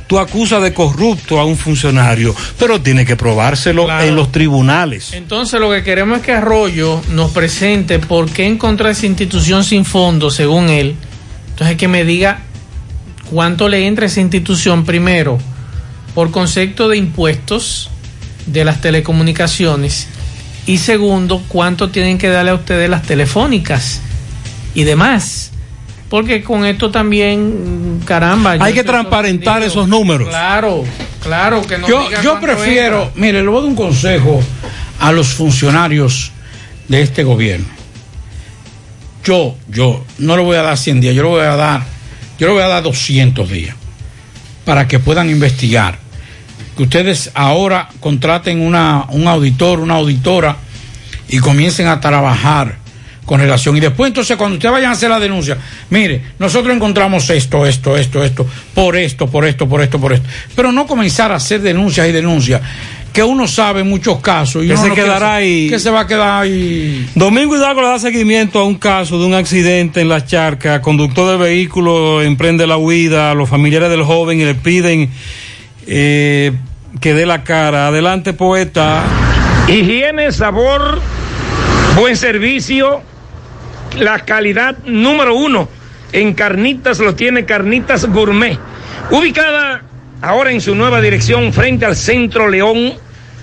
Speaker 5: tú acusas de corrupto a un funcionario, pero tiene que probárselo
Speaker 6: Claro.
Speaker 5: en los tribunales.
Speaker 6: Entonces lo que queremos es que Arroyo nos presente por qué encontró esa institución sin fondo, según él. Entonces que me diga cuánto le entra a esa institución primero por concepto de impuestos de las telecomunicaciones y segundo cuánto tienen que darle a ustedes las telefónicas y demás. Porque con esto también, mm, caramba.
Speaker 5: Hay que transparentar
Speaker 6: sorprendido.
Speaker 5: esos números.
Speaker 6: Claro, claro que no.
Speaker 7: Yo, yo prefiero,
Speaker 6: entra.
Speaker 7: mire, le voy a dar un consejo a los funcionarios de este gobierno. Yo, yo, no le voy a dar 100 días, yo le voy a dar, yo le voy a dar 200 días para que puedan investigar. Que ustedes ahora contraten una, un auditor, una auditora y comiencen a trabajar con relación. Y después, entonces, cuando ustedes vayan a hacer la denuncia, mire, nosotros encontramos esto, esto, esto, esto, por esto, por esto, por esto, por esto. Pero no comenzar a hacer denuncias y denuncias, que uno sabe en muchos casos. Y
Speaker 5: Que
Speaker 7: uno
Speaker 5: se
Speaker 7: no
Speaker 5: quedará ahí.
Speaker 7: Que se va a quedar ahí.
Speaker 5: Domingo Hidalgo le da seguimiento a un caso de un accidente en las charcas. Conductor del vehículo emprende la huida los familiares del joven y le piden eh, que dé la cara. Adelante, poeta.
Speaker 42: Higiene, sabor, buen servicio, la calidad número uno. En carnitas lo tiene Carnitas Gourmet. Ubicada ahora en su nueva dirección frente al Centro León,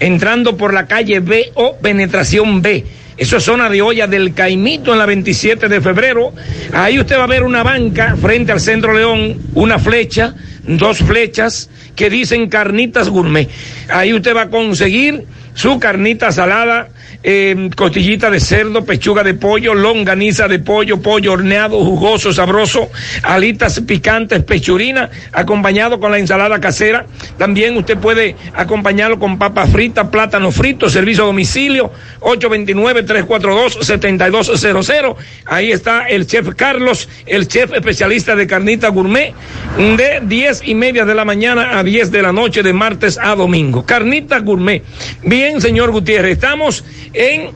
Speaker 42: entrando por la calle B o penetración B. Eso es zona de olla del Caimito en la 27 de febrero. Ahí usted va a ver una banca frente al Centro León, una flecha, dos flechas que dicen carnitas gourmet. Ahí usted va a conseguir su carnita salada, eh, costillita de cerdo, pechuga de pollo, longaniza de pollo, pollo horneado, jugoso, sabroso, alitas picantes, pechurina, acompañado con la ensalada casera. También usted puede acompañarlo con papa frita, plátano frito, servicio a domicilio, 829-342-7200. Ahí está el chef Carlos, el chef especialista de carnita gourmet, de 10 y media de la mañana a 10 de la noche, de martes a domingo. Carnita gourmet. Bien, señor Gutiérrez, estamos en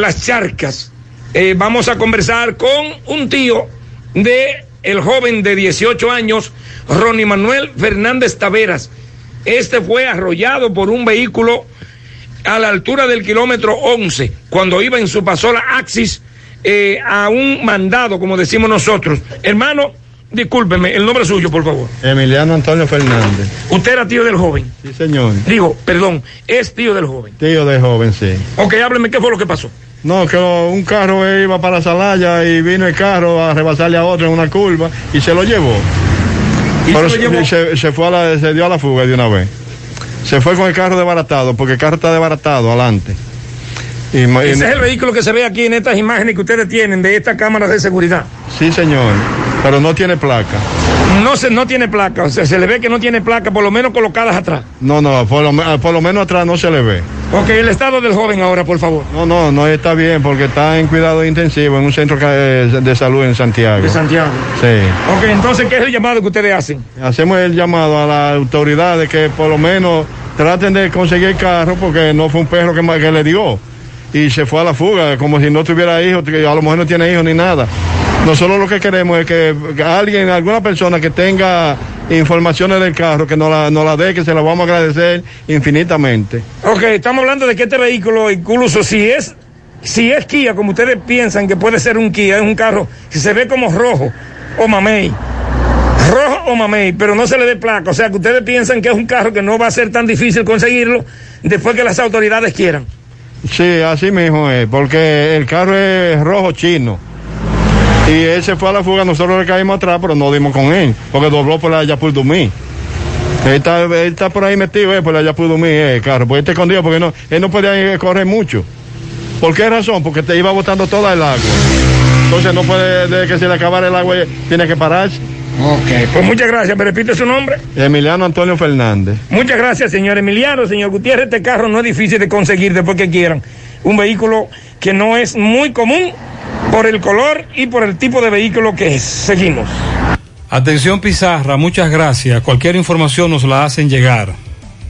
Speaker 42: las charcas. Eh, vamos a conversar con un tío de el joven de 18 años, Ronnie Manuel Fernández Taveras. Este fue arrollado por un vehículo a la altura del kilómetro 11, cuando iba en su pasola Axis eh, a un mandado, como decimos nosotros. Hermano, discúlpeme, el nombre suyo, por favor.
Speaker 43: Emiliano Antonio Fernández.
Speaker 42: Usted era tío del joven.
Speaker 43: Sí, señor.
Speaker 42: Digo, perdón, es tío del joven.
Speaker 43: Tío de joven, sí.
Speaker 42: Ok, hábleme, ¿qué fue lo que pasó?
Speaker 43: No, que lo- un carro iba para Salaya y vino el carro a rebasarle a otro en una curva y se lo llevó.
Speaker 42: ¿Y
Speaker 43: Pero
Speaker 42: se lo llevó?
Speaker 43: se, se fue a la, se dio a la fuga de una vez. Se fue con el carro desbaratado, porque el carro está desbaratado adelante. Y, ma- y-
Speaker 42: Ese es el vehículo que se ve aquí en estas imágenes que ustedes tienen de estas cámaras de seguridad.
Speaker 43: Sí, señor, pero no tiene placa.
Speaker 42: No, se, no tiene placa, o sea, se le ve que no tiene placa, por lo menos colocadas atrás.
Speaker 43: No, no, por lo, me- por lo menos atrás no se le ve.
Speaker 42: Ok, el estado del joven ahora, por favor.
Speaker 43: No, no, no está bien porque está en cuidado intensivo en un centro eh, de salud en Santiago.
Speaker 42: De Santiago.
Speaker 43: Sí.
Speaker 42: Ok, entonces, ¿qué es el llamado que ustedes hacen?
Speaker 43: Hacemos el llamado a las autoridades que por lo menos traten de conseguir el carro porque no fue un perro que, que le dio y se fue a la fuga como si no tuviera hijos, que a lo mejor no tiene hijos ni nada. Nosotros lo que queremos es que alguien, alguna persona que tenga informaciones del carro, que nos la, nos la dé, que se la vamos a agradecer infinitamente.
Speaker 42: Ok, estamos hablando de que este vehículo, incluso si es, si es Kia, como ustedes piensan que puede ser un Kia, es un carro que se ve como rojo o mamey. Rojo o mamey, pero no se le dé placa. O sea que ustedes piensan que es un carro que no va a ser tan difícil conseguirlo después que las autoridades quieran.
Speaker 43: Sí, así mismo es, porque el carro es rojo chino. Y él se fue a la fuga, nosotros le caímos atrás, pero no dimos con él, porque dobló por la Yapur Dumí. Él está, él está por ahí metido, eh, por allá pudo mí, eh, carro, porque él está escondido, porque no, él no podía eh, correr mucho. ¿Por qué razón? Porque te iba botando toda el agua. Entonces no puede, de que se le acabara el agua, eh, tiene que pararse.
Speaker 42: Ok, pues muchas gracias. ¿Me repite su nombre?
Speaker 43: Emiliano Antonio Fernández.
Speaker 42: Muchas gracias, señor Emiliano. Señor Gutiérrez, este carro no es difícil de conseguir después que quieran. Un vehículo que no es muy común por el color y por el tipo de vehículo que es. Seguimos.
Speaker 5: Atención Pizarra, muchas gracias. Cualquier información nos la hacen llegar.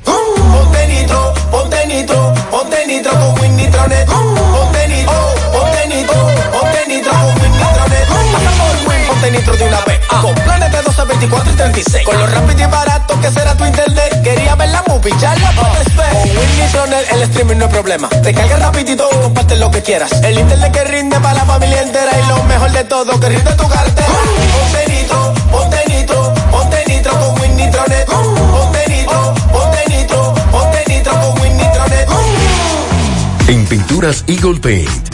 Speaker 30: Ponte nitro, ponte nitro, ponte nitro con Win Nitronet. Ponte nitro, ponte nitro, ponte nitro con Win Nitronet. Pasa por Win, ponte nitro de una vez. Con planes de 12, 24 y 36. Con lo rápido y barato que será tu internet. Quería ver la movie, ya la puedes ver. Con Win Nitronet el streaming no es problema. Te carga rapidito, comparte lo que quieras. El internet que rinde para la familia entera. Y lo mejor de todo, que rinde tu cartera. Ponte nitro, ponte nitro, ponte nitro con Win Nitronet. Ponte nitro, ponte nitro, ponte nitro con Win Nitronet.
Speaker 1: En Pinturas Eagle Paint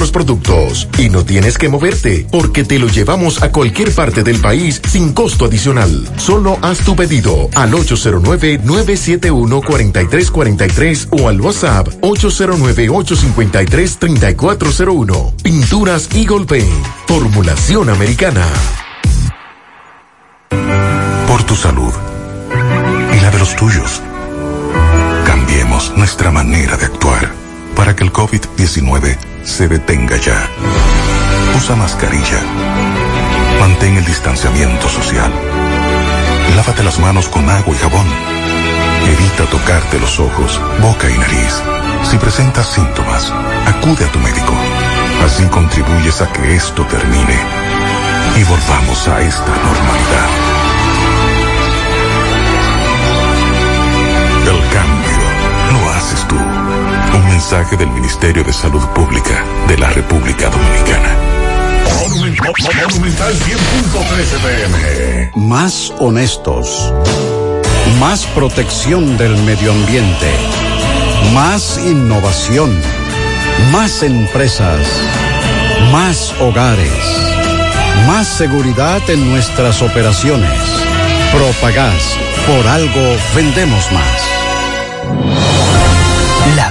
Speaker 1: productos. Y no tienes que moverte, porque te lo llevamos a cualquier parte del país sin costo adicional. Solo haz tu pedido al 809-971-4343 o al WhatsApp 809-853-3401. Pinturas Eagle Paint. Formulación americana.
Speaker 8: Por tu salud y la de los tuyos. Cambiemos nuestra manera de actuar para que el COVID-19 se detenga ya. Usa mascarilla. Mantén el distanciamiento social. Lávate las manos con agua y jabón. Evita tocarte los ojos, boca y nariz. Si presentas síntomas, acude a tu médico. Así contribuyes a que esto termine y volvamos a esta normalidad. Mensaje del Ministerio de Salud Pública de la República Dominicana.
Speaker 4: Monumental 100.13 pm.
Speaker 44: Más honestos. Más protección del medio ambiente. Más innovación. Más empresas. Más hogares. Más seguridad en nuestras operaciones. Propagás. Por algo vendemos más.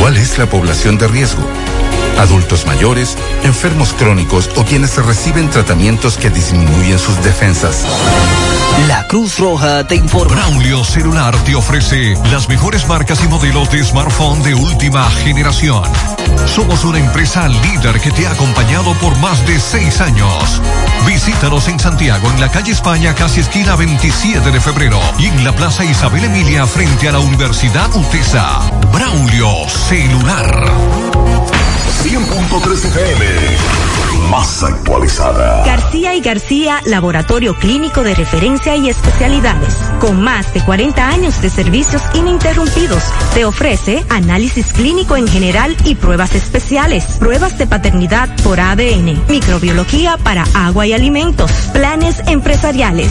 Speaker 8: ¿Cuál es la población de riesgo? Adultos mayores, enfermos crónicos o quienes reciben tratamientos que disminuyen sus defensas.
Speaker 45: La Cruz Roja te informa.
Speaker 4: Braulio Celular te ofrece las mejores marcas y modelos de smartphone de última generación. Somos una empresa líder que te ha acompañado por más de seis años. Visítanos en Santiago, en la calle España, casi esquina 27 de febrero, y en la Plaza Isabel Emilia, frente a la Universidad UTESA. Braulio Celular. 100.3 FM. Más actualizada.
Speaker 46: García y García, laboratorio clínico de referencia y especialidades. Con más de 40 años de servicios ininterrumpidos, te ofrece análisis clínico en general y pruebas especiales, pruebas de paternidad por ADN, microbiología para agua y alimentos, planes empresariales,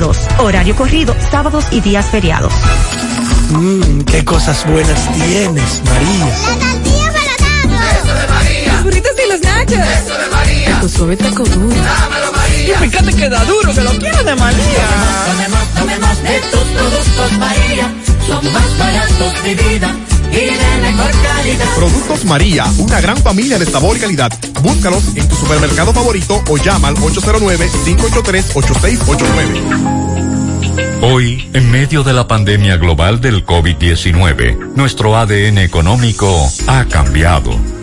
Speaker 46: 1-210-22. Horario corrido, sábados y días feriados.
Speaker 47: Mmm, qué cosas buenas tienes, María.
Speaker 48: La tortilla para Eso de María.
Speaker 47: Los burritos y los nachos.
Speaker 48: Eso de María.
Speaker 47: Tu suave taco duro.
Speaker 48: Dámelo, María.
Speaker 47: Y fíjate que da duro, que lo quiero de María.
Speaker 48: Tomemos, tomemos de tus productos, María. Son más baratos de vida. Y de mejor calidad.
Speaker 49: Productos María, una gran familia de sabor y calidad. Búscalos en tu supermercado favorito o llama al 809-583-8689.
Speaker 50: Hoy, en medio de la pandemia global del COVID-19, nuestro ADN económico ha cambiado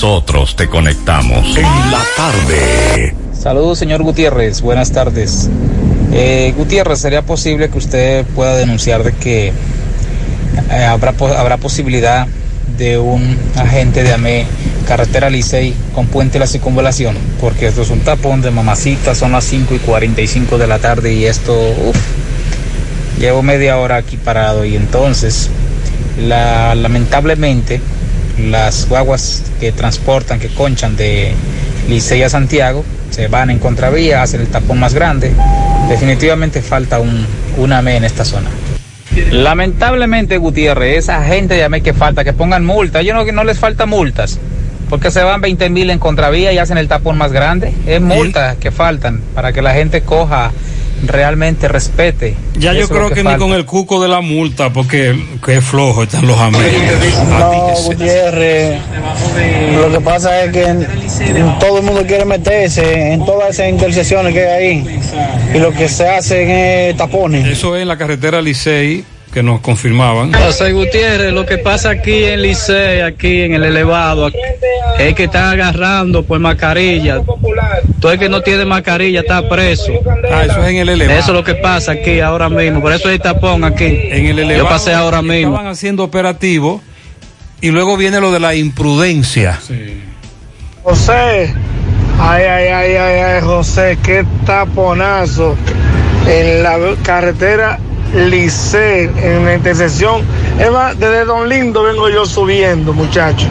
Speaker 50: nosotros te conectamos.
Speaker 4: En la tarde.
Speaker 51: Saludos, señor Gutiérrez. Buenas tardes. Eh, Gutiérrez, ¿sería posible que usted pueda denunciar de que eh, habrá, habrá posibilidad de un agente de AME carretera Licey con puente la circunvalación? Porque esto es un tapón de mamacita, son las 5 y 45 de la tarde y esto, uf, llevo media hora aquí parado y entonces, la, lamentablemente, las guaguas que transportan, que conchan de Licey a Santiago, se van en contravía, hacen el tapón más grande. Definitivamente falta un, un AME en esta zona. Lamentablemente, Gutiérrez, esa gente de AME que falta, que pongan multas. Yo no, que no les falta multas, porque se van 20 mil en contravía y hacen el tapón más grande. Es multas que faltan para que la gente coja, realmente respete.
Speaker 5: Ya yo creo que, ni con el cuco de la multa, porque que flojo están los amigos.
Speaker 37: No, Gutiérrez, lo que pasa es que todo el mundo quiere meterse en todas esas intersecciones que hay ahí y lo que se hacen es tapones.
Speaker 5: Eso es en la carretera Licey, que nos confirmaban.
Speaker 52: José Gutiérrez, lo que pasa aquí en Licey, aquí en el elevado, es que están agarrando por mascarilla. Todo el que no tiene mascarilla está preso.
Speaker 5: Ah, eso es en el elevado.
Speaker 52: Eso es lo que pasa aquí ahora mismo. Por eso hay tapón aquí.
Speaker 5: En el elevado.
Speaker 52: Yo pasé ahora mismo.
Speaker 5: Estaban haciendo operativo y luego viene lo de la imprudencia.
Speaker 37: José, ay, ay, ay, ay, ay, José, qué taponazo en la carretera Licey, en la intersección. Es más, desde Don Lindo vengo yo subiendo, muchachos.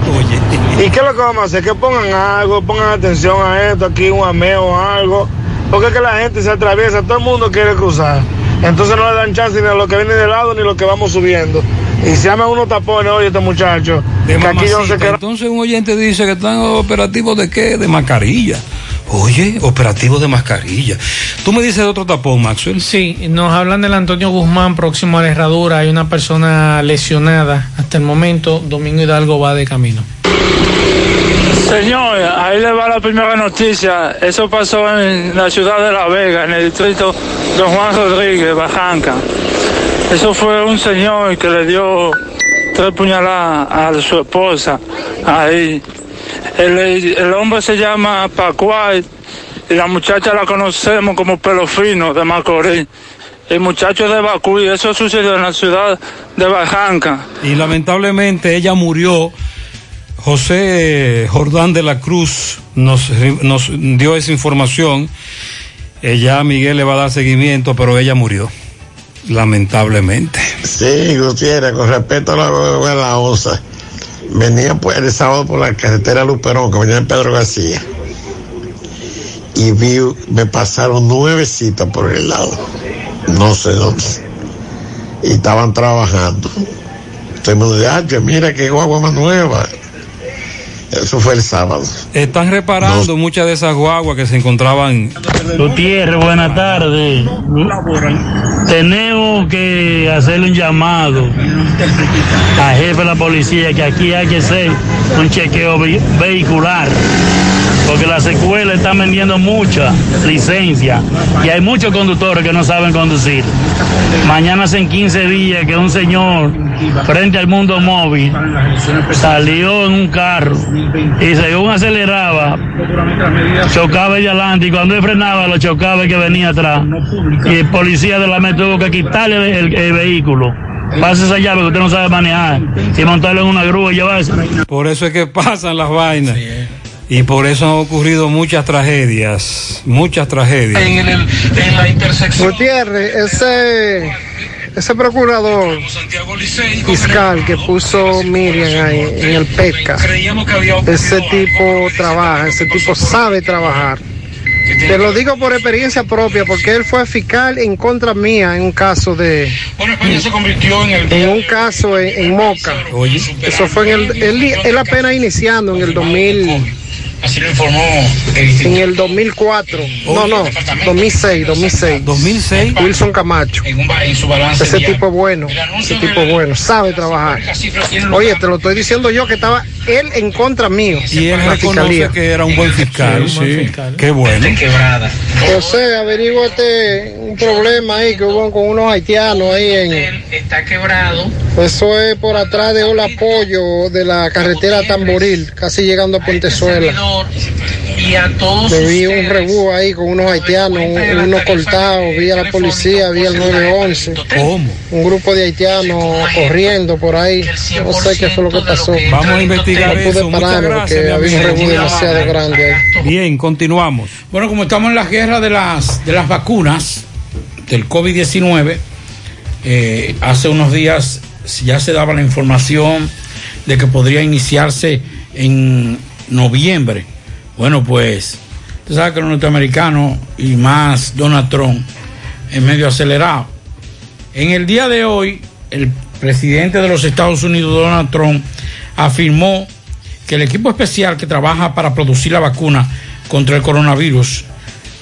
Speaker 37: ¿Y qué es lo que vamos a hacer? Que pongan algo, pongan atención a esto, aquí un ameo o algo. Porque es que la gente se atraviesa, todo el mundo quiere cruzar. Entonces no le dan chance ni a lo que viene de lado ni a lo que vamos subiendo. Y se llaman unos tapones, oye, este muchacho.
Speaker 5: De
Speaker 37: que aquí yo no.
Speaker 5: Entonces un oyente dice que están operativos de qué? De mascarilla. Oye, operativo de mascarilla. Tú me dices de otro tapón, Maxwell.
Speaker 6: Sí, nos hablan del Antonio Guzmán próximo a la herradura. Hay una persona lesionada. Hasta el momento, Domingo Hidalgo va de camino.
Speaker 53: Señor, ahí le va la primera noticia. Eso pasó en la ciudad de La Vega, en el distrito Don Juan Rodríguez, Bajanca. Eso fue un señor que le dio tres puñaladas a su esposa ahí. El, el hombre se llama Pacuay y la muchacha la conocemos como Pelo Fino de Macorís. El muchacho de Bacuy, eso sucedió en la ciudad de Bajanca.
Speaker 5: Y lamentablemente ella murió. José Jordán de la Cruz nos, nos dio esa información. Ya Miguel le va a dar seguimiento, pero ella murió. Lamentablemente.
Speaker 54: Sí, Gutiérrez, con respecto a la, a la OSA, venía pues el sábado por la carretera Luperón, que venía en Pedro García, y vi, me pasaron nueve citas por el lado, no sé dónde, y estaban trabajando. El mundo dice, ah, mira qué guagua más nueva. Eso fue el sábado.
Speaker 5: Están reparando muchas de esas guaguas que se encontraban.
Speaker 55: Gutiérrez, buenas tardes. Tenemos que hacerle un llamado al jefe de la policía que aquí hay que hacer un chequeo ve- vehicular. Porque las escuelas están vendiendo mucha licencia y hay muchos conductores que no saben conducir. Mañana hacen 15 días que un señor frente al mundo móvil salió en un carro y según aceleraba, chocaba el adelante y cuando él frenaba lo chocaba el que venía atrás. Y el policía de la metro tuvo que quitarle el, el vehículo. Pase esa llave que usted no sabe manejar y montarlo en una grúa y llevarse.
Speaker 5: Por eso es que pasan las vainas. Y por eso han ocurrido muchas tragedias, muchas tragedias.
Speaker 56: Gutiérrez, ese, ese procurador fiscal que puso Miriam ahí en el PECA, ese tipo trabaja, ese tipo sabe trabajar. Te lo digo por experiencia propia, porque él fue fiscal en contra mía en un caso de. En un caso en, en Moca. Eso fue en el. Él, él apenas iniciando en el 2000.
Speaker 57: Así lo informó
Speaker 56: En el 2004. No, no, 2006, 2006.
Speaker 5: 2006.
Speaker 56: Wilson Camacho.
Speaker 57: en su balance
Speaker 56: Ese
Speaker 57: diario.
Speaker 56: tipo bueno, ese tipo bueno, sabe trabajar. Oye, te lo estoy diciendo yo que estaba él en contra mío.
Speaker 5: Y él reconoce
Speaker 56: fiscalía.
Speaker 5: que era un buen fiscal. Sí, Qué bueno.
Speaker 56: José, averíguate un problema ahí que hubo con unos haitianos ahí en.
Speaker 6: Está quebrado.
Speaker 56: Eso es por atrás de Ola Pollo de la carretera Tamboril, casi llegando a Puentezuela.
Speaker 6: Y a todos
Speaker 56: Me vi un rebú ahí con unos haitianos, un- unos cortados, vi a la policía, vi al 911.
Speaker 5: ¿Cómo?
Speaker 56: Un grupo de haitianos corriendo por ahí. No sé qué fue lo que pasó.
Speaker 5: Vamos a investigar
Speaker 56: No pude
Speaker 5: eso. Gracias,
Speaker 56: porque había un rebú demasiado grande ahí.
Speaker 5: Bien, continuamos.
Speaker 7: Bueno, como estamos en la guerra de las, de las vacunas del COVID-19, eh, hace unos días ya se daba la información de que podría iniciarse en noviembre. Bueno, pues, usted sabe que los norteamericanos y más Donald Trump es medio acelerado. En el día de hoy, el presidente de los Estados Unidos, Donald Trump, afirmó que el equipo especial que trabaja para producir la vacuna contra el coronavirus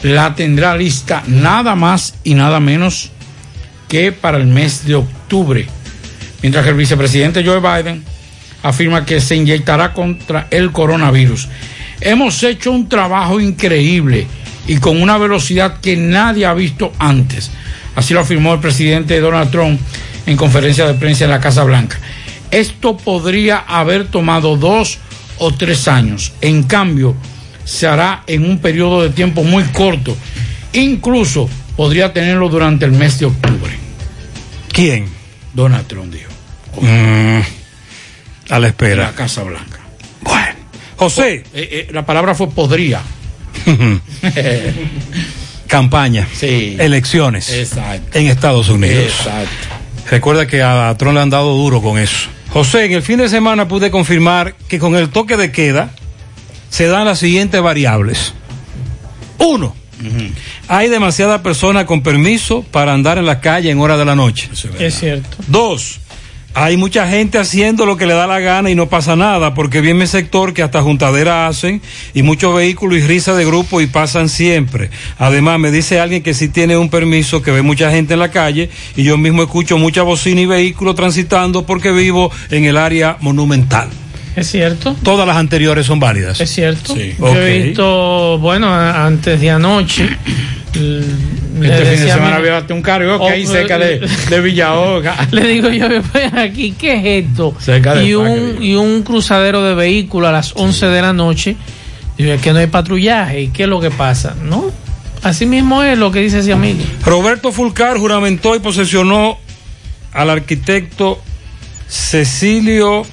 Speaker 7: la tendrá lista nada más y nada menos que para el mes de octubre. Mientras que el vicepresidente Joe Biden afirma que se inyectará contra el coronavirus. Hemos hecho un trabajo increíble y con una velocidad que nadie ha visto antes. Así lo afirmó el presidente Donald Trump en conferencia de prensa en la Casa Blanca. Esto podría haber tomado dos o tres años. En cambio, se hará en un periodo de tiempo muy corto. Incluso podría tenerlo durante el mes de octubre.
Speaker 5: ¿Quién?
Speaker 7: Donald Trump dijo.
Speaker 5: Mm, a la
Speaker 7: En
Speaker 5: espera.
Speaker 7: la Casa Blanca.
Speaker 5: José.
Speaker 7: Eh, eh, la palabra fue podría. (laughs)
Speaker 5: Campaña.
Speaker 7: Sí.
Speaker 5: Elecciones.
Speaker 7: Exacto.
Speaker 5: En Estados Unidos.
Speaker 7: Exacto.
Speaker 5: Recuerda que a Trump le han dado duro con eso. José, en el fin de semana pude confirmar que con el toque de queda se dan las siguientes variables. Uno, hay demasiadas personas con permiso para andar en la calle en hora de la noche.
Speaker 6: Es cierto.
Speaker 5: Dos, hay mucha gente haciendo lo que le da la gana y no pasa nada, porque viene el sector que hasta juntadera hacen y muchos vehículos y risa de grupo y pasan siempre. Además, me dice alguien que sí tiene un permiso, que ve mucha gente en la calle y yo mismo escucho mucha bocina y vehículos transitando porque vivo en el área monumental.
Speaker 6: Es cierto.
Speaker 5: Todas las anteriores son válidas.
Speaker 6: Es cierto. Yo
Speaker 5: Ok.
Speaker 6: he visto, bueno, antes de anoche. Le
Speaker 7: Este fin de
Speaker 6: a
Speaker 7: semana
Speaker 6: mi-
Speaker 7: había un karaoke ahí
Speaker 6: Oh,
Speaker 7: cerca de, de Villahoga. (laughs)
Speaker 6: Le digo yo, "Ven aquí, ¿qué es esto?
Speaker 7: Cerca
Speaker 6: y, un, y un cruzadero de vehículos a las 11 de la noche. Digo, es que no hay patrullaje. ¿Y qué es lo que pasa? No. Así mismo es lo que dice ese amigo.
Speaker 5: Roberto Fulcar juramentó y posesionó al arquitecto Cecilio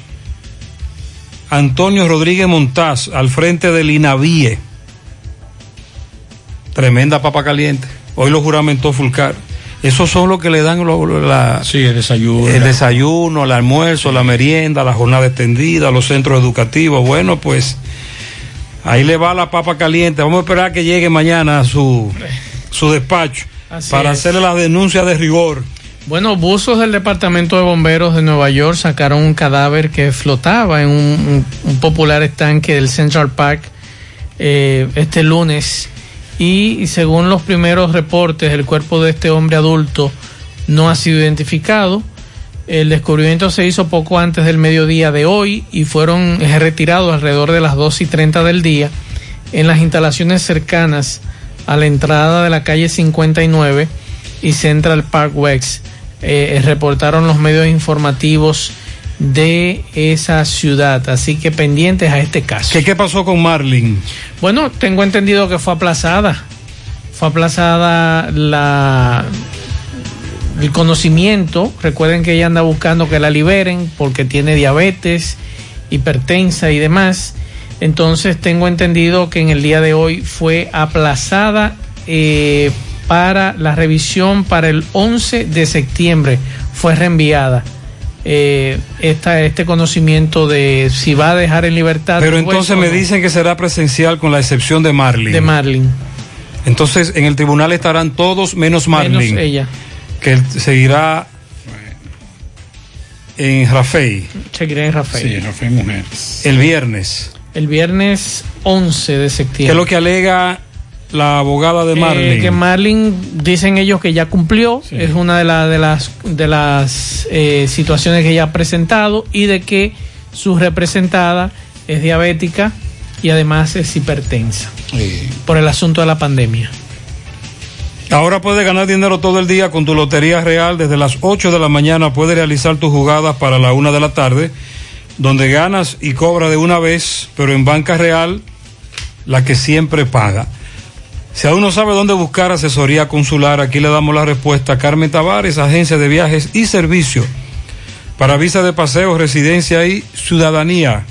Speaker 5: Antonio Rodríguez Montaz al frente del INAVIE. Tremenda papa caliente. Hoy lo juramentó Fulcar. Esos son los que le dan lo- la,
Speaker 7: Sí, el desayuno.
Speaker 5: el desayuno, el almuerzo, la merienda, la jornada extendida, los centros educativos. Bueno, pues ahí le va la papa caliente. Vamos a esperar que llegue mañana a su, su despacho
Speaker 6: Así
Speaker 5: para
Speaker 6: es.
Speaker 5: hacerle la denuncia de rigor.
Speaker 6: Bueno, buzos del Departamento de Bomberos de Nueva York sacaron un cadáver que flotaba en un, un- un popular estanque del Central Park eh, este lunes y según los primeros reportes el cuerpo de este hombre adulto no ha sido identificado. El descubrimiento se hizo poco antes del mediodía de hoy y fueron eh, retirados alrededor de las 2 y 30 del día en las instalaciones cercanas a la entrada de la calle 59 y Central Park West. Eh, reportaron los medios informativos de esa ciudad. Así que pendientes a este caso.
Speaker 5: ¿Qué, qué pasó con Marlin?
Speaker 6: Bueno, tengo entendido que fue aplazada. Fue aplazada la el conocimiento. Recuerden que ella anda buscando que la liberen porque tiene diabetes, hipertensa y demás. Entonces tengo entendido que en el día de hoy fue aplazada eh, para la revisión para el 11 de septiembre. Fue reenviada. Eh, esta, este conocimiento de si va a dejar en libertad.
Speaker 5: Pero entonces me
Speaker 6: no.
Speaker 5: dicen que será presencial con la excepción de Marlin.
Speaker 6: De Marlin.
Speaker 5: Entonces en el tribunal estarán todos menos Marlin.
Speaker 6: Menos ella.
Speaker 5: Que él seguirá en Rafey
Speaker 6: Seguirá en Rafael.
Speaker 58: Sí, Rafael Mujer.
Speaker 5: el viernes.
Speaker 6: El viernes 11 de
Speaker 5: ¿Qué
Speaker 6: septiembre.
Speaker 5: es lo que alega la abogada de
Speaker 6: Eh,
Speaker 5: Marlin?
Speaker 6: que Marlin dicen ellos que ya cumplió, es una de, la- de las de las eh, situaciones que ella ha presentado y de que su representada es diabética y además es hipertensa por el asunto de la pandemia.
Speaker 5: Ahora puedes ganar dinero todo el día con tu Lotería Real. Desde las 8 de la mañana puedes realizar tus jugadas para la 1 de la tarde, donde ganas y cobras de una vez, pero en Banca Real, la que siempre paga. Si aún no sabe dónde buscar asesoría consular, aquí le damos la respuesta. Carmen Tavares, agencia de viajes y servicio para visa de paseo, residencia y ciudadanía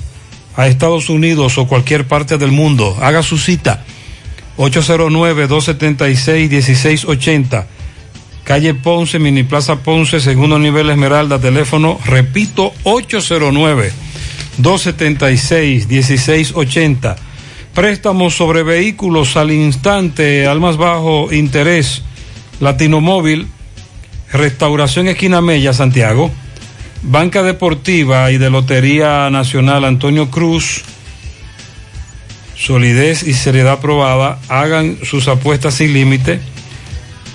Speaker 5: a Estados Unidos o cualquier parte del mundo. Haga su cita. 809-276-1680. Calle Ponce, Mini Plaza Ponce, segundo nivel Esmeralda, teléfono, repito, 809-276-1680. Préstamos sobre vehículos al instante, al más bajo interés. Latino Móvil, Restauración Esquina Mella, Santiago. Banca Deportiva y de Lotería Nacional Antonio Cruz solidez y seriedad probada, hagan sus apuestas sin límite.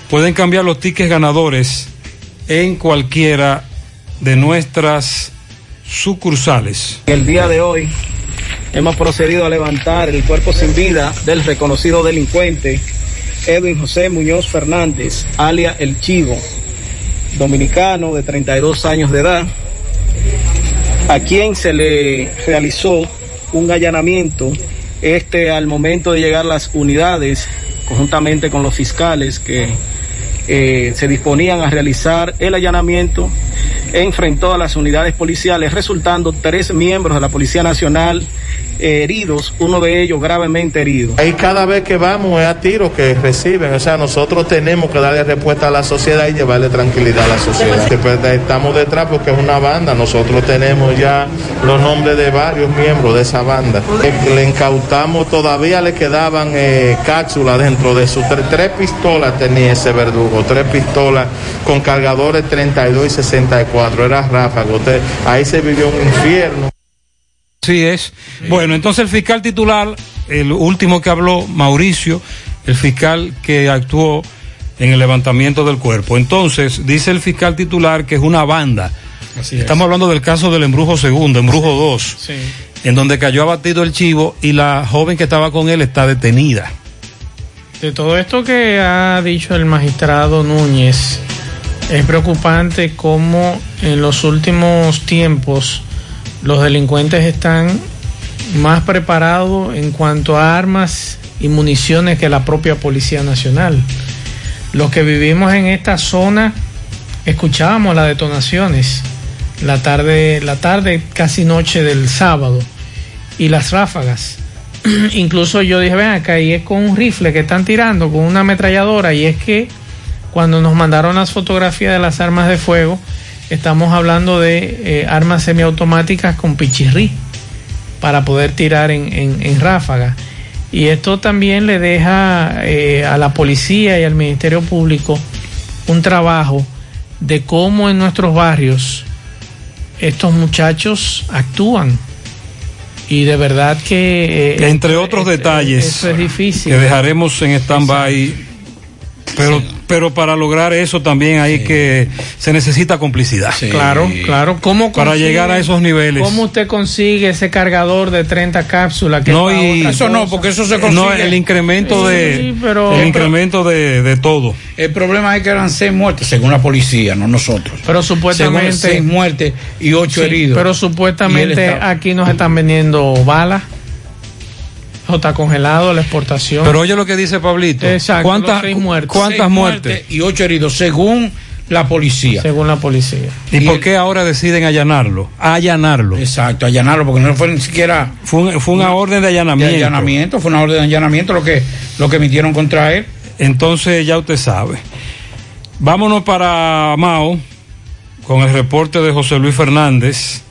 Speaker 5: Pueden cambiar los tickets ganadores en cualquiera de nuestras sucursales.
Speaker 59: El día de hoy hemos procedido a levantar el cuerpo sin vida del reconocido delincuente Edwin José Muñoz Fernández, alia El Chivo, dominicano de 32 años de edad, a quien se le realizó un allanamiento este al momento de llegar las unidades conjuntamente con los fiscales que eh, se disponían a realizar el allanamiento enfrentó a las unidades policiales resultando tres miembros de la Policía Nacional eh, heridos, uno de ellos gravemente herido.
Speaker 60: Ahí cada vez que vamos es a tiro que reciben, o sea, nosotros tenemos que darle respuesta a la sociedad y llevarle tranquilidad a la sociedad. Estamos detrás porque es una banda, nosotros tenemos ya los nombres de varios miembros de esa banda. Le incautamos, todavía le quedaban eh, cápsulas dentro de sus tres, tres pistolas tenía ese verdugo, tres pistolas con cargadores 32 y 64, era ráfago, Usted- ahí se vivió un infierno.
Speaker 5: Así es. Bueno, entonces el fiscal titular, el último que habló, Mauricio, el fiscal que actuó en el levantamiento del cuerpo. Entonces, dice el fiscal titular que es una banda.
Speaker 58: Así es.
Speaker 5: Estamos hablando del caso del embrujo segundo, embrujo 2,
Speaker 6: Sí.
Speaker 5: en donde cayó abatido el chivo y la joven que estaba con él está detenida.
Speaker 6: De todo esto que ha dicho el magistrado Núñez, es preocupante cómo en los últimos tiempos los delincuentes están más preparados en cuanto a armas y municiones que la propia Policía Nacional. Los que vivimos en esta zona escuchábamos las detonaciones la tarde, la tarde casi noche del sábado y las ráfagas. (clears throat) Incluso yo dije, ven acá, y es con un rifle que están tirando, con una ametralladora, y es que cuando nos mandaron las fotografías de las armas de fuego, estamos hablando de eh, armas semiautomáticas con pichirrí para poder tirar en, en, en ráfaga. Y esto también le deja eh, a la policía y al Ministerio Público un trabajo de cómo en nuestros barrios estos muchachos actúan. Y de verdad que... eh,
Speaker 5: Entre otros detalles
Speaker 6: Eso es difícil.
Speaker 5: que dejaremos en stand-by Pero, pero para lograr eso también hay que, se necesita complicidad.
Speaker 6: Claro, claro. ¿Cómo
Speaker 5: Para
Speaker 6: consigue-
Speaker 5: llegar a esos niveles.
Speaker 6: ¿Cómo usted consigue ese cargador de 30 cápsulas? Que
Speaker 5: No, y
Speaker 58: Eso no, porque eso se
Speaker 5: No,
Speaker 58: consigue.
Speaker 5: el incremento de,
Speaker 6: Sí, pero-
Speaker 5: el incremento de, de todo.
Speaker 58: El problema es que eran seis muertes, según la policía, no nosotros.
Speaker 6: Pero supuestamente-
Speaker 58: Según seis muertes y ocho
Speaker 6: Sí,
Speaker 58: heridos.
Speaker 6: Pero supuestamente
Speaker 58: está-
Speaker 6: aquí nos están vendiendo balas. O está congelado la exportación.
Speaker 5: Pero oye lo que dice Pablito.
Speaker 6: Exacto,
Speaker 5: ¿Cuántas,
Speaker 6: los seis muertos.
Speaker 5: ¿cuántas
Speaker 58: Seis
Speaker 5: muertes?
Speaker 58: y ocho heridos, según la policía.
Speaker 6: Según la policía.
Speaker 5: ¿Y, por qué ahora deciden allanarlo? Allanarlo.
Speaker 58: Exacto, allanarlo, porque no fue ni siquiera
Speaker 5: Fue, un- fue una orden de
Speaker 58: de
Speaker 5: allanamiento.
Speaker 58: allanamiento, fue una orden de allanamiento lo que, lo que emitieron contra él.
Speaker 5: Entonces ya usted sabe. Vámonos para Mao con el reporte de José Luis Fernández.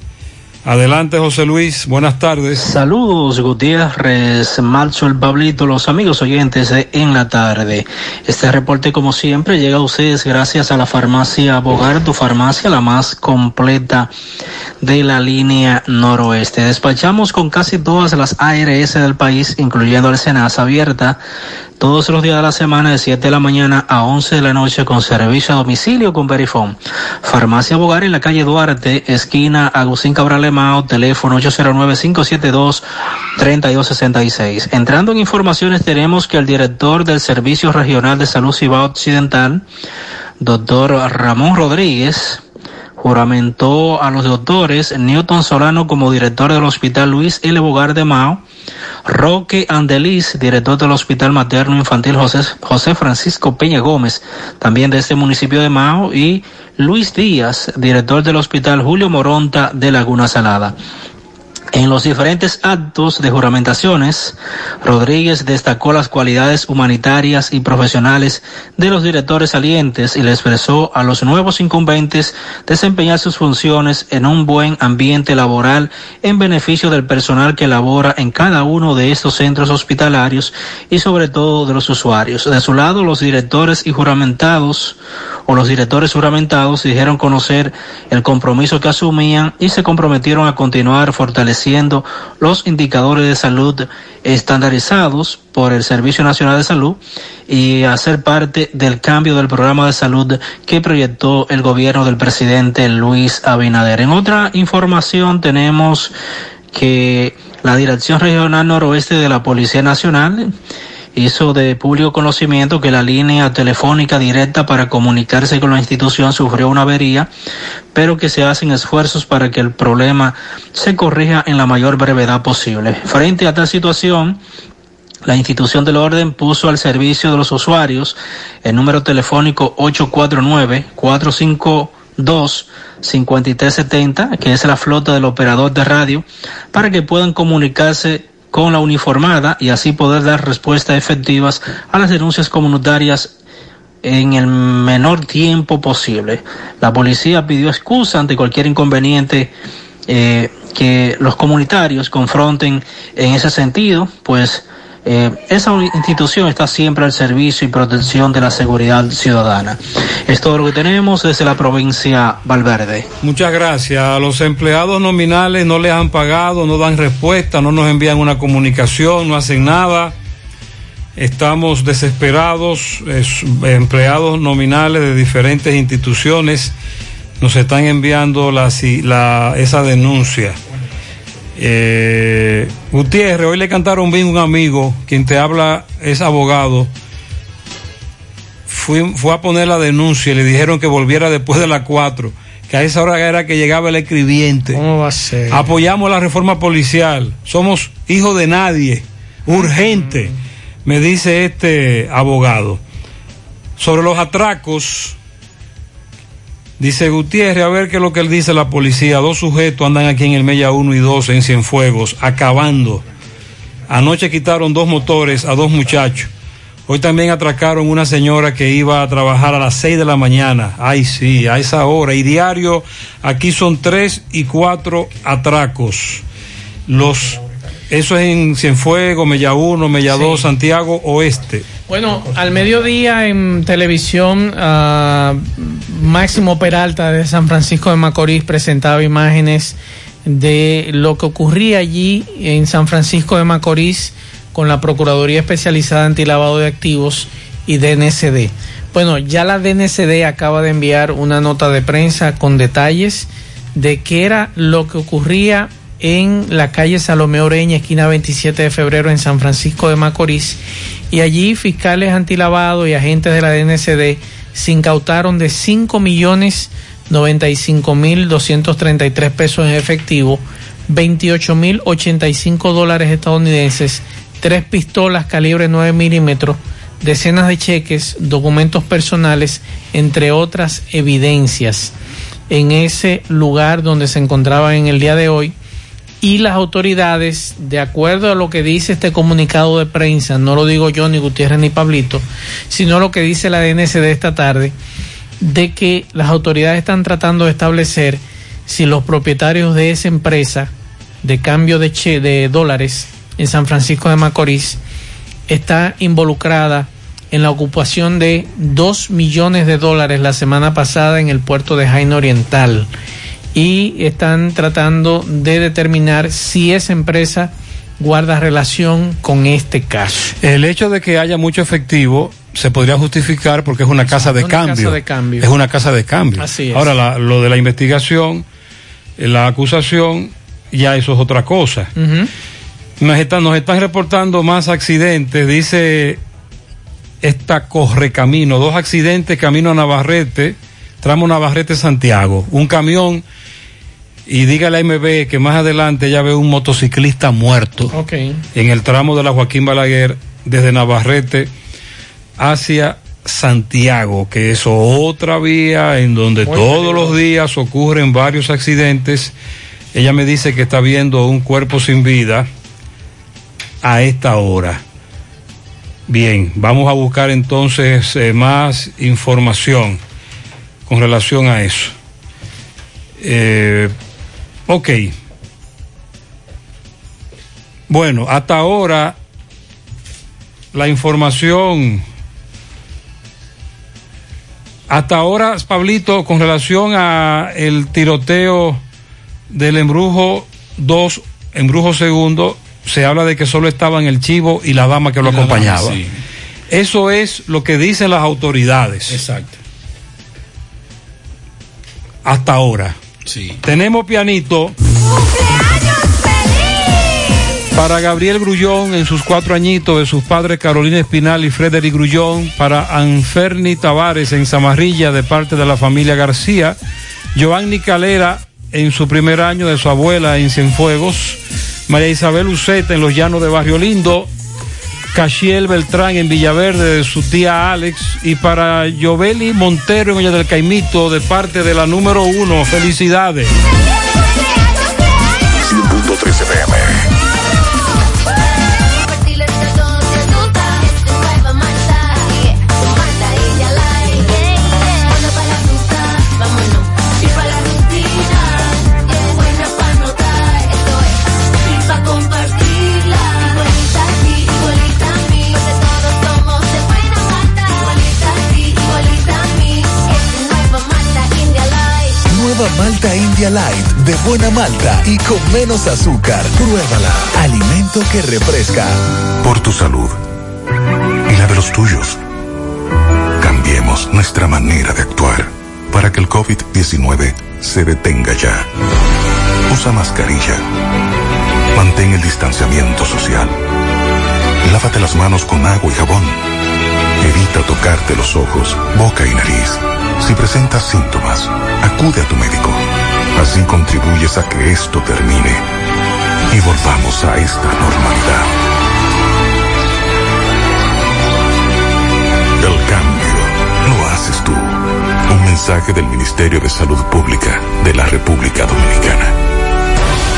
Speaker 5: Adelante José Luis, buenas tardes.
Speaker 45: Saludos Gutiérrez, Marzo, el Pablito, los amigos oyentes de En la Tarde. Este reporte como siempre llega a ustedes gracias a la farmacia Bogar, tu farmacia la más completa de la línea noroeste. Despachamos con casi todas las ARS del país, incluyendo el Senasa abierta todos los días de la semana de 7 de la mañana a 11 de la noche con servicio a domicilio con Verifone. Farmacia Bogar en la calle Duarte, esquina Agustín Cabral Emao, teléfono 809-572-3266. Entrando en informaciones tenemos que el director del Servicio Regional de Salud Cibao Occidental, doctor Ramón Rodríguez, juramentó a los doctores Newton Solano como director del Hospital Luis L. Bogar de Mao, Roque Andeliz, director del Hospital Materno Infantil José, José Francisco Peña Gómez, también de este municipio de Mao, y Luis Díaz, director del Hospital Julio Moronta de Laguna Salada. En los diferentes actos de juramentaciones, Rodríguez destacó las cualidades humanitarias y profesionales de los directores salientes y le expresó a los nuevos incumbentes desempeñar sus funciones en un buen ambiente laboral en beneficio del personal que labora en cada uno de estos centros hospitalarios y sobre todo de los usuarios. De su lado, los directores y juramentados o los directores juramentados dijeron conocer el compromiso que asumían y se comprometieron a continuar fortaleciendo los indicadores de salud estandarizados por el Servicio Nacional de Salud y a ser parte del cambio del programa de salud que proyectó el gobierno del presidente Luis Abinader. En otra información tenemos que la Dirección Regional Noroeste de la Policía Nacional hizo de público conocimiento que la línea telefónica directa para comunicarse con la institución sufrió una avería, pero que se hacen esfuerzos para que el problema se corrija en la mayor brevedad posible. Frente a esta situación, la institución del orden puso al servicio de los usuarios el número telefónico 849-452-5370, que es la flota del operador de radio, para que puedan comunicarse con la uniformada y así poder dar respuestas efectivas a las denuncias comunitarias en el menor tiempo posible. La policía pidió excusa ante cualquier inconveniente eh, que los comunitarios confronten en ese sentido, pues eh, esa institución está siempre al servicio y protección de la seguridad ciudadana. Es todo lo que tenemos desde la provincia Valverde.
Speaker 5: Muchas gracias. A los empleados nominales no les han pagado, no dan respuesta, no nos envían una comunicación, no hacen nada. Estamos desesperados. Es- empleados nominales de diferentes instituciones nos están enviando esa denuncia. Eh, Gutiérrez, hoy le cantaron bien un amigo, quien te habla es abogado. Fui- fue a poner la denuncia y le dijeron que volviera después de las 4, que a esa hora era que llegaba el escribiente.
Speaker 6: ¿Cómo va a ser?
Speaker 5: Apoyamos la reforma policial, somos hijos de nadie, urgente, me dice este abogado. Sobre los atracos, dice Gutiérrez, a ver qué es lo que él dice la policía. Dos sujetos andan aquí en el Mella 1 y 2 en Cienfuegos, acabando. Anoche quitaron dos motores a dos muchachos. Hoy también atracaron una señora que iba a trabajar a las 6 de la mañana. Ay, sí, a esa hora. Y diario, aquí son tres y cuatro atracos. Los, eso es en Cienfuegos, Mella 1, Mella 2, Santiago Oeste.
Speaker 6: Bueno, al mediodía en televisión, ah, Máximo Peralta de San Francisco de Macorís presentaba imágenes de lo que ocurría allí en San Francisco de Macorís con la Procuraduría Especializada Antilavado de Activos y DNCD. Bueno, ya la DNCD acaba de enviar una nota de prensa con detalles de qué era lo que ocurría en la calle Salomé Oreña, esquina 27 de febrero en San Francisco de Macorís. Y allí fiscales antilavado y agentes de la DNCD se incautaron de 5 millones 95 mil 233 pesos en efectivo, 28 mil 85 dólares estadounidenses, tres pistolas calibre 9 milímetros, decenas de cheques, documentos personales, entre otras evidencias, en ese lugar donde se encontraban en el día de hoy. Y las autoridades, de acuerdo a lo que dice este comunicado de prensa, no lo digo yo, ni Gutiérrez, ni Pablito, sino lo que dice la DNC de esta tarde, de que las autoridades están tratando de establecer si los propietarios de esa empresa de cambio de, che, de dólares en San Francisco de Macorís está involucrada en la ocupación de 2 millones de dólares la semana pasada en el puerto de Jaina Oriental y están tratando de determinar si esa empresa guarda relación con este caso.
Speaker 5: El hecho de que haya mucho efectivo se podría justificar porque es una casa de,
Speaker 6: una
Speaker 5: cambio.
Speaker 6: casa de cambio.
Speaker 5: Es una casa de cambio.
Speaker 6: Así es.
Speaker 5: Ahora, la- lo de la investigación, la acusación, ya eso es otra cosa. Nos están, nos están reportando más accidentes, dice esta correcamino, dos accidentes camino a Navarrete, tramo Navarrete-Santiago, un camión y dígale a MB que más adelante ya ve un motociclista muerto en el tramo de la Joaquín Balaguer desde Navarrete hacia Santiago, que es otra vía en donde
Speaker 6: Muy
Speaker 5: todos
Speaker 6: peligroso.
Speaker 5: los días ocurren varios accidentes. Ella me dice que está viendo un cuerpo sin vida a esta hora. Bien, vamos a buscar entonces eh, más información con relación a eso. Eh, ok. Bueno, hasta ahora la información, hasta ahora, Pablito, con relación a el tiroteo del embrujo 2, embrujo segundo, se habla de que solo estaban el chivo y la dama que lo
Speaker 58: dama,
Speaker 5: acompañaba.
Speaker 58: sí.
Speaker 5: Eso es lo que dicen las autoridades.
Speaker 58: Exacto.
Speaker 5: Hasta ahora.
Speaker 58: Sí.
Speaker 5: Tenemos pianito. Para Gabriel Grullón en sus cuatro añitos de sus padres Carolina Espinal y Frederick Grullón. Para Anferni Tavares en Zamarrilla de parte de la familia García. Giovanni Calera en su primer año de su abuela en Cienfuegos. María Isabel Uceta en los llanos de Barrio Lindo. Cachiel Beltrán en Villaverde de su tía Alex. Y para Joveli Montero en Olla del Caimito de parte de la número uno. Felicidades.
Speaker 47: India Light de buena malta y con menos azúcar. Pruébala. Alimento que refresca.
Speaker 28: Por tu salud y la de los tuyos. Cambiemos nuestra manera de actuar para que el COVID-19 se detenga ya. Usa mascarilla. Mantén el distanciamiento social. Lávate las manos con agua y jabón. Evita tocarte los ojos, boca y nariz. Si presentas síntomas, acude a tu médico. Así contribuyes a que esto termine y volvamos a esta normalidad. El cambio lo haces tú. Un mensaje del Ministerio de Salud Pública de la República Dominicana.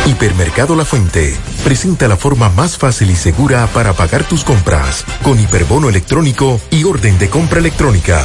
Speaker 61: Hipermercado La Fuente presenta la forma más fácil y segura para pagar tus compras con hiperbono electrónico y orden de compra electrónica.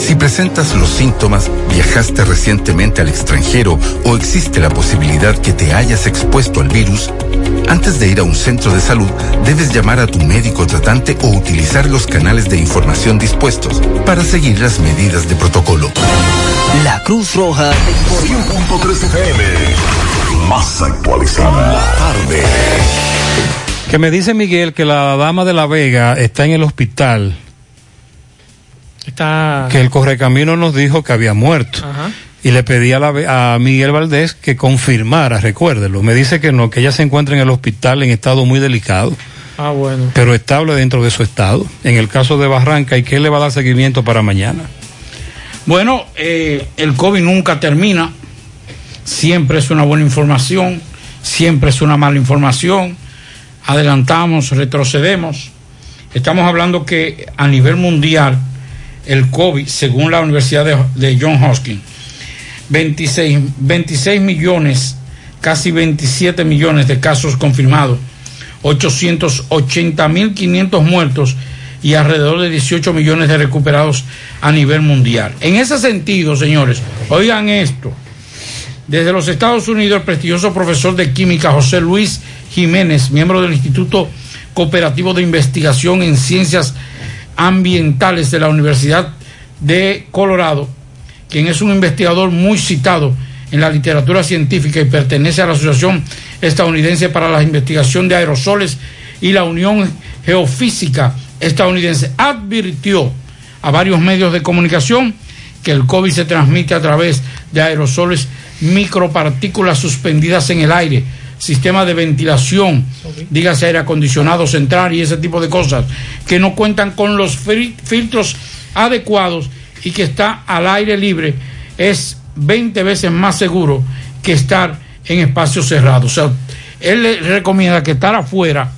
Speaker 8: Si presentas los síntomas, viajaste recientemente al extranjero o existe la posibilidad que te hayas expuesto al virus, antes de ir a un centro de salud, debes llamar a tu médico tratante o utilizar los canales de información dispuestos para seguir las medidas de protocolo.
Speaker 34: La Cruz Roja te informa.
Speaker 4: 100.3 FM. Más actualizada. La tarde.
Speaker 5: Que me dice Miguel que la dama de la Vega está en el hospital.
Speaker 6: Está.
Speaker 5: Que el correcamino nos dijo que había muerto.
Speaker 6: Ajá.
Speaker 5: Y le pedí a, la, a Miguel Valdés que confirmara, recuérdelo. Me dice que no, que ella se encuentra en el hospital en estado muy delicado,
Speaker 6: Ah, bueno.
Speaker 5: pero estable dentro de su estado. En el caso de Barranca, ¿y qué le va a dar seguimiento para mañana?
Speaker 7: Bueno, eh, el COVID nunca termina. Siempre es una buena información, siempre es una mala información. Adelantamos, retrocedemos. Estamos hablando que a nivel mundial el COVID, según la Universidad de, John Hopkins, 26, 26 millones, casi 27 millones de casos confirmados, 880 mil 500 muertos y alrededor de 18 millones de recuperados a nivel mundial. En ese sentido, señores, oigan esto. Desde los Estados Unidos, el prestigioso profesor de química José Luis Jiménez, miembro del Instituto Cooperativo de Investigación en Ciencias Ambientales de la Universidad de Colorado, quien es un investigador muy citado en la literatura científica y pertenece a la Asociación Estadounidense para la Investigación de Aerosoles y la Unión Geofísica Estadounidense, advirtió a varios medios de comunicación que el COVID se transmite a través de aerosoles, micropartículas suspendidas en el aire, sistema de ventilación, dígase aire acondicionado central y ese tipo de cosas, que no cuentan con los fil- filtros adecuados y que está al aire libre, es 20 veces más seguro que estar en espacios cerrados. O sea, él le recomienda que estar afuera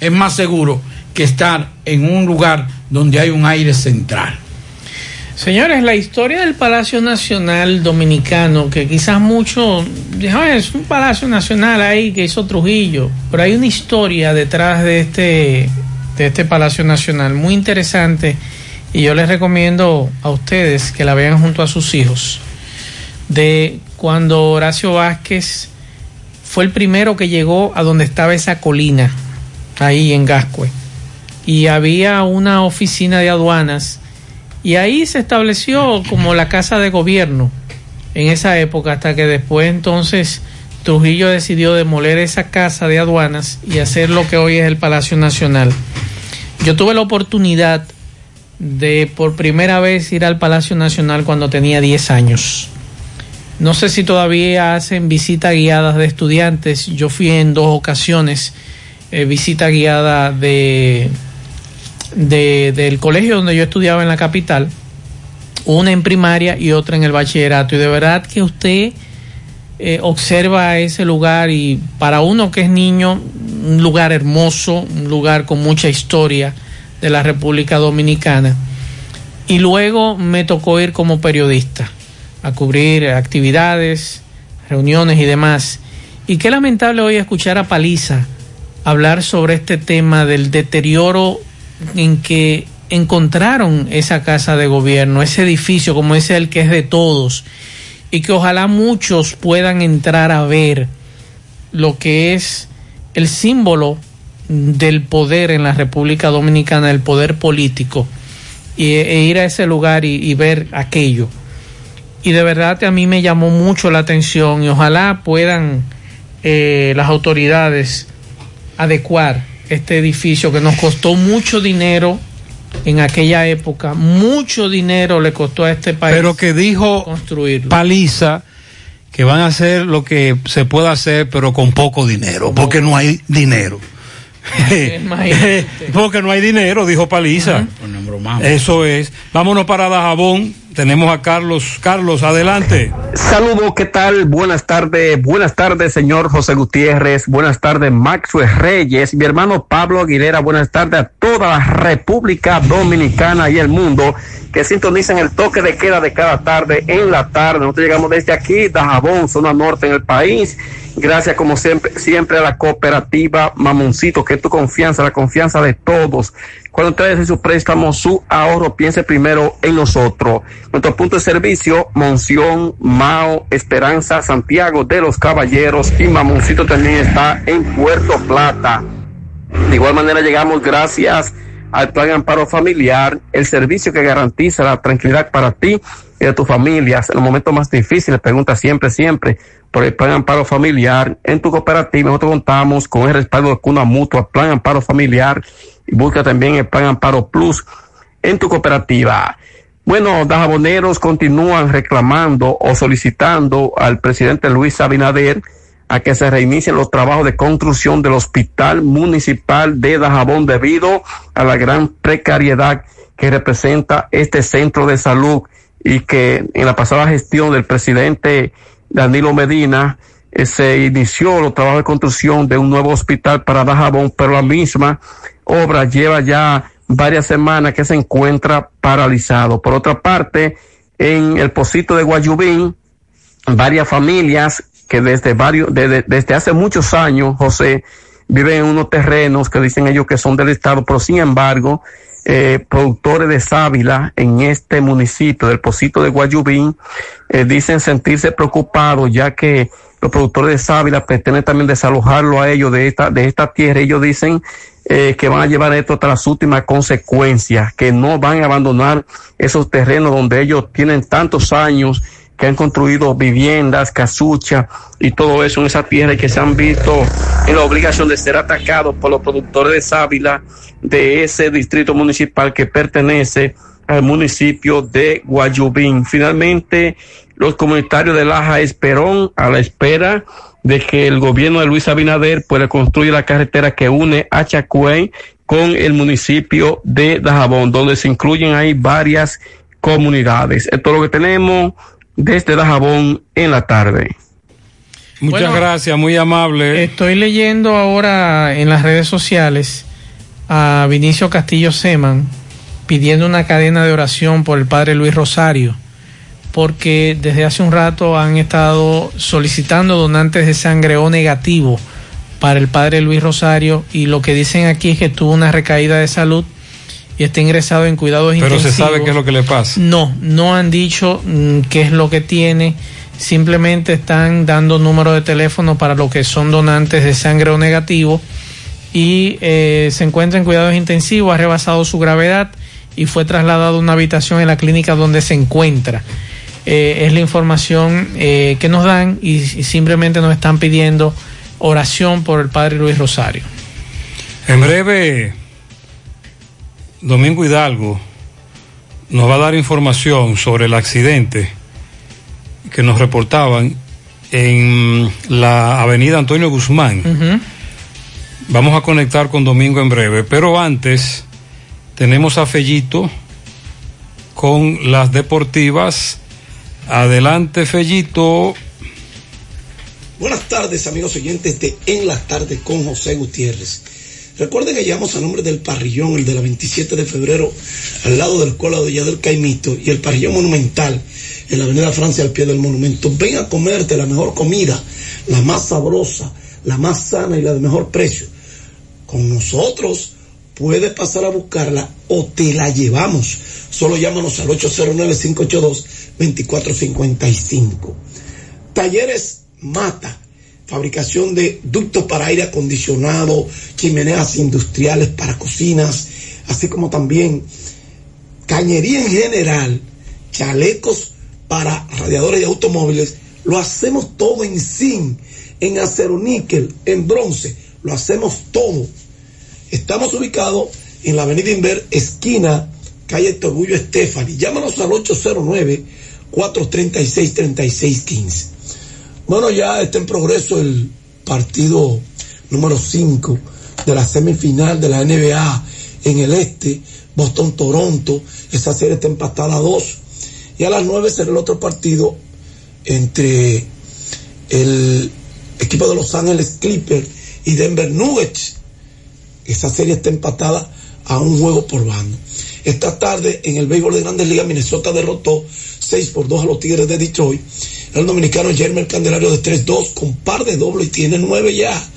Speaker 7: es más seguro que estar en un lugar donde hay un aire central.
Speaker 6: Señores, la historia del Palacio Nacional Dominicano, que quizás mucho, "Ah, es un Palacio Nacional ahí que hizo Trujillo, pero hay una historia detrás de este, de este Palacio Nacional muy interesante y yo les recomiendo a ustedes que la vean junto a sus hijos, de cuando Horacio Vázquez fue el primero que llegó a donde estaba esa colina, ahí en Gascue, y había una oficina de aduanas y ahí se estableció como la casa de gobierno en esa época, hasta que después entonces Trujillo decidió demoler esa casa de aduanas y hacer lo que hoy es el Palacio Nacional. Yo tuve la oportunidad de por primera vez ir al Palacio Nacional cuando tenía 10 años. No sé si todavía hacen visita guiadas de estudiantes. Yo fui en dos ocasiones, eh, visita guiada de, de- del colegio donde yo estudiaba en la capital, una en primaria y otra en el bachillerato. Y de verdad que usted eh, observa ese lugar y para uno que es niño, un lugar hermoso, un lugar con mucha historia de la República Dominicana. Y luego me tocó ir como periodista a cubrir actividades, reuniones y demás. Y qué lamentable hoy escuchar a Paliza hablar sobre este tema del deterioro en que encontraron esa casa de gobierno, ese edificio como ese el que es de todos, y que ojalá muchos puedan entrar a ver lo que es el símbolo del poder en la República Dominicana, el poder político, y, e ir a ese lugar y, ver aquello. Y de verdad a mí me llamó mucho la atención y ojalá puedan eh, las autoridades adecuar este edificio que nos costó mucho dinero en aquella época, mucho dinero le costó a este país.
Speaker 5: Pero que dijo
Speaker 6: construirlo.
Speaker 5: Paliza que van a hacer lo que se pueda hacer, pero con poco dinero, porque no hay dinero. (laughs) porque no hay dinero, dijo Paliza. Eso es. Vámonos para Dajabón. Tenemos a Carlos. Carlos, adelante.
Speaker 62: Saludos, ¿qué tal? Buenas tardes, buenas tardes, señor José Gutiérrez, buenas tardes, Maxwell Reyes, mi hermano Pablo Aguilera, buenas tardes a toda la República Dominicana y el mundo que sintonizan el toque de queda de cada tarde en la tarde. Nosotros llegamos desde aquí, Dajabón, zona norte en el país. Gracias como siempre, siempre a la cooperativa Mamoncito, que es tu confianza, la confianza de todos. Cuando ustedes en su préstamo, su ahorro, piense primero en nosotros. Nuestro punto de servicio, Monción, Mao, Esperanza, Santiago de los Caballeros y Mamoncito también está en Puerto Plata. De igual manera llegamos gracias al Plan Amparo Familiar, el servicio que garantiza la tranquilidad para ti y de tu familia en los momentos más difíciles. Pregunta siempre, siempre por el Plan Amparo Familiar. En tu cooperativa nosotros contamos con el respaldo de Cuna Mutua, Plan Amparo Familiar y busca también el Plan Amparo Plus en tu cooperativa. Bueno, dajaboneros continúan reclamando o solicitando al presidente Luis Abinader a que se reinicien los trabajos de construcción del Hospital Municipal de Dajabón debido a la gran precariedad que representa este centro de salud y que en la pasada gestión del presidente Danilo Medina eh, se inició los trabajos de construcción de un nuevo hospital para Dajabón, pero la misma obra lleva ya varias semanas que se encuentra paralizado. Por otra parte, en el Pocito de Guayubín, varias familias que desde varios, desde, desde hace muchos años, José, viven en unos terrenos que dicen ellos que son del Estado, pero sin embargo, eh, productores de sábila en este municipio del Pocito de Guayubín eh, dicen sentirse preocupados ya que los productores de sábila pretenden también desalojarlo a ellos de esta, de esta tierra. Ellos dicen eh, que van a llevar esto hasta las últimas consecuencias, que no van a abandonar esos terrenos donde ellos tienen tantos años que han construido viviendas, casuchas y todo eso en esa tierra y que se han visto en la obligación de ser atacados por los productores de sábila de ese distrito municipal que pertenece al municipio de Guayubín. Finalmente, los comunitarios de Laja Esperón a la espera de que el gobierno de Luis Abinader pueda construir la carretera que une a Chacuey con el municipio de Dajabón, donde se incluyen ahí varias comunidades. Esto es lo que tenemos desde Dajabón en la tarde.
Speaker 5: Muchas
Speaker 6: Bueno,
Speaker 5: gracias, muy amable.
Speaker 6: Estoy leyendo ahora en las redes sociales a Vinicio Castillo Seman pidiendo una cadena de oración por el padre Luis Rosario, porque desde hace un rato han estado solicitando donantes de sangre O negativo para el padre Luis Rosario y lo que dicen aquí es que tuvo una recaída de salud y está ingresado en cuidados
Speaker 5: Pero se
Speaker 6: intensivos.
Speaker 5: sabe qué es lo que le pasa.
Speaker 6: No, no han dicho mm, qué es lo que tiene. Simplemente están dando número de teléfono para lo que son donantes de sangre o negativo. Y eh, se encuentra en cuidados intensivos, ha rebasado su gravedad y fue trasladado a una habitación en la clínica donde se encuentra. Eh, es la información eh, que nos dan y, y simplemente nos están pidiendo oración por el padre Luis Rosario.
Speaker 5: En breve, Domingo Hidalgo nos va a dar información sobre el accidente que nos reportaban en la avenida Antonio Guzmán. Vamos a conectar con Domingo en breve, pero antes tenemos a Fellito con las deportivas. Adelante, Fellito.
Speaker 63: Buenas tardes, amigos oyentes de En las tardes con José Gutiérrez. Recuerden que llamamos a nombre del parrillón, el de la 27 de febrero, al lado del Cola de Villa del Caimito, y el parrillón monumental en la Avenida Francia al pie del monumento. Ven a comerte la mejor comida, la más sabrosa, la más sana y la de mejor precio. Con nosotros puedes pasar a buscarla o te la llevamos. Solo llámanos al 809-582-2455. Talleres Mata, fabricación de ductos para aire acondicionado, chimeneas industriales para cocinas, así como también cañería en general, chalecos para radiadores de automóviles, lo hacemos todo en zinc, en acero níquel, en bronce, lo hacemos todo. Estamos ubicados en la avenida Inver, esquina, calle Torgullo Estefani. Llámanos al 809-436-3615. Bueno, ya está en progreso el partido número 5 de la semifinal de la NBA en el este, Boston-Toronto. Esa serie está empatada a 2. Y a las 9 será el otro partido entre el equipo de Los Ángeles Clippers y Denver Nuggets. Esa serie está empatada a un juego por bando. Esta tarde en el béisbol de Grandes Ligas, Minnesota derrotó 6 por 2 a los Tigres de Detroit. El dominicano Jeremy Candelario de 3-2 con par de doble y tiene 9 ya.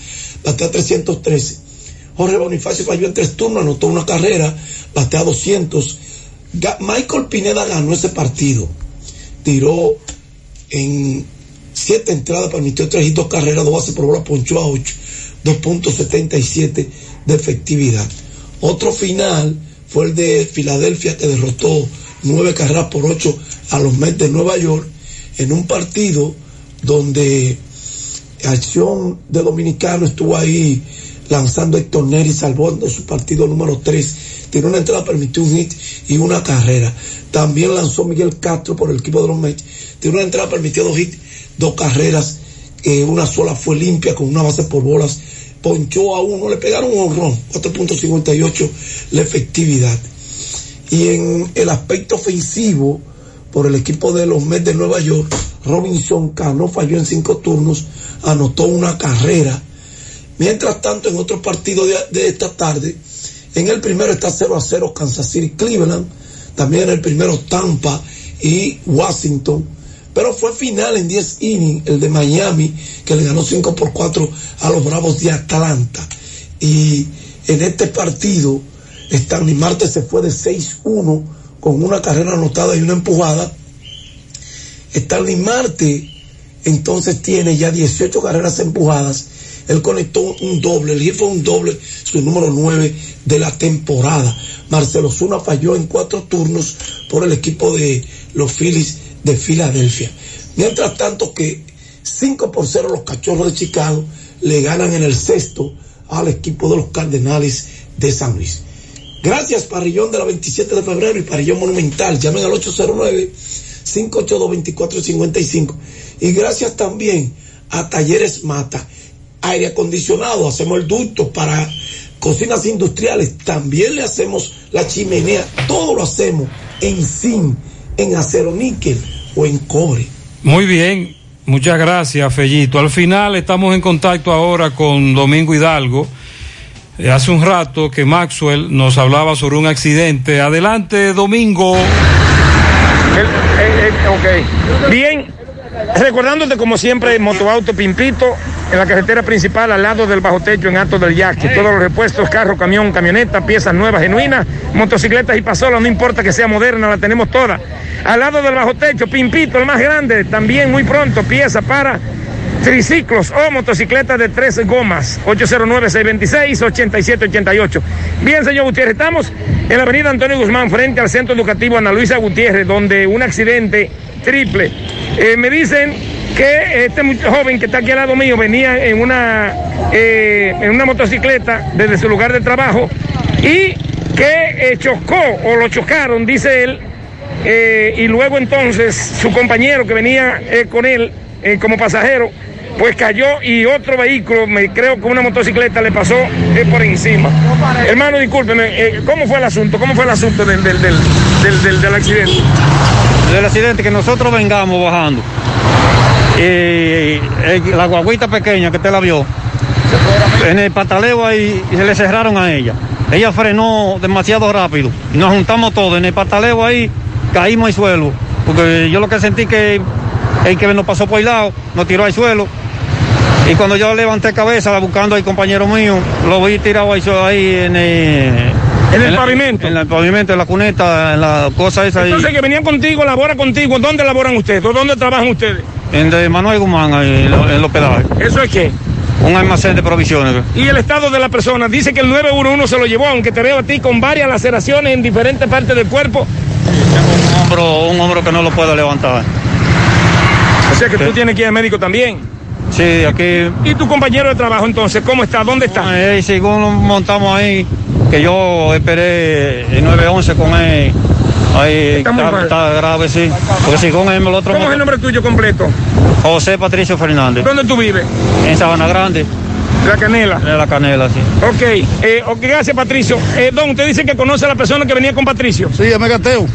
Speaker 63: Batea 313. Jorge Bonifacio falló en tres turnos, anotó una carrera, batea 200. Michael Pineda ganó ese partido. Tiró en siete entradas, permitió tres y dos carreras, dos bases por bola, ponchó a 8, 2.77 de efectividad. Otro final fue el de Filadelfia que derrotó nueve carreras por ocho a los Mets de Nueva York en un partido donde Acción de Dominicano estuvo ahí lanzando Héctor Neri, salvando su partido número 3. Tiene una entrada, permitió un hit y una carrera. También lanzó Miguel Castro por el equipo de los Mets. Tiene una entrada, permitió dos hits, dos carreras. Eh, una sola fue limpia con una base por bolas. Ponchó a uno, le pegaron un honrón, 4.58 la efectividad. Y en el aspecto ofensivo, por el equipo de los Mets de Nueva York, Robinson Cano falló en cinco turnos, anotó una carrera. Mientras tanto, en otro partido de, esta tarde, en el primero está 0 a 0 Kansas City Cleveland, también en el primero Tampa y Washington, pero fue final en 10 innings el de Miami, que le ganó 5 por 4 a los Bravos de Atlanta. Y en este partido, Stanley Marte se fue de 6-1 con una carrera anotada y una empujada. Stanley Marte entonces tiene ya 18 carreras empujadas. Él conectó un doble, el fue un doble, su número 9 de la temporada. Marcelo Zuna falló en cuatro turnos por el equipo de los Phillies de Filadelfia. Mientras tanto que 5 por 0 los cachorros de Chicago le ganan en el sexto al equipo de los Cardenales de San Luis. Gracias, Parrillón de la 27 de febrero y Parrillón Monumental. Llamen al 809-582-2455. Y gracias también a Talleres Mata. Aire acondicionado, hacemos el ducto para cocinas industriales. También le hacemos la chimenea. Todo lo hacemos en zinc, en acero níquel o en cobre.
Speaker 5: Muy bien, muchas gracias, Fellito. Al final estamos en contacto ahora con Domingo Hidalgo. Eh, hace un rato que Maxwell nos hablaba sobre un accidente. Adelante, Domingo.
Speaker 42: El, el, el, ok. Bien, recordándote como siempre, Motoauto Pimpito, en la carretera principal al lado del bajo techo en Alto del Yaque. Todos los repuestos, carro, camión, camioneta, piezas nuevas, genuinas, motocicletas y pasolas, no importa que sea moderna, la tenemos toda. Al lado del bajo techo, Pimpito, el más grande, también muy pronto, pieza para triciclos o motocicletas de tres gomas. 809-626-8788. Bien, señor Gutiérrez, estamos en la avenida Antonio Guzmán, frente al Centro Educativo Ana Luisa Gutiérrez, donde un accidente triple. Eh, me dicen que este joven que está aquí al lado mío venía en una, eh, en una motocicleta desde su lugar de trabajo y que eh, chocó o lo chocaron, dice él, y luego entonces su compañero que venía con él como pasajero, pues cayó y otro vehículo, me creo que una motocicleta le pasó por encima. Hermano, discúlpeme, ¿cómo fue el asunto? ¿Cómo fue el asunto del, del, del, del, accidente?
Speaker 64: Del accidente que nosotros vengamos bajando y la guaguita pequeña que usted la vio, en el pataleo ahí se le cerraron a ella. Ella frenó demasiado rápido nos juntamos todos. En el pataleo ahí caímos al suelo, porque yo lo que sentí que el que nos pasó por el lado nos tiró al suelo Y cuando yo levanté cabeza buscando al compañero mío, lo vi tirado ahí, ahí en el,
Speaker 42: ¿En el pavimento?
Speaker 64: En el pavimento, en la cuneta, en la cosa esa ahí.
Speaker 42: Entonces que venían contigo, labora contigo, ¿dónde laboran ustedes? ¿O ¿Dónde trabajan ustedes?
Speaker 64: En de Manuel Guzmán, ahí, en, lo- en los pedales.
Speaker 42: ¿Eso es qué?
Speaker 64: Un almacén de provisiones.
Speaker 42: Y el estado de la persona, dice que el 911 se lo llevó, aunque te veo a ti con varias laceraciones en diferentes partes del cuerpo.
Speaker 64: Un hombro, un hombro que no lo puedo levantar.
Speaker 42: O sea que tú tienes que ir al médico también.
Speaker 64: Sí, aquí.
Speaker 42: ¿Y tu compañero de trabajo entonces, cómo está? ¿Dónde está?
Speaker 64: Ahí, según lo montamos ahí, que yo esperé el 911 con él. Ahí
Speaker 42: Está muy mal.
Speaker 64: está grave, sí. Porque si con él el otro.
Speaker 42: ¿Cómo es el nombre tuyo completo?
Speaker 64: José Patricio Fernández.
Speaker 42: ¿Dónde tú vives?
Speaker 64: En Sabana Grande.
Speaker 42: La Canela.
Speaker 64: En la Canela, sí.
Speaker 42: Ok, eh, ok, gracias Patricio. Eh, don, usted dice que conoce a la persona que venía con Patricio.
Speaker 65: Sí, es Megateo.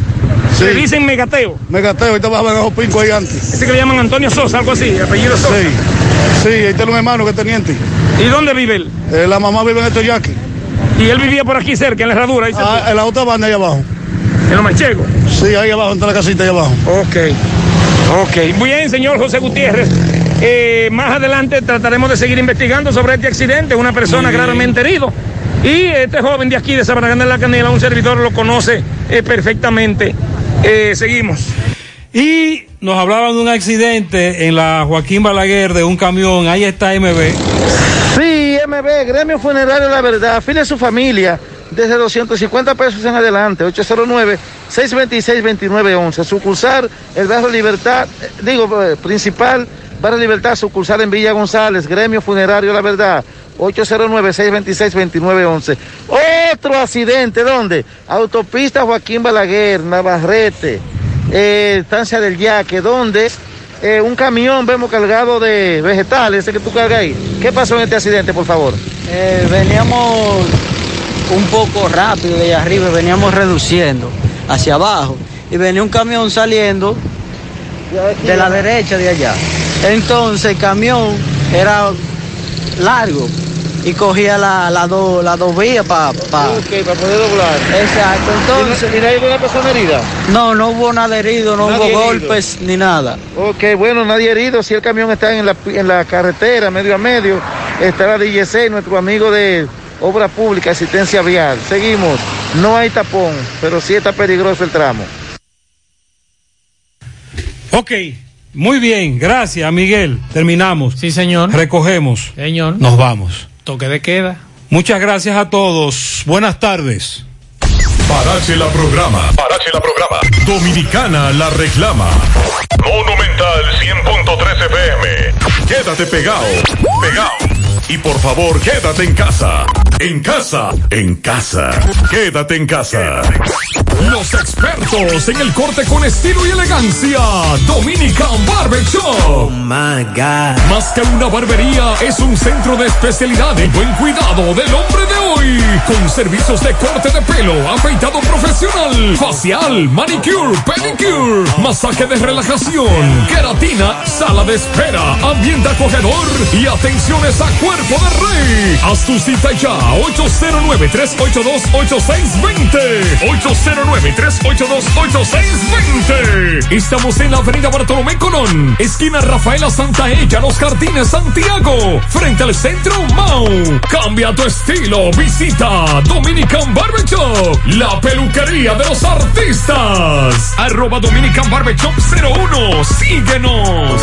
Speaker 65: Sí.
Speaker 42: Le dicen Megateo.
Speaker 65: Megateo, ahorita bajaba en esos pincos ahí antes.
Speaker 42: Ese que le llaman Antonio Sosa, algo así, apellido Sosa.
Speaker 65: Sí, sí, ahí tiene un hermano que es teniente.
Speaker 42: ¿Y dónde vive él?
Speaker 65: Eh, la mamá vive en estos yaquis.
Speaker 42: Y él vivía por aquí cerca, en la herradura. Ahí
Speaker 65: Ah, en la otra banda ahí abajo.
Speaker 42: ¿En los manchegos?
Speaker 65: Sí, ahí abajo, entre la casita ahí abajo.
Speaker 42: Ok. Ok. Muy bien, señor José Gutiérrez. Eh, más adelante trataremos de seguir investigando sobre este accidente. Una persona gravemente herido. Y este joven de aquí, de Sabana Grande de la Canela, un servidor lo conoce eh, perfectamente. Eh, seguimos.
Speaker 5: Y nos hablaban de un accidente en la Joaquín Balaguer de un camión. Ahí está MB.
Speaker 20: Sí, MB, Gremio Funerario La Verdad, afile a su familia desde 250 pesos en adelante, 809-626-2911, sucursal, el barrio Libertad, eh, digo, eh, principal, barrio Libertad, sucursal en Villa González, Gremio Funerario La Verdad, 809-626-2911. Otro accidente, ¿dónde? Autopista Joaquín Balaguer, Navarrete, eh, estancia del Yaque, donde eh, un camión vemos cargado de vegetales, ese que tú cargas ahí. ¿Qué pasó en este accidente, por favor?
Speaker 66: Eh, veníamos un poco rápido de arriba, veníamos reduciendo hacia abajo y venía un camión saliendo de la derecha de allá. Entonces el camión era largo y cogía las la dos la dos vías para
Speaker 20: para poder doblar.
Speaker 66: Exacto, entonces...
Speaker 20: ¿Y no hay una persona herida?
Speaker 66: No, no hubo nada herido, no
Speaker 20: Nadie
Speaker 66: hubo
Speaker 20: herido.
Speaker 66: golpes ni nada.
Speaker 20: Ok, bueno, nadie herido. Si el camión está en la, en la carretera, medio a medio, estará DJC, nuestro amigo de Obra Pública, Asistencia Vial. Seguimos. No hay tapón, pero sí está peligroso el tramo.
Speaker 5: Ok, muy bien, gracias Miguel. Terminamos.
Speaker 6: Sí, señor.
Speaker 5: Recogemos.
Speaker 6: Señor.
Speaker 5: Nos vamos.
Speaker 6: Toque de queda.
Speaker 5: Muchas gracias a todos. Buenas tardes.
Speaker 4: Parache la programa. Parache la programa. Dominicana la reclama. Monumental 100.13 FM. Quédate pegado. Pegado. Y por favor, quédate en casa. En casa. En casa. Quédate en casa. Los expertos en el corte con estilo y elegancia. Dominican Barber Shop. Oh my God. Más que una barbería, es un centro de especialidad y buen cuidado del hombre de hoy. Con servicios de corte de pelo, afeitado profesional, facial, manicure, pedicure, masaje de relajación, queratina, sala de espera, ambiente acogedor y atenciones a cuerpo de rey. Haz tu cita ya, 809-382-8620. 809-382-8620. Estamos en la avenida Bartolomé Colón, esquina Rafaela Santaella, Los Jardines, Santiago, frente al centro Mau. Cambia tu estilo, visita Dominican Barber Shop, la peluquería de los artistas. Arroba Dominican Barber Shop 01, síguenos.